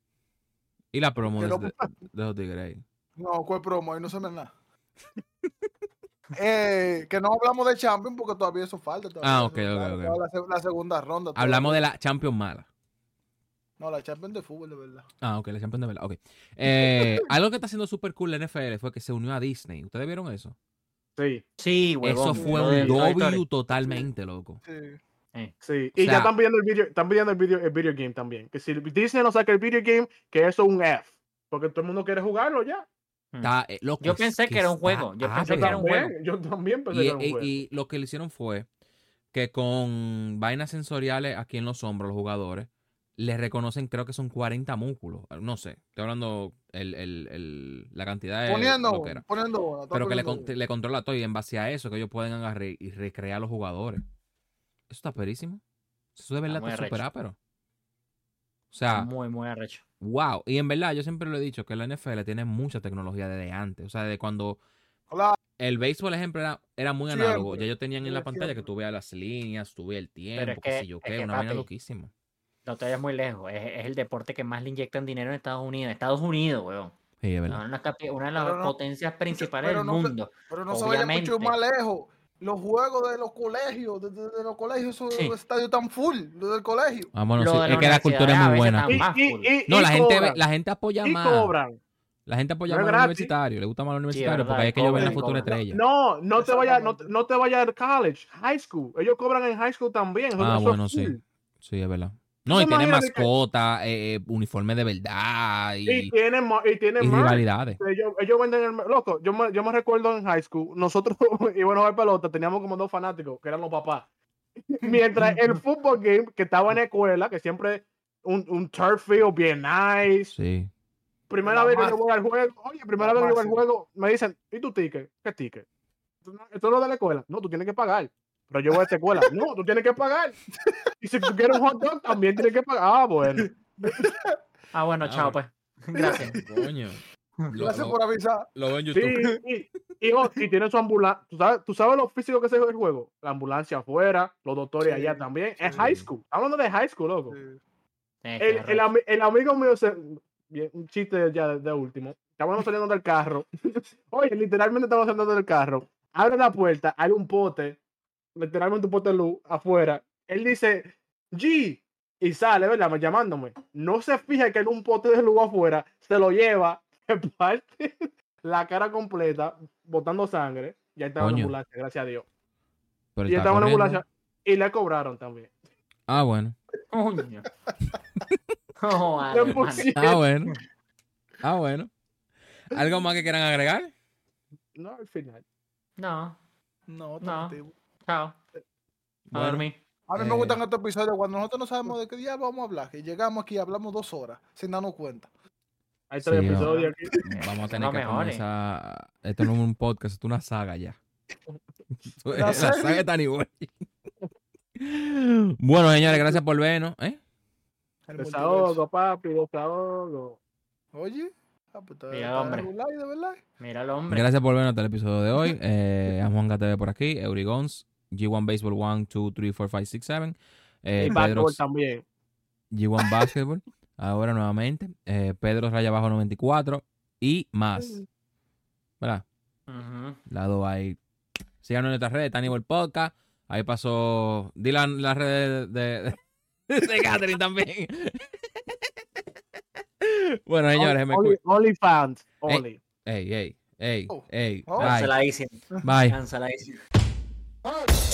Y la promo de, de, de los tigres ahí. No, ¿cuál promo? Ahí no se ve nada. eh, que no hablamos de Champions porque todavía eso falta. todavía Ah, ok, ok, falta, ok. todavía La, se- la segunda ronda. todavía. Hablamos de la Champions mala. No, la Champions de fútbol, de verdad. Ah, ok, la Champions de verdad. Ok. Eh, <laughs> algo que está haciendo súper cool la NFL fue que se unió a Disney. ¿Ustedes vieron eso? Sí, Sí, huevón. eso fue un. W totalmente, loco. Sí. Sí. O Y sea- ya están pidiendo el video, están pidiendo el video, el video game también. Que si Disney no saca el video game, que eso es un F. Porque todo el mundo quiere jugarlo ya. Está, eh, loco, Yo pensé que era un juego, yo pensé Yo que era un también, yo también pensé Y, que era un juego. y lo que le hicieron fue que con vainas sensoriales aquí en los hombros, los jugadores, les reconocen, creo que son 40 músculos. No sé, estoy hablando el, el- el- la cantidad de Poniendo, lo que era. poniendo bola, Pero que le, le controla todo y en base a eso que ellos pueden agarrar y recrear a los jugadores. Eso está perísimo. Eso de verdad está súper arrecho. ápero. O sea, Muy, muy arrecho. wow. Y en verdad, yo siempre lo he dicho que la NFL tiene mucha tecnología desde antes. O sea, de cuando Claro, el béisbol, por ejemplo, era, era muy Siempre, análogo. Ya ellos tenían en la pantalla que tú veas las líneas, tú veas el tiempo, qué que- sé yo es qué. Una vaina loquísima. No te vayas muy lejos. Es, es el deporte que más le inyectan dinero en Estados Unidos. Estados Unidos, weón. Sí, es No, verdad. una, de las Pero no- potencias principales pero del no mundo. pero no se vaya mucho Obviamente. más lejos. Los juegos de los colegios, de, de- de los colegios, esos Sí. estadios tan full, los del colegio. Ah, bueno, Lo sí, de es que la cultura es muy buena. Y, y- y- No, y la gente, cobran, la gente apoya y más. cobran. La gente apoya más al universitario. Le gusta más al Sí, universitario verdad, porque ahí es que ellos ven la futura estrella. No, no te vayas, no, no te vayas al college, high school. Ellos cobran en high school también. Ah, bueno, sí. Sí, es verdad. No, y tiene imagínate que- mascota, eh, eh, uniforme de verdad y, Y tienen ma- y tienen y más. rivalidades. Ellos, ellos venden el loco. Yo me, yo me recuerdo en high school, nosotros <laughs> íbamos a jugar pelota, teníamos como dos fanáticos, que eran los papás. <laughs> Mientras el <laughs> fútbol game, que estaba en la escuela, que siempre un, un turf field bien nice. Sí. Primera La vez que yo voy al juego, oye, primera la vez que yo voy al juego, me dicen, ¿y tu ticket? ¿Qué ticket? ¿Esto no- ¿Esto es lo de la escuela? No, tú tienes que pagar. Pero yo voy a esta escuela. <laughs> No, tú tienes que pagar. Y si tú quieres un hot dog, también tienes que pagar. Ah, bueno. Ah, bueno, Ah, chao, pues. Gracias. <laughs> Coño. Lo, Gracias lo- por avisar. lo veo en Sí, YouTube. y, y, oh, y tiene su ambulancia. ¿Tú sabes, ¿Tú sabes lo físico que es el juego? La ambulancia afuera, los doctores Sí, allá también. Es high school. Estamos hablando de high school, loco. El, el, el amigo mío, se, bien, un chiste ya de, de último. Estábamos saliendo del carro. <laughs> Oye, literalmente estamos saliendo del carro. Abre la puerta, hay un pote, literalmente un pote de luz afuera. Él dice, G, y sale, ¿verdad? Me- Llamándome. No se fija que hay un pote de luz afuera, se lo lleva, <laughs> se parte la cara completa, botando sangre. Ya estaba en la ambulancia, gracias a Dios. Pero Y está estaba en la ambulancia. Y le cobraron también. Ah, bueno. Coño. <laughs> Oh, vale, Ah, bueno. Ah, bueno. ¿Algo más que quieran agregar? No, al final. No, No, No. Chao. A Bueno, dormir. A mí Eh. me gustan estos episodios cuando nosotros no sabemos de qué diablo vamos a hablar. Que llegamos aquí y hablamos dos horas sin darnos cuenta. Hay tres Sí, episodios aquí. Vamos a tener Los que comenzar. Esto no es un podcast, esto es una saga ya. <laughs> La saga de Tani Boy. Bueno, señores, gracias por vernos. ¿eh? Desahogo, papi, desahogo. Oye, ah, pues está- Mira, está hombre. regular, de verdad. Mira el hombre. Gracias por vernos hasta el episodio de hoy. Eh, a Juan TV por aquí, Eurigons, G1 Baseball 1, 2, 3, 4, 5, 6, 7. Eh, y Pedro basketball también. G1 <laughs> Basketball, ahora nuevamente. Eh, Pedro Raya Bajo 94 y más. ¿Verdad? Ujú. Lado ahí. Síganos en nuestras redes, Tannibal Podcast. Ahí pasó. Di la- las redes de, de, de <laughs> Catherine también. <laughs> bueno, señores, me Only, cu- only fans. Ey. Ey, ey, ey, Oh. ey. Oh. Bye. Canceladísimo. Bye. Canceladísimo. Ah.